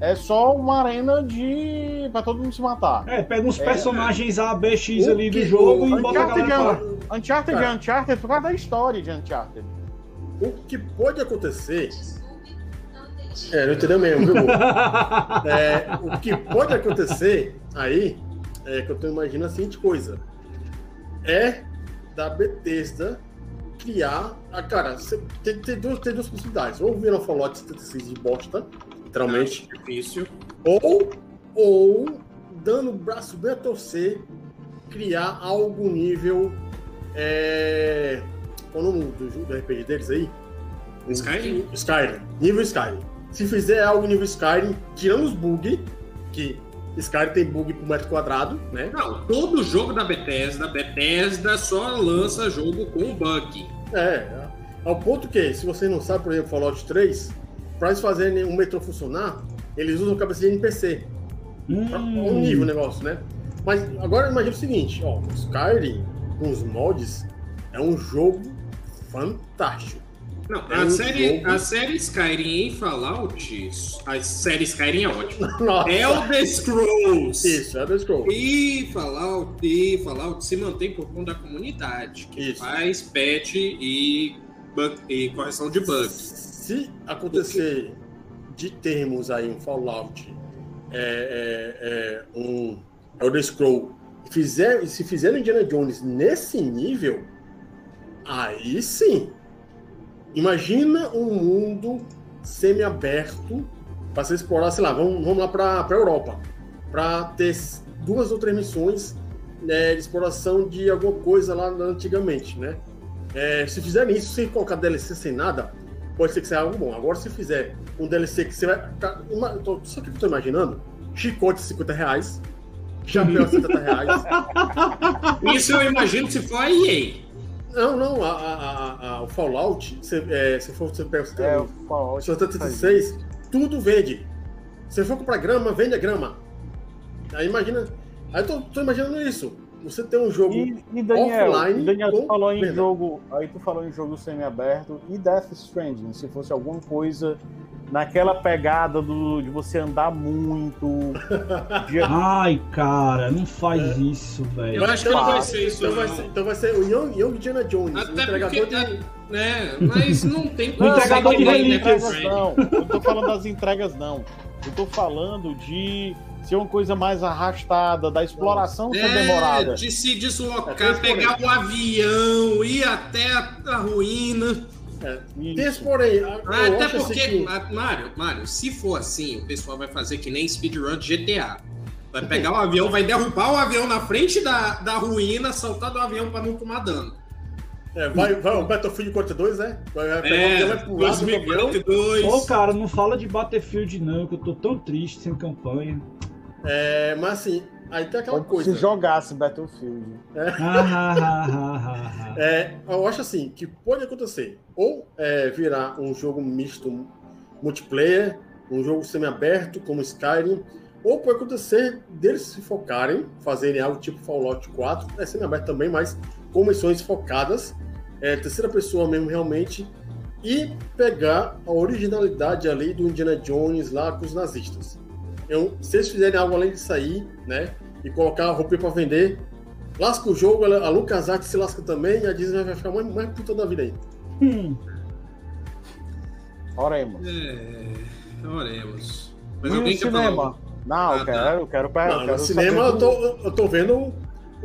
É só uma arena de. pra todo mundo se matar. É, pega uns É, personagens A, B, X O ali do que- jogo o e bota a Uncharted, galera é, pra... Uncharted é Uncharted por causa da história de Uncharted. O que pode acontecer. É, não entendeu mesmo, viu? *laughs* É, o que pode acontecer aí é que eu tô imaginando a seguinte coisa: é da Bethesda criar. A, cara, tem, tem, duas, tem duas possibilidades. Ou virar um Fallout 76 de bosta, literalmente, Difícil. ou, ou dando o braço bem a torcer, criar algo nível. É, qual é o nome do, do RPG deles aí? Skyrim? Skyrim. Nível Skyrim. Se fizer algo nível Skyrim, tirando os bugs, que Skyrim tem bug por metro quadrado, né? Não, todo jogo da Bethesda, Bethesda só lança jogo com bug. É, ao ponto que, se você não sabe, por exemplo, Fallout 3, para eles fazerem um metrô funcionar, eles usam cabeça de NPC. Pra Hum. um nível o negócio, né? Mas agora imagina o seguinte, ó, Skyrim com os mods é um jogo fantástico. Não, É a, um série, jogo- a série Skyrim em Fallout, a série Skyrim é ótima. *laughs* Nossa, Elder Scrolls. isso, é do Scroll. E Fallout, e Fallout se mantém por conta da comunidade, que Isso. faz patch e, bug- e correção de bugs. Se acontecer de termos aí um Fallout, é, é, é, um Elder Scroll, fizer, se fizerem Indiana Jones nesse nível, aí sim. Imagina um mundo semi-aberto para você explorar, sei lá, vamos, vamos lá para a Europa, para ter duas ou três missões né, de exploração de alguma coisa lá antigamente, né? É, se fizerem isso sem colocar DLC sem nada, pode ser que seja algo bom. Agora, se fizer um DLC que você vai. Ca- Uma, tô, só que eu tô imaginando: chicote 50 reais, chapéu 70 reais. *laughs* Isso eu imagino se for a EA. Não, não, a, a- a- a- o Fallout, você, é, se for você pega É, o o Fallout. 76, tudo vende. Se for comprar grama, vende a grama. Aí imagina. Aí eu tô, tô imaginando isso. Você tem um jogo. E, e Daniel, Offline Daniel, tu com falou em venda. jogo, aí tu falou em jogo semi-aberto e Death Stranding, se fosse alguma coisa naquela pegada do, de você andar muito, *laughs* de- Ai, cara, não faz isso, velho. Eu acho que não vai ser isso, então, vai não. ser, então vai ser o Young, Young Indiana Jones, Até entregador porque, de. né, mas não tem O como entregador de nem relíquias. Não. Eu tô falando das entregas não. Eu tô falando de ser uma coisa mais arrastada, da exploração ser demorada. É, de se É, deslocar, esse pegar o avião, ir até a, ruína. É, Ah, Até assim porque, que- Mário, Mário, se for assim, o pessoal vai fazer que nem speedrun de GTA. Vai pegar o avião, vai derrubar o avião na frente da, da ruína, saltar do avião pra não tomar dano. É, vai, vai o Battlefield 42, né? Vai, vai pegar o É, avião, vai pular do avião. 2042. Ô, cara, não fala de Battlefield não, que eu tô tão triste sem campanha. É, mas assim, aí tem aquela Como coisa. se jogasse Battlefield. Ah. É, eu acho assim que pode acontecer ou é, virar um jogo misto multiplayer, um jogo semi-aberto como Skyrim, ou pode acontecer deles se focarem, fazerem algo tipo Fallout 4, é semi-aberto também, mas com missões focadas, é, terceira pessoa mesmo realmente, e pegar a originalidade ali do Indiana Jones lá com os nazistas. Eu, se eles fizerem algo além disso aí, né, e colocar a roupa para vender, lasca o jogo, a LucasArts se lasca também e a Disney vai ficar mais, mais puta da vida aí. Hum. Oremos. É, oremos. Mas E alguém o quer falar cinema? Não, Ah, eu tá. quero, eu quero, eu Não, quero no cinema saber eu tô, eu tô vendo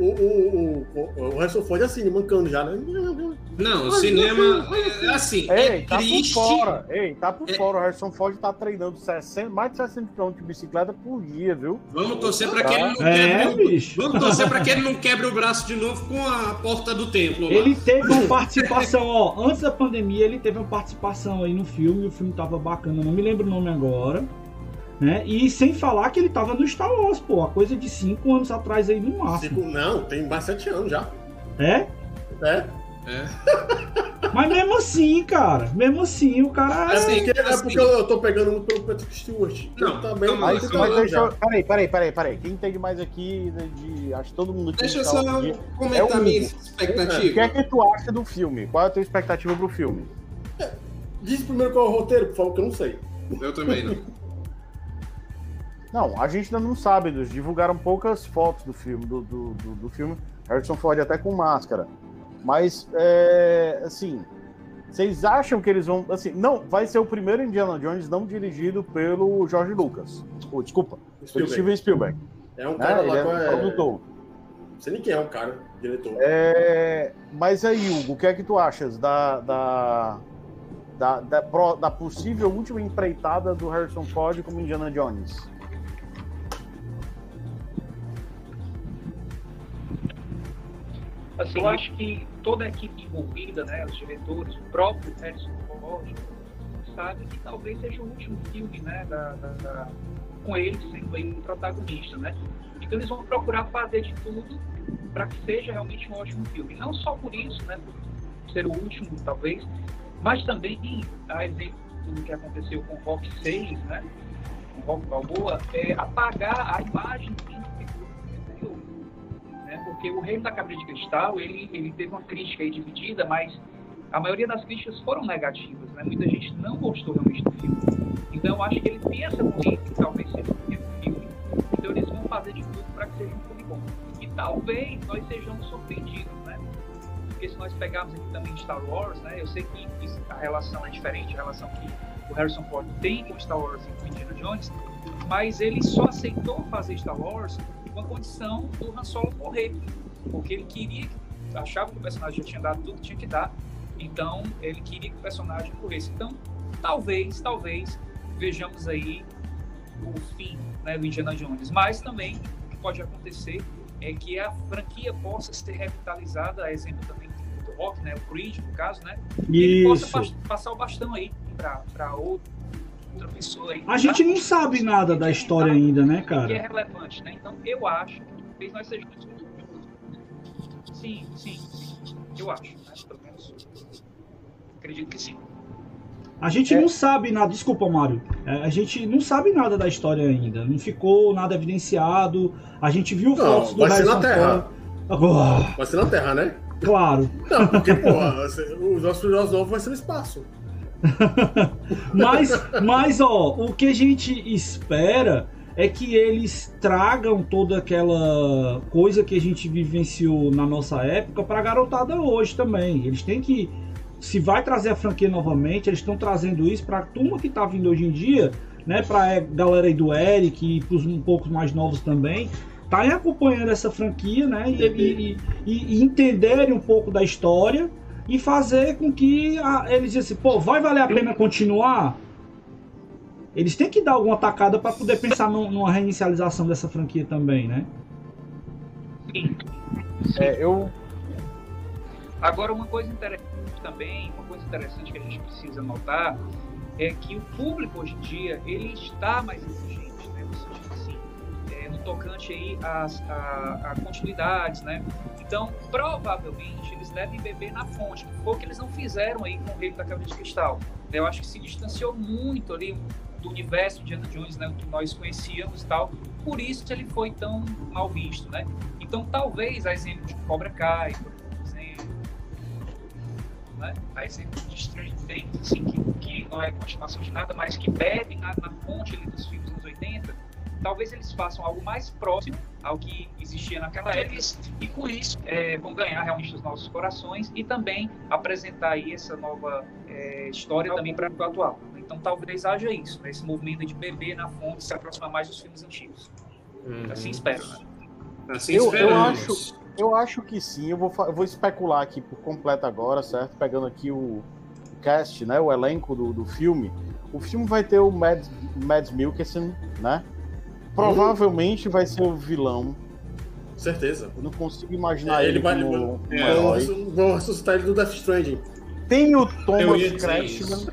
o, o, o, o, Harrison Ford assim, mancando já, né? Não, o cinema é assim, Ei, é tá triste. por fora. Ei, tá por É- fora. O Harrison Ford tá treinando 60, mais de 60 km de bicicleta por dia, viu? Vamos torcer para que ele não É, quebre. o- bicho. Vamos torcer para que ele não quebre o braço de novo com a porta do templo. lá. Ele teve uma participação, ó, antes da pandemia ele teve uma participação aí no filme, o filme tava bacana, não me lembro o nome agora, né? E sem falar que ele tava no Star Wars, pô, a coisa de 5 anos atrás aí no máximo. Cinco- não, tem mais sete anos já. É? É, É. *laughs* Mas mesmo assim, cara, mesmo assim, o cara é, Assim, porque, é assim. porque eu tô pegando muito pelo Patrick Stewart. Não, Ele tá Mas, mas mas deixa eu. Peraí, peraí, peraí, peraí. Quem entende mais aqui de. de- acho que todo mundo aqui Deixa eu só aqui. É comentar o minha Hugo. O que expectativa. é que tu acha do filme? Qual é a tua expectativa pro filme? Diz primeiro qual é o roteiro, por favor, que eu não sei. Eu também não. *laughs* Não, a gente ainda não sabe, eles divulgaram poucas fotos do filme, do, do, do, do filme. Harrison Ford até com máscara. Mas, é, assim, vocês acham que eles vão. Assim, não, vai ser o primeiro Indiana Jones não dirigido pelo George Lucas. Oh, desculpa, pelo Spielberg. Steven Spielberg. É um Né? cara Ele lá é. É... produtor. Não sei nem quem é o cara, diretor. É, mas aí, Hugo, o que é que tu achas da, da, da, da, da possível última empreitada do Harrison Ford como Indiana Jones? Assim, eu acho que toda a equipe envolvida, né, os diretores, o próprio Harrison Ford, sabe que talvez seja o último filme, né, da, da- da- com ele sendo aí um protagonista, né? Então eles vão procurar fazer de tudo para que seja realmente um ótimo filme. Não só por isso, né, por ser o último, talvez, mas também, a exemplo do que aconteceu com o Rock 6, né, com o Rock Balboa, é apagar a imagem Porque o Reino da Cabrinha de Cristal, ele, ele teve uma crítica aí dividida, mas a maioria das críticas foram negativas, né? Muita gente não gostou realmente do filme. Então eu acho que ele pensa comigo que talvez seja o primeiro filme. Então eles vão fazer de tudo para que seja um filme bom. E talvez nós sejamos surpreendidos, né? Porque se nós pegarmos aqui também Star Wars, né? Eu sei que a relação é diferente, a relação que o Harrison Ford tem com Star Wars e com Indiana Jones, mas ele só aceitou fazer Star Wars com a condição do Han Solo morrer, porque ele queria, achava que o personagem já tinha dado tudo que tinha que dar, então ele queria que o personagem morresse. Então, talvez, talvez vejamos aí o fim né, do Indiana Jones, mas também o que pode acontecer é que a franquia possa ser revitalizada, a exemplo também do Rock, né, o Creed, no caso, né, e ele possa passar o bastão aí para outra pessoa aí. A gente não sabe nada da história ainda, né, que é cara? relevante, né? Então, eu acho que talvez nós sejamos. Sim, sim, sim. Eu acho, né? Pelo menos. Acredito que sim. A gente É. não sabe nada, desculpa, Mário. É, A gente não sabe nada da história ainda. Não ficou nada evidenciado. A gente viu Não, fotos do vai ser na Terra. Agora, Vai ser na Terra, né? claro. Não, porque, porra, os nossos filhos novos vai ser no espaço. *laughs* Mas, mas, ó, o que a gente espera é que eles tragam toda aquela coisa que a gente vivenciou na nossa época pra garotada hoje também. Eles têm que. Se vai trazer a franquia novamente, eles estão trazendo isso pra turma que tá vindo hoje em dia, né? Pra é, galera aí do Eric e pros um pouco mais novos também. Tá acompanhando essa franquia, né? E, e- e- e entenderem um pouco da história e fazer com que a- eles dizem assim, pô, vai valer a pena continuar? Eles têm que dar alguma tacada para poder pensar num- numa reinicialização dessa franquia também, né? Sim. É, eu, Agora, uma coisa interessante também, uma coisa interessante que a gente precisa notar é que o público hoje em dia ele está mais exigente, tocante aí às a, a continuidades, né? Então, provavelmente eles devem beber na fonte, foi o que eles não fizeram aí com o Rei da Cabra de Cristal. Eu acho que se distanciou muito ali do universo de Indiana Jones, né? Que nós conhecíamos e tal. Por isso ele foi tão mal visto, né? Então, talvez, a exemplo de Cobra Kai, por exemplo, né? a exemplo de Stranger Things, assim, que, que não é continuação de nada, mas que bebe na, na fonte ali dos filmes dos 80, talvez eles façam algo mais próximo ao que existia naquela época e com isso é, vão ganhar realmente os nossos corações e também apresentar aí essa nova é, história também para o atual. Então talvez haja isso, né? esse movimento de beber na fonte se aproximar mais dos filmes antigos. Uhum. Assim espero, né? Assim eu, eu, acho, eu acho que sim. Eu vou, eu vou especular aqui por completo agora, certo? Pegando aqui o cast, né? O elenco do, do filme. O filme vai ter o Mads, Mads Mikkelsen, né? Provavelmente vai ser o vilão. Certeza. Eu não consigo imaginar é, ele, ele vai, como é, um Vão ressuscitar ele do Death Stranding. Tem o Thomas Kretschmann.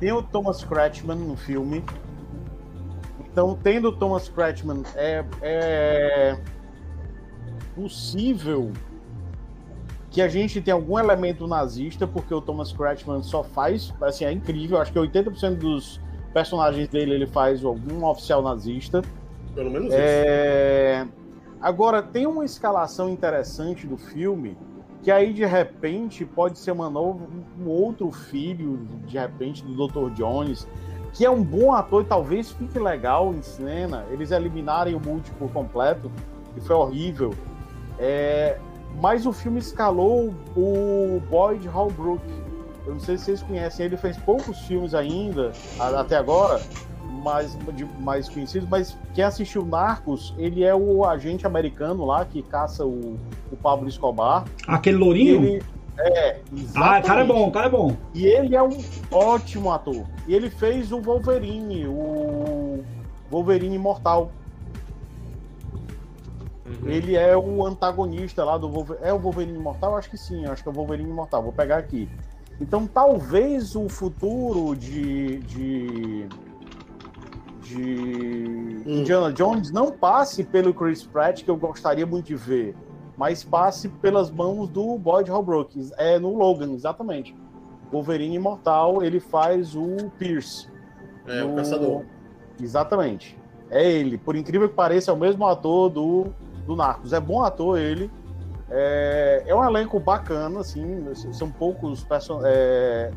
Tem o Thomas Kretschmann no filme. Então, tendo o Thomas Kretschmann, é, é possível que a gente tenha algum elemento nazista, porque o Thomas Kretschmann só faz, assim, é incrível, acho que 80% dos personagens dele ele faz algum oficial nazista. Pelo menos é... isso. Agora, tem uma escalação interessante do filme, que aí de repente pode ser uma novo, um outro filho, de repente, do Dr. Jones, que é um bom ator e talvez fique legal em cena. Eles eliminarem o multi por completo, que foi horrível. É... Mas o filme escalou o Boyd Holbrook, eu não sei se vocês conhecem, ele fez poucos filmes ainda, até agora, mais, mais conhecidos, mas quem assistiu Narcos, ele é o agente americano lá que caça o, o Pablo Escobar. Aquele lourinho? Ele, é, exatamente. Ah, cara é bom, cara é bom. E ele é um ótimo ator. E ele fez o Wolverine, o Wolverine Imortal. Uhum. Ele é o antagonista lá do Wolverine. É o Wolverine Imortal? Acho que sim, acho que é o Wolverine Imortal. Vou pegar aqui. Então, talvez o futuro de, de, de hum. Indiana Jones não passe pelo Chris Pratt, que eu gostaria muito de ver, mas passe pelas mãos do Boyd Holbrook. É no Logan, exatamente. Wolverine Imortal, ele faz o Pierce. É, no... o caçador. Exatamente. É ele. Por incrível que pareça, é o mesmo ator do, do Narcos. É bom ator ele. É, é um elenco bacana, assim, são poucos é,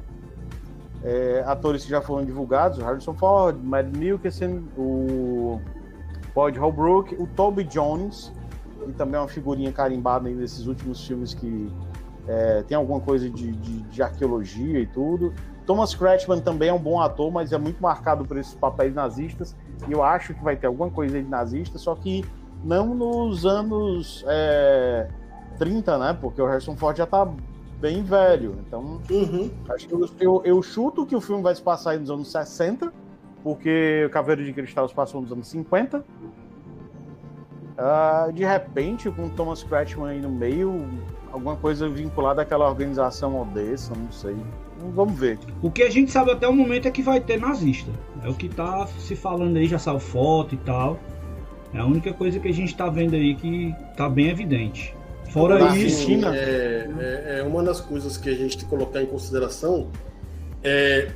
é, atores que já foram divulgados, Harrison Ford, Matt Mikkelsen, o Boyd Holbrook, o Toby Jones, que também é uma figurinha carimbada nesses últimos filmes que é, tem alguma coisa de, de, de, arqueologia e tudo. Thomas Kretschmann também é um bom ator, mas é muito marcado por esses papéis nazistas, e eu acho que vai ter alguma coisa de nazista, só que não nos anos... É, 30, né? Porque o Harrison Ford já tá bem velho. Então, uhum. acho que eu, eu, eu, chuto que o filme vai se passar aí nos anos 60, porque o Caveiro de Cristal se passou nos anos 50. Uh, ah, de repente, com Thomas Kretschmann aí no meio, alguma coisa vinculada àquela organização Odessa, não sei. Vamos ver. O que a gente sabe até o momento é que vai ter nazista. É o que tá se falando aí, já saiu foto e tal. É a única coisa que a gente tá vendo aí que tá bem evidente. Fora isso. É, é, é, uma das coisas que a gente tem que colocar em consideração. É,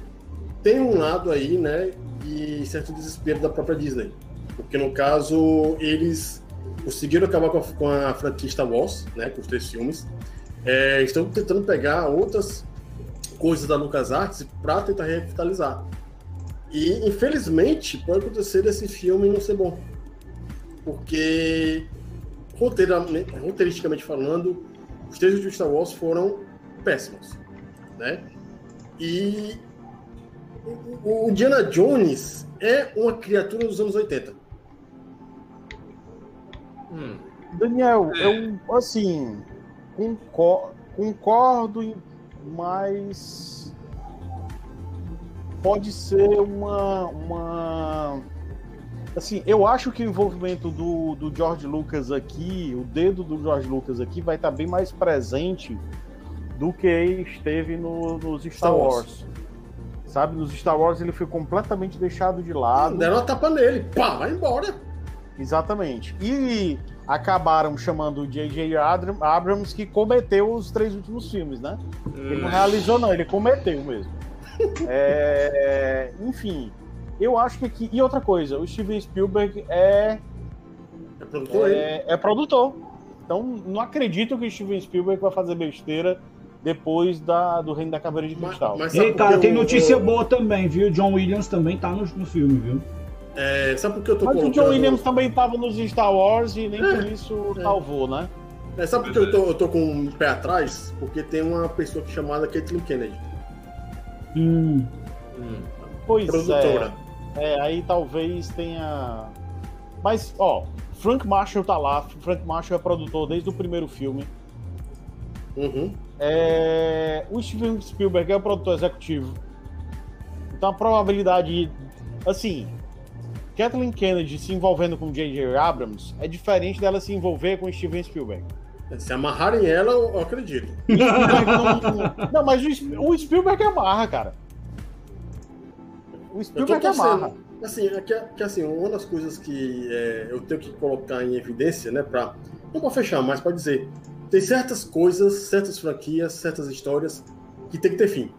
tem um lado aí, né, de certo desespero da própria Disney. Porque no caso, eles conseguiram acabar com a, com a franquia Star Wars, né, com os três filmes. É, estão tentando pegar outras coisas da LucasArts para tentar revitalizar. E infelizmente pode acontecer desse filme não ser bom. Porque roteiristicamente falando, os três de Star Wars foram péssimos, né? E o Indiana Jones é uma criatura dos anos 80. Hum. Daniel, é. eu assim concordo, concordo, mas pode ser uma, uma assim, eu acho que o envolvimento do, do George Lucas aqui, o dedo do George Lucas aqui, vai estar bem mais presente do que esteve no, nos Star, Star Wars. Wars. Sabe, nos Star Wars ele foi completamente deixado de lado. Deram uma tapa nele, pá, vai embora. Exatamente. E acabaram chamando o J.J. Abrams, que cometeu os três últimos filmes, né? Ele não realizou, não, ele cometeu mesmo. *laughs* é, enfim, eu acho que aqui. E outra coisa, o Steven Spielberg é. É produtor? É, é produtor. Então, não acredito que o Steven Spielberg vai fazer besteira depois da, do Reino da Caveira de Cristal. Mas, mas Ei, cara, tem notícia eu... boa também, viu? John Williams também tá no, no filme, viu? É, sabe por que eu tô Mas o colocando... John Williams também tava nos Star Wars e nem É, por isso é. salvou, né? É, sabe por que eu tô, eu tô com um pé atrás? Porque tem uma pessoa que é chamada Caitlyn Kennedy, Hum, Hum. Pois produtora. é. É, aí talvez tenha. Mas, ó, Frank Marshall tá lá. Frank Marshall é produtor desde o primeiro filme. Uhum. É, O Steven Spielberg é o produtor executivo. Então a probabilidade. Assim, Kathleen Kennedy se envolvendo com J.J. Abrams é diferente dela se envolver com Steven Spielberg. Se amarrarem ela, eu acredito. Não, *laughs* não, mas o Spielberg amarra, cara. O Eu Spielberg amarra. torcendo. Assim, é que, que, assim, uma das coisas que é, eu tenho que colocar em evidência, né, pra, não pra fechar, mas pra dizer, tem certas coisas, certas franquias, certas histórias que tem que ter fim.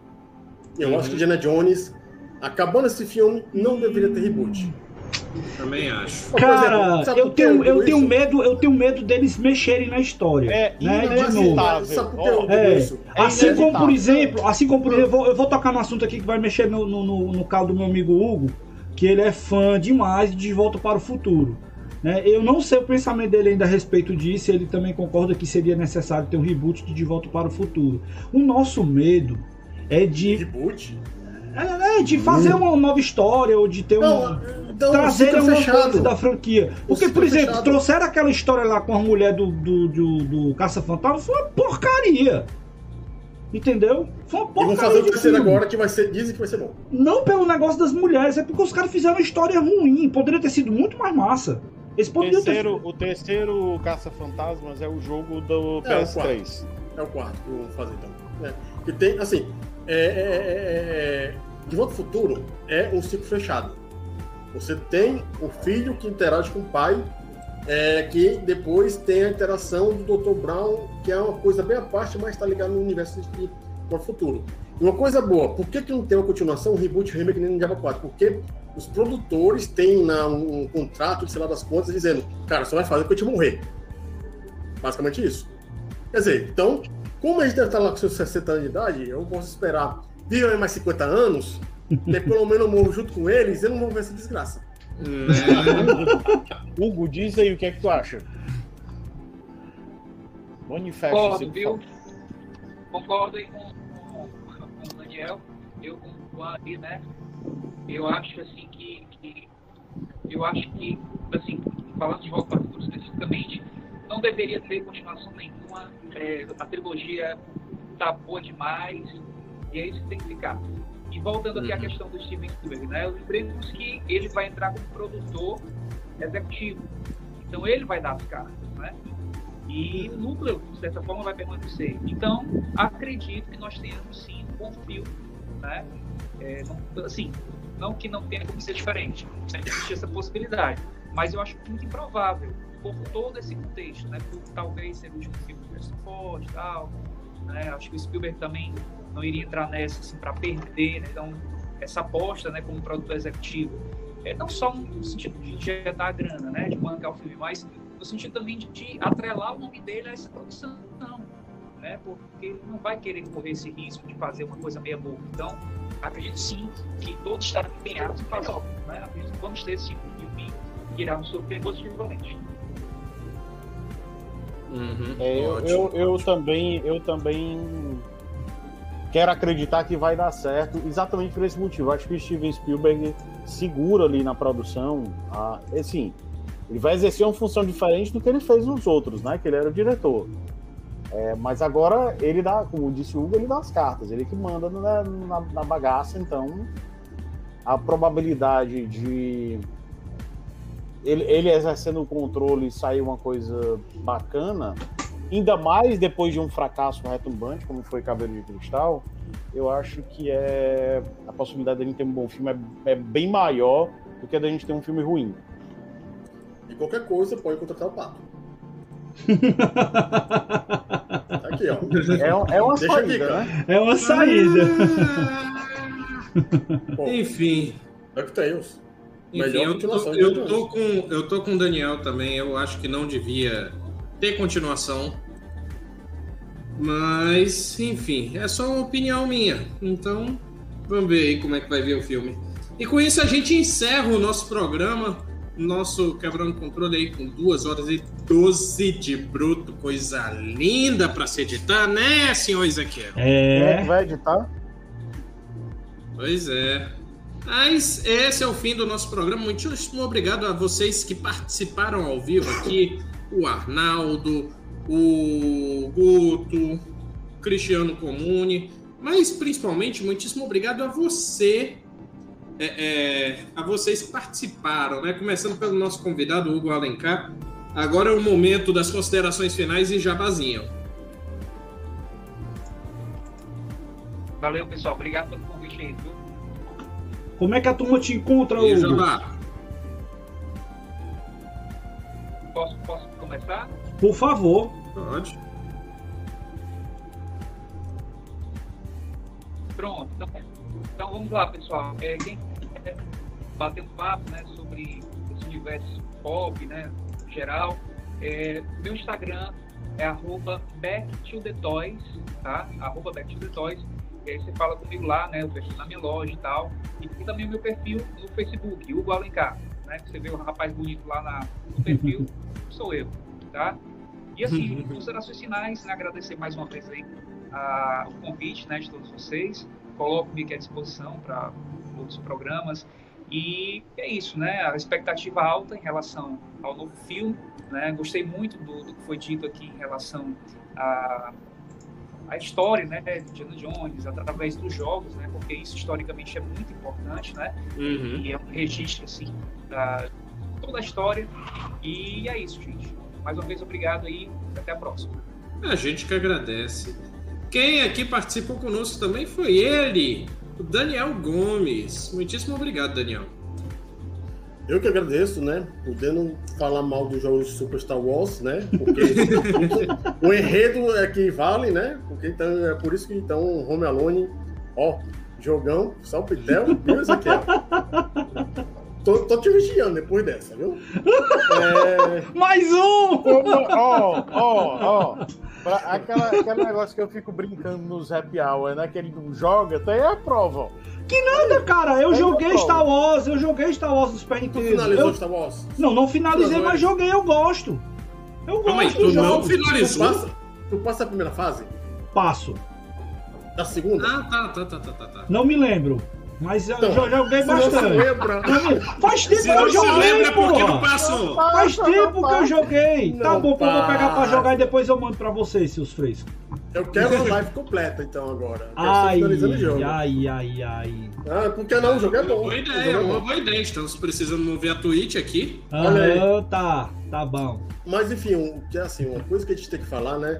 Eu Uhum. acho que Indiana Jones, acabando esse filme, não deveria ter reboot. Também acho. Cara, eu que tenho, eu tenho medo, eu tenho medo deles mexerem na história. É né? De novo. É. isso? É Assim como, por exemplo, assim como por exemplo, eu vou, eu vou tocar no assunto aqui que vai mexer no, no, no, no caldo do meu amigo Hugo, que ele é fã demais de De Volta para o Futuro. Né? Eu não sei o pensamento dele ainda a respeito disso, ele também concorda que seria necessário ter um reboot de De Volta para o Futuro. O nosso medo é de, Reboot? É, é de fazer uma nova história ou de ter um. Então, trazer uma fechado. coisa da franquia. Porque, por exemplo, fechado. trouxeram aquela história lá com a mulher do, do, do, do Caça-Fantasma, foi uma porcaria. Entendeu? Foi uma E porcaria. vão fazer o terceiro agora, que vai ser, dizem que vai ser bom. Não pelo negócio das mulheres, é porque os caras fizeram uma história ruim. Poderia ter sido muito mais massa. Eles poderiam ter. Terceiro, o terceiro Caça-Fantasmas é o jogo do É, o PS3. É o quarto que vamos fazer então. É, que tem, assim, é, é, é, é, De Volta ao Futuro é um ciclo fechado. Você tem o filho que interage com o pai, é, que depois tem a interação do Dr. Brown, que é uma coisa bem à parte, mas está ligado no universo de Volta ao Futuro. Uma coisa boa, por que, que não tem uma continuação, um reboot, remake nem no Diablo 4? Porque os produtores têm na, um, um contrato, sei lá das contas, dizendo, cara, só vai fazer quando eu te morrer. Basicamente isso. Quer dizer, então, como a gente deve estar lá com seus 60 anos de idade, eu posso esperar viver aí mais 50 anos, e pelo menos eu morro junto com eles, eles não vão ver essa desgraça. *laughs* Hugo, diz aí o que é que tu acha. Manifesta. Concordo, viu? Concordo aí com, com, com o Daniel. Eu com o Ari, né? Eu acho assim que, que eu acho que assim falando de Volta para o Futuro especificamente não deveria ter continuação nenhuma. É, a trilogia tá boa demais e é isso que tem que ficar. E voltando aqui à Uhum. questão do Steven Spielberg, né? Lembremos que ele vai entrar como produtor executivo. Então ele vai dar as cartas, né? E o núcleo, de certa forma, vai permanecer. Então, acredito que nós tenhamos sim um bom filme, né? É, não, assim, não que não tenha como ser diferente, sempre existe essa possibilidade, mas eu acho muito improvável, por todo esse contexto, né? Por talvez ser o último filme do Harrison Ford tal, né? Acho que o Spielberg também não iria entrar nessa assim, para perder, né? Então, essa aposta, né, como produtor executivo, é não só no sentido de injetar a grana, né, de bancar o filme, mas no sentido também de, de atrelar o nome dele a essa produção, né, porque ele não vai querer correr esse risco de fazer uma coisa meia boca. Então, acredito sim que todos estarão empenhados em fazer né, acredito que vamos ter esse tipo filme que irá nos surpreender positivamente. Uhum. É, eu, Ótimo, eu, eu ótimo. também, eu também quero acreditar que vai dar certo, exatamente por esse motivo. Acho que o Steven Spielberg segura ali na produção. A, assim, ele vai exercer uma função diferente do que ele fez nos outros, né? Que ele era o diretor. É, mas agora ele dá, como disse o Hugo, ele dá as cartas, ele que manda na, na, na bagaça, então a probabilidade de ele, ele exercendo o controle e sair uma coisa bacana, ainda mais depois de um fracasso retumbante, como foi Cabelo de Cristal, eu acho que é a possibilidade de a gente ter um bom filme é, é bem maior do que a da gente ter um filme ruim. E qualquer coisa pode contratar o pato. *laughs* Tá aqui, ó. É, é uma Deixa aqui, saída, cara. né? É uma saída. *laughs* Pô, Enfim, DuckTales. Eu, tô, eu, tô com, eu tô com o Daniel também. Eu acho que não devia ter continuação. Mas, enfim, é só uma opinião minha. Então, vamos ver aí como é que vai ver o filme. E com isso a gente encerra o nosso programa, nosso Quebrando Controle aí com duas horas e 12 de bruto, coisa linda para se editar, né, senhor Ezequiel? É. Vai editar? Pois é. Mas esse é o fim do nosso programa. Muitíssimo obrigado a vocês que participaram ao vivo aqui. O Arnaldo, o Guto, Cristiano Comune, mas principalmente muitíssimo obrigado a você, é, é, a vocês que participaram, né? Começando pelo nosso convidado Hugo Alencar. Agora é o momento das considerações finais e jabazinho. Valeu, pessoal. Obrigado pelo convite aí, viu? Como é que a turma te encontra, Hugo? Jabá. Posso, posso começar? Por favor. Pode. Pronto. Então, então vamos lá, pessoal. É, quem quer bater um papo né, sobre esse universo pop, né, geral, é, meu Instagram é arroba backtothetoys, tá? Arroba backtothetoys. E aí você fala comigo lá, né? Eu perfil na minha loja e tal. E tem também o meu perfil no Facebook, Hugo Alencar. Né? Você vê o rapaz bonito lá na, no perfil, *laughs* sou eu, tá? E assim, *laughs* considerações finais, né? agradecer mais uma vez aí a, o convite né, de todos vocês. Coloco-me aqui à disposição para outros programas. E é isso, né? A expectativa alta em relação ao novo filme. Né? Gostei muito do, do que foi dito aqui em relação a a história, né, de Indiana Jones através dos jogos, né, porque isso historicamente é muito importante, né, Uhum. e é um registro assim da toda a história. E é isso, gente. Mais uma vez obrigado aí, até a próxima. A gente que agradece. Quem aqui participou conosco também foi ele, o Daniel Gomes. Muitíssimo obrigado, Daniel. Eu que agradeço, né? Podendo falar mal dos jogos de Super Star Wars, né? Porque *laughs* o enredo é que vale, né? Porque então, é por isso que então Home Alone, ó, jogão, salpitel, viu isso aqui, ó. Tô, tô te vigiando depois dessa, viu? É, Mais um! Como- Ó, ó, ó. Pra- Aquela, aquele negócio que eu fico brincando nos happy hour, né? Que ele não joga, tá aí a prova. ó. Nada, cara. Eu É joguei. Star Wars, eu joguei Star Wars no Super tu Nintendo. finalizou Eu- Star Wars? Não, não finalizei, Finalizou, mas joguei, eu gosto. Eu Calma aí, gosto tu não jogo. Tu finalizou? passa, tu passa a primeira fase? Passo. Da segunda? Ah, tá, tá, tá, tá, tá, tá. Não me lembro. Mas eu Então, jo- joguei bastante. lembra, Faz tempo que eu joguei, lembra é porque não porra. passou. Faz tempo que eu joguei. Tá bom, pô, eu vou pegar pra para. jogar e depois eu mando pra vocês, seus frescos. eu quero a live completa então agora. Ai, ai, ai, ai. Ah, porque não? O jogo é bom. Boa ideia, é uma boa ideia. Estamos precisando mover a Twitch aqui. Aham, tá, tá bom. Mas enfim, o que é assim, uma coisa que a gente tem que falar, né?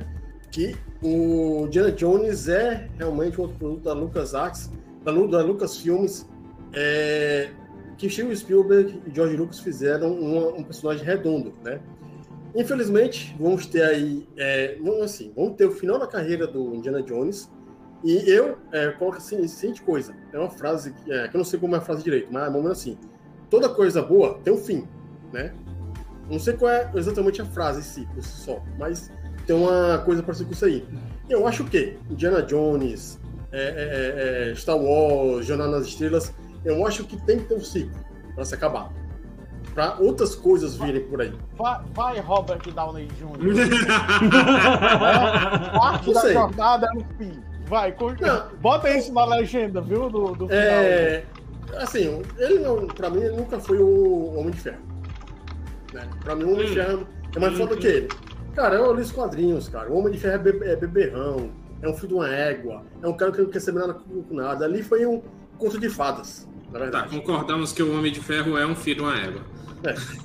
Que o Indiana Jones é realmente um outro produto da LucasArts, da, da Lucasfilmes, é, que Steven Spielberg e George Lucas fizeram um personagem redondo, né? Infelizmente, vamos ter aí, é, vamos assim, vamos ter o final da carreira do Indiana Jones. E eu é, coloco assim, a seguinte coisa, é uma frase que, é, que eu não sei como é a frase direito, mas é mais assim: toda coisa boa tem um fim, né? Não sei qual é exatamente a frase em si, por si só, mas tem uma coisa parecida com isso aí. Eu acho que Indiana Jones, é, é, é, Star Wars, Jornada nas Estrelas, eu acho que tem que ter um ciclo para se acabar. Para outras coisas virem por aí. Vai, vai Robert Downey Jr. *laughs* Parte Não da jornada é no fim. Vai, bota isso na legenda, viu? Do, do final. É, assim, ele não, pra mim, ele nunca foi o Homem de Ferro. Né? Pra mim, o Homem de Hum. Ferro é mais foda que ele. Cara, eu li os quadrinhos, cara. O Homem de Ferro é, be é beberrão, é um filho de uma égua, é um cara que não quer saber nada com nada. Ali foi um conto de fadas, na Tá, verdade. concordamos que o Homem de Ferro é um filho de uma égua.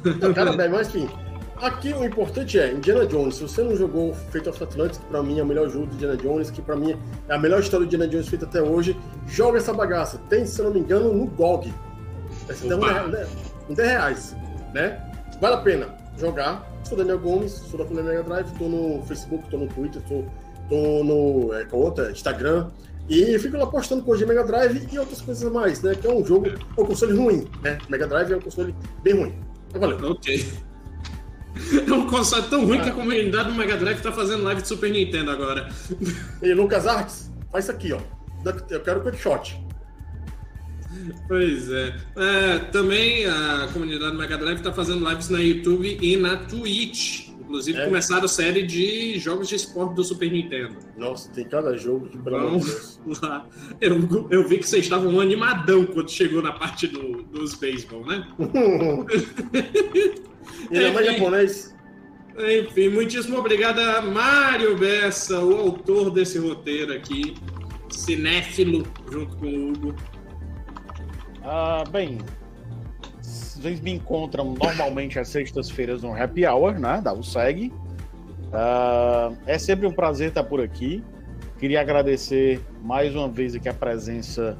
Então, cara, bem, mas enfim. Aqui o importante é, Indiana Jones, se você não jogou Fate of Atlantis, que pra mim é o melhor jogo de Indiana Jones, que pra mim é a melhor história de Indiana Jones feita até hoje, joga essa bagaça. Tem, se eu não me engano, no GOG. Esse dá um, Opa. né, um 10 reais, né? Vale a pena jogar. Sou Daniel Gomes, sou da Família Mega Drive, tô no Facebook, tô no Twitter, tô, tô no é, outra? Instagram. E fico lá postando coisa de Mega Drive e outras coisas a mais, né? Que é um jogo, um console ruim, né? Mega Drive é um console bem ruim. Então, valeu. Ok. *laughs* É um console tão ruim que a comunidade do Mega Drive tá fazendo live de Super Nintendo agora. *laughs* E Lucas Arts, faz isso aqui, ó. Eu quero quick shot. Pois é. é. Também a comunidade Mega Drive está fazendo lives na YouTube e na Twitch. Inclusive, é. começaram a série de jogos de esporte do Super Nintendo. Nossa, tem cada jogo que, amor lá. Eu, eu vi que vocês estavam animadão quando chegou na parte do, dos beisebol, né? *laughs* e é mais japonês. Enfim, muitíssimo obrigado a Mário Bessa, o autor desse roteiro aqui, cinéfilo, junto com o Hugo. Ah, bem, vocês me encontram normalmente às sextas-feiras no Happy Hour, né? Da USEG. Uh, é sempre um prazer estar por aqui. Queria agradecer mais uma vez aqui a presença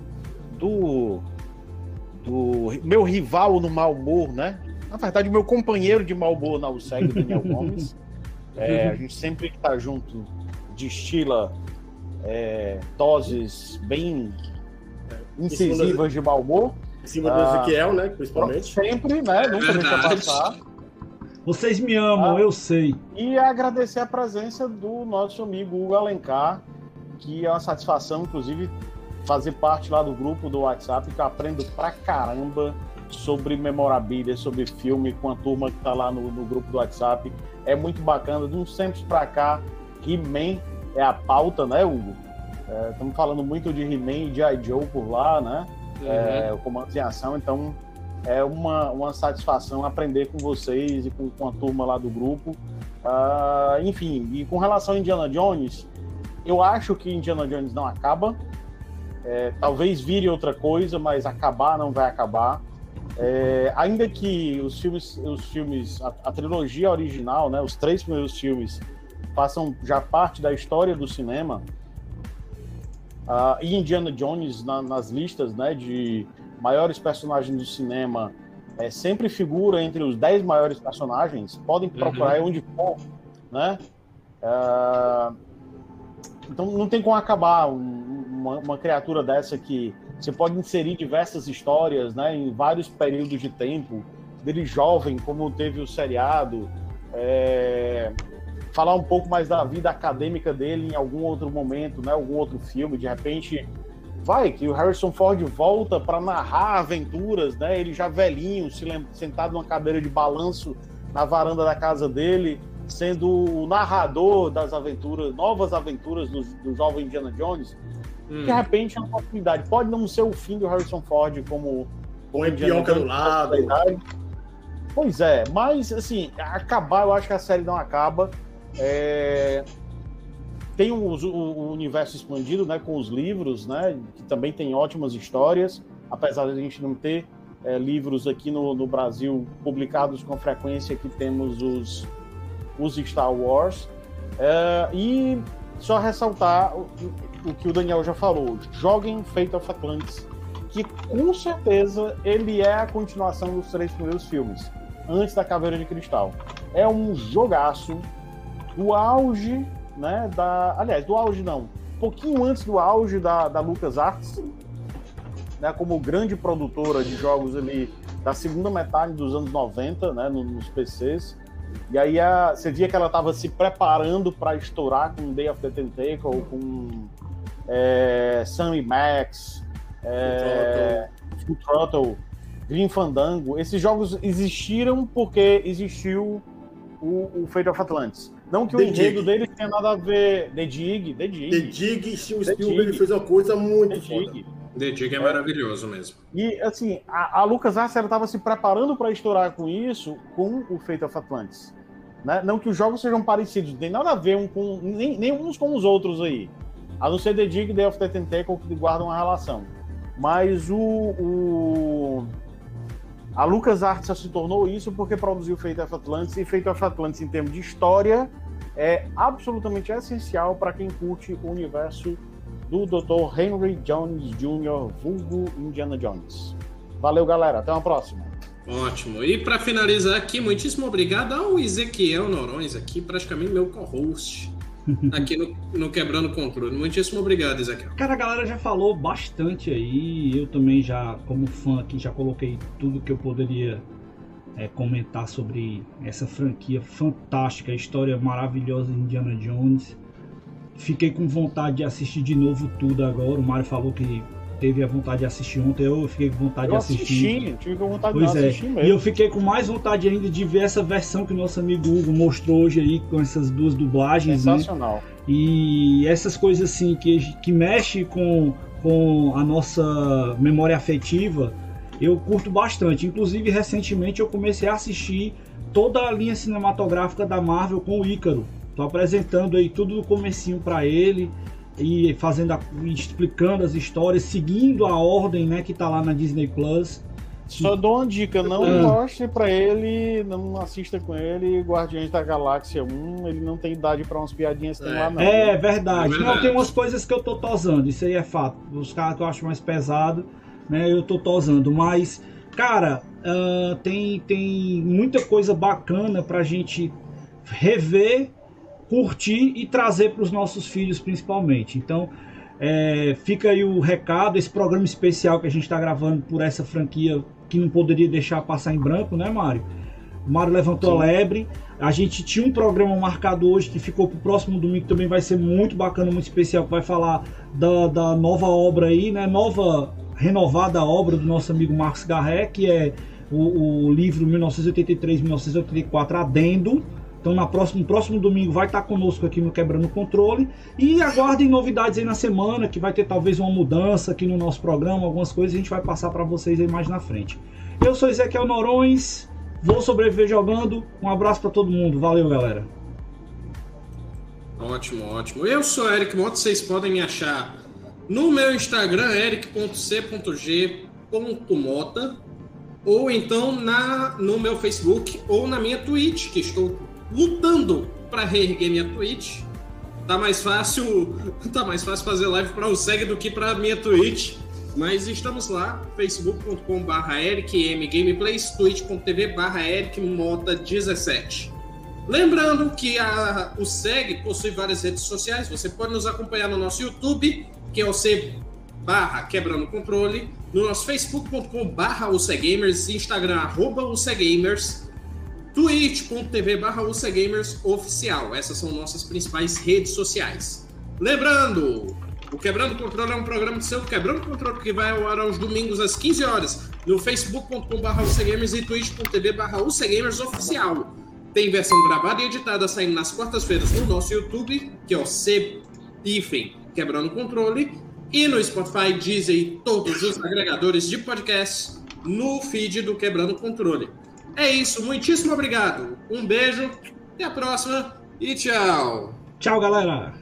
do, do meu rival no mau humor, né? Na verdade, meu companheiro de mau humor na USEG, Daniel Gomes. *laughs* É, a gente sempre que está junto destila é, doses bem incisivas de mau humor. Em cima do ah, Ezequiel, né? Principalmente. Sempre, né? Nunca deixa passar. Vocês me amam, ah, eu sei. E agradecer a presença do nosso amigo Hugo Alencar, que é uma satisfação, inclusive, fazer parte lá do grupo do WhatsApp, que eu aprendo pra caramba sobre memorabilia, sobre filme, com a turma que tá lá no, no grupo do WhatsApp. É muito bacana. De uns tempos pra cá, He-Man é a pauta, né, Hugo? Estamos é, falando muito de He-Man e de I. Joe por lá, né? Uhum. é, o comando em ação. Então é uma, uma satisfação aprender com vocês e com, com a turma lá do grupo. Uh, enfim, e com relação a Indiana Jones, eu acho que Indiana Jones não acaba. É, talvez vire outra coisa, mas acabar não vai acabar. É, ainda que os filmes, os filmes a, a, trilogia original, né, os três primeiros filmes, façam já parte da história do cinema, Uh, e Indiana Jones na, nas listas né, de maiores personagens do cinema é, sempre figura entre os 10 maiores personagens. Podem procurar uhum. onde for, né? Uh, então não tem como acabar um, uma, uma, criatura dessa que você pode inserir diversas histórias, né, em vários períodos de tempo. Dele jovem, como teve o seriado. É, falar um pouco mais da vida acadêmica dele em algum outro momento, né? Algum outro filme, de repente vai que o Harrison Ford volta para narrar aventuras, né? Ele já velhinho, se sentado numa cadeira de balanço na varanda da casa dele, sendo o narrador das aventuras, novas aventuras do, do jovem Indiana Jones. Hum. De repente é uma oportunidade. Pode não ser o fim do Harrison Ford como Põe pioca do lado. Pois é, mas assim, acabar, eu acho que a série não acaba. É... Tem o, o, universo expandido, né, com os livros, né, que também tem ótimas histórias, apesar de a gente não ter é, livros aqui no, no, Brasil publicados com frequência, que temos os, os Star Wars. É, e só ressaltar o, o, que o Daniel já falou: joguem Fate of Atlantis, que com certeza ele é a continuação dos três primeiros filmes, antes da Caveira de Cristal. É um jogaço do auge, né, da, aliás, do auge não, um pouquinho antes do auge da, da LucasArts, né, como grande produtora de jogos ali da segunda metade dos anos 90, né, nos PCs. E aí a, você via que ela estava se preparando para estourar com Day of the Tentacle, com é, Sam Max, é, Full Throttle, Green Fandango. Esses jogos existiram porque existiu o, o Fate of Atlantis. Não que The o enredo Dig. dele tenha nada a ver. The Dig, The Dig. The Dig, se o Spielberg fez uma coisa muito The foda. Dig. The Dig é, é, maravilhoso mesmo. E, assim, a, a Lucas Arts estava se preparando para estourar com isso, com o Fate of Atlantis. Né? Não que os jogos sejam parecidos, não tem nada a ver um com, nem, nem uns com os outros aí. A não ser The Dig e The of the Tentacle que guardam uma relação. Mas o, o a LucasArts só se tornou isso porque produziu Fate of Atlantis, e Fate of Atlantis, em termos de história, é absolutamente essencial para quem curte o universo do Dr. Henry Jones Jr., vulgo Indiana Jones. Valeu, galera. Até uma próxima. Ótimo. E para finalizar aqui, muitíssimo obrigado ao Ezequiel Norões, aqui, praticamente meu co-host aqui no, no, Quebrando Controle. Muitíssimo obrigado, Ezequiel. Cara, a galera já falou bastante aí. Eu também já, como fã aqui, já coloquei tudo que eu poderia é, comentar sobre essa franquia fantástica, história maravilhosa de Indiana Jones. Fiquei com vontade de assistir de novo tudo agora. O Mário falou que teve a vontade de assistir ontem, eu fiquei com vontade Eu de assistir. assisti, tive vontade Pois de é, assistir e mesmo. eu fiquei com mais vontade ainda de ver essa versão que o nosso amigo Hugo mostrou hoje aí, com essas duas dublagens, né? Sensacional. E essas coisas assim que, que mexe com, com a nossa memória afetiva, eu curto bastante. Inclusive, recentemente eu comecei a assistir toda a linha cinematográfica da Marvel com o Ícaro. Tô apresentando aí tudo do comecinho para ele e fazendo a- explicando as histórias, seguindo a ordem, né, que tá lá na Disney Plus. Só dou uma dica, não Ah. mostre pra ele, não assista com ele Guardiões da Galáxia 1, ele não tem idade pra umas piadinhas que tem É. lá não. É verdade. É Não, verdade. tem umas coisas que eu tô tosando, isso aí é fato. Os caras que eu acho mais pesado, né, eu tô tosando. Mas, cara, ah, tem, tem muita coisa bacana pra gente rever, curtir e trazer pros nossos filhos, principalmente. Então, é, fica aí o recado, esse programa especial que a gente tá gravando por essa franquia que não poderia deixar passar em branco, né, Mário? O Mário levantou a lebre. A gente tinha um programa marcado hoje que ficou pro próximo domingo, também vai ser muito bacana, muito especial, que vai falar da, da nova obra aí, né? Nova, renovada obra do nosso amigo Marcos Garré, que é o, o livro 1983-1984 Adendo. Então na próxima, no próximo domingo vai estar conosco aqui no Quebrando Controle. E aguardem novidades aí na semana, que vai ter talvez uma mudança aqui no nosso programa, algumas coisas a gente vai passar para vocês aí mais na frente. Eu sou Ezequiel Norões, vou sobreviver jogando. Um abraço para todo mundo, valeu galera. Ótimo, ótimo. Eu sou Eric Moto, vocês podem me achar no meu Instagram, eric.c.g.mota, ou então na, no meu Facebook ou na minha Twitch, que estou lutando para reerguer minha Twitch. Tá mais fácil, *laughs* tá mais fácil fazer live para o SEG do que para minha Twitch. Mas estamos lá, facebook.com.br ericmgameplays, twitch.tv barra ericmota17. Lembrando que a, o SEG possui várias redes sociais. Você pode nos acompanhar no nosso YouTube, que é o C barra Quebrando Controle, no nosso facebook.com barra Instagram arroba UCGamers, twitch.tv barra oficial. Essas são nossas principais redes sociais. Lembrando, o Quebrando o Controle é um programa de seu Quebrando o Controle que vai ao ar aos domingos às 15 horas no facebook.com barra e twitch.tv barra oficial. Tem versão gravada e editada saindo nas quartas-feiras no nosso YouTube, que é o C Quebrando o Controle, e no Spotify, Deezer e todos os agregadores de podcasts no feed do Quebrando o Controle. É isso, muitíssimo obrigado. Um beijo, até a próxima e tchau. Tchau galera.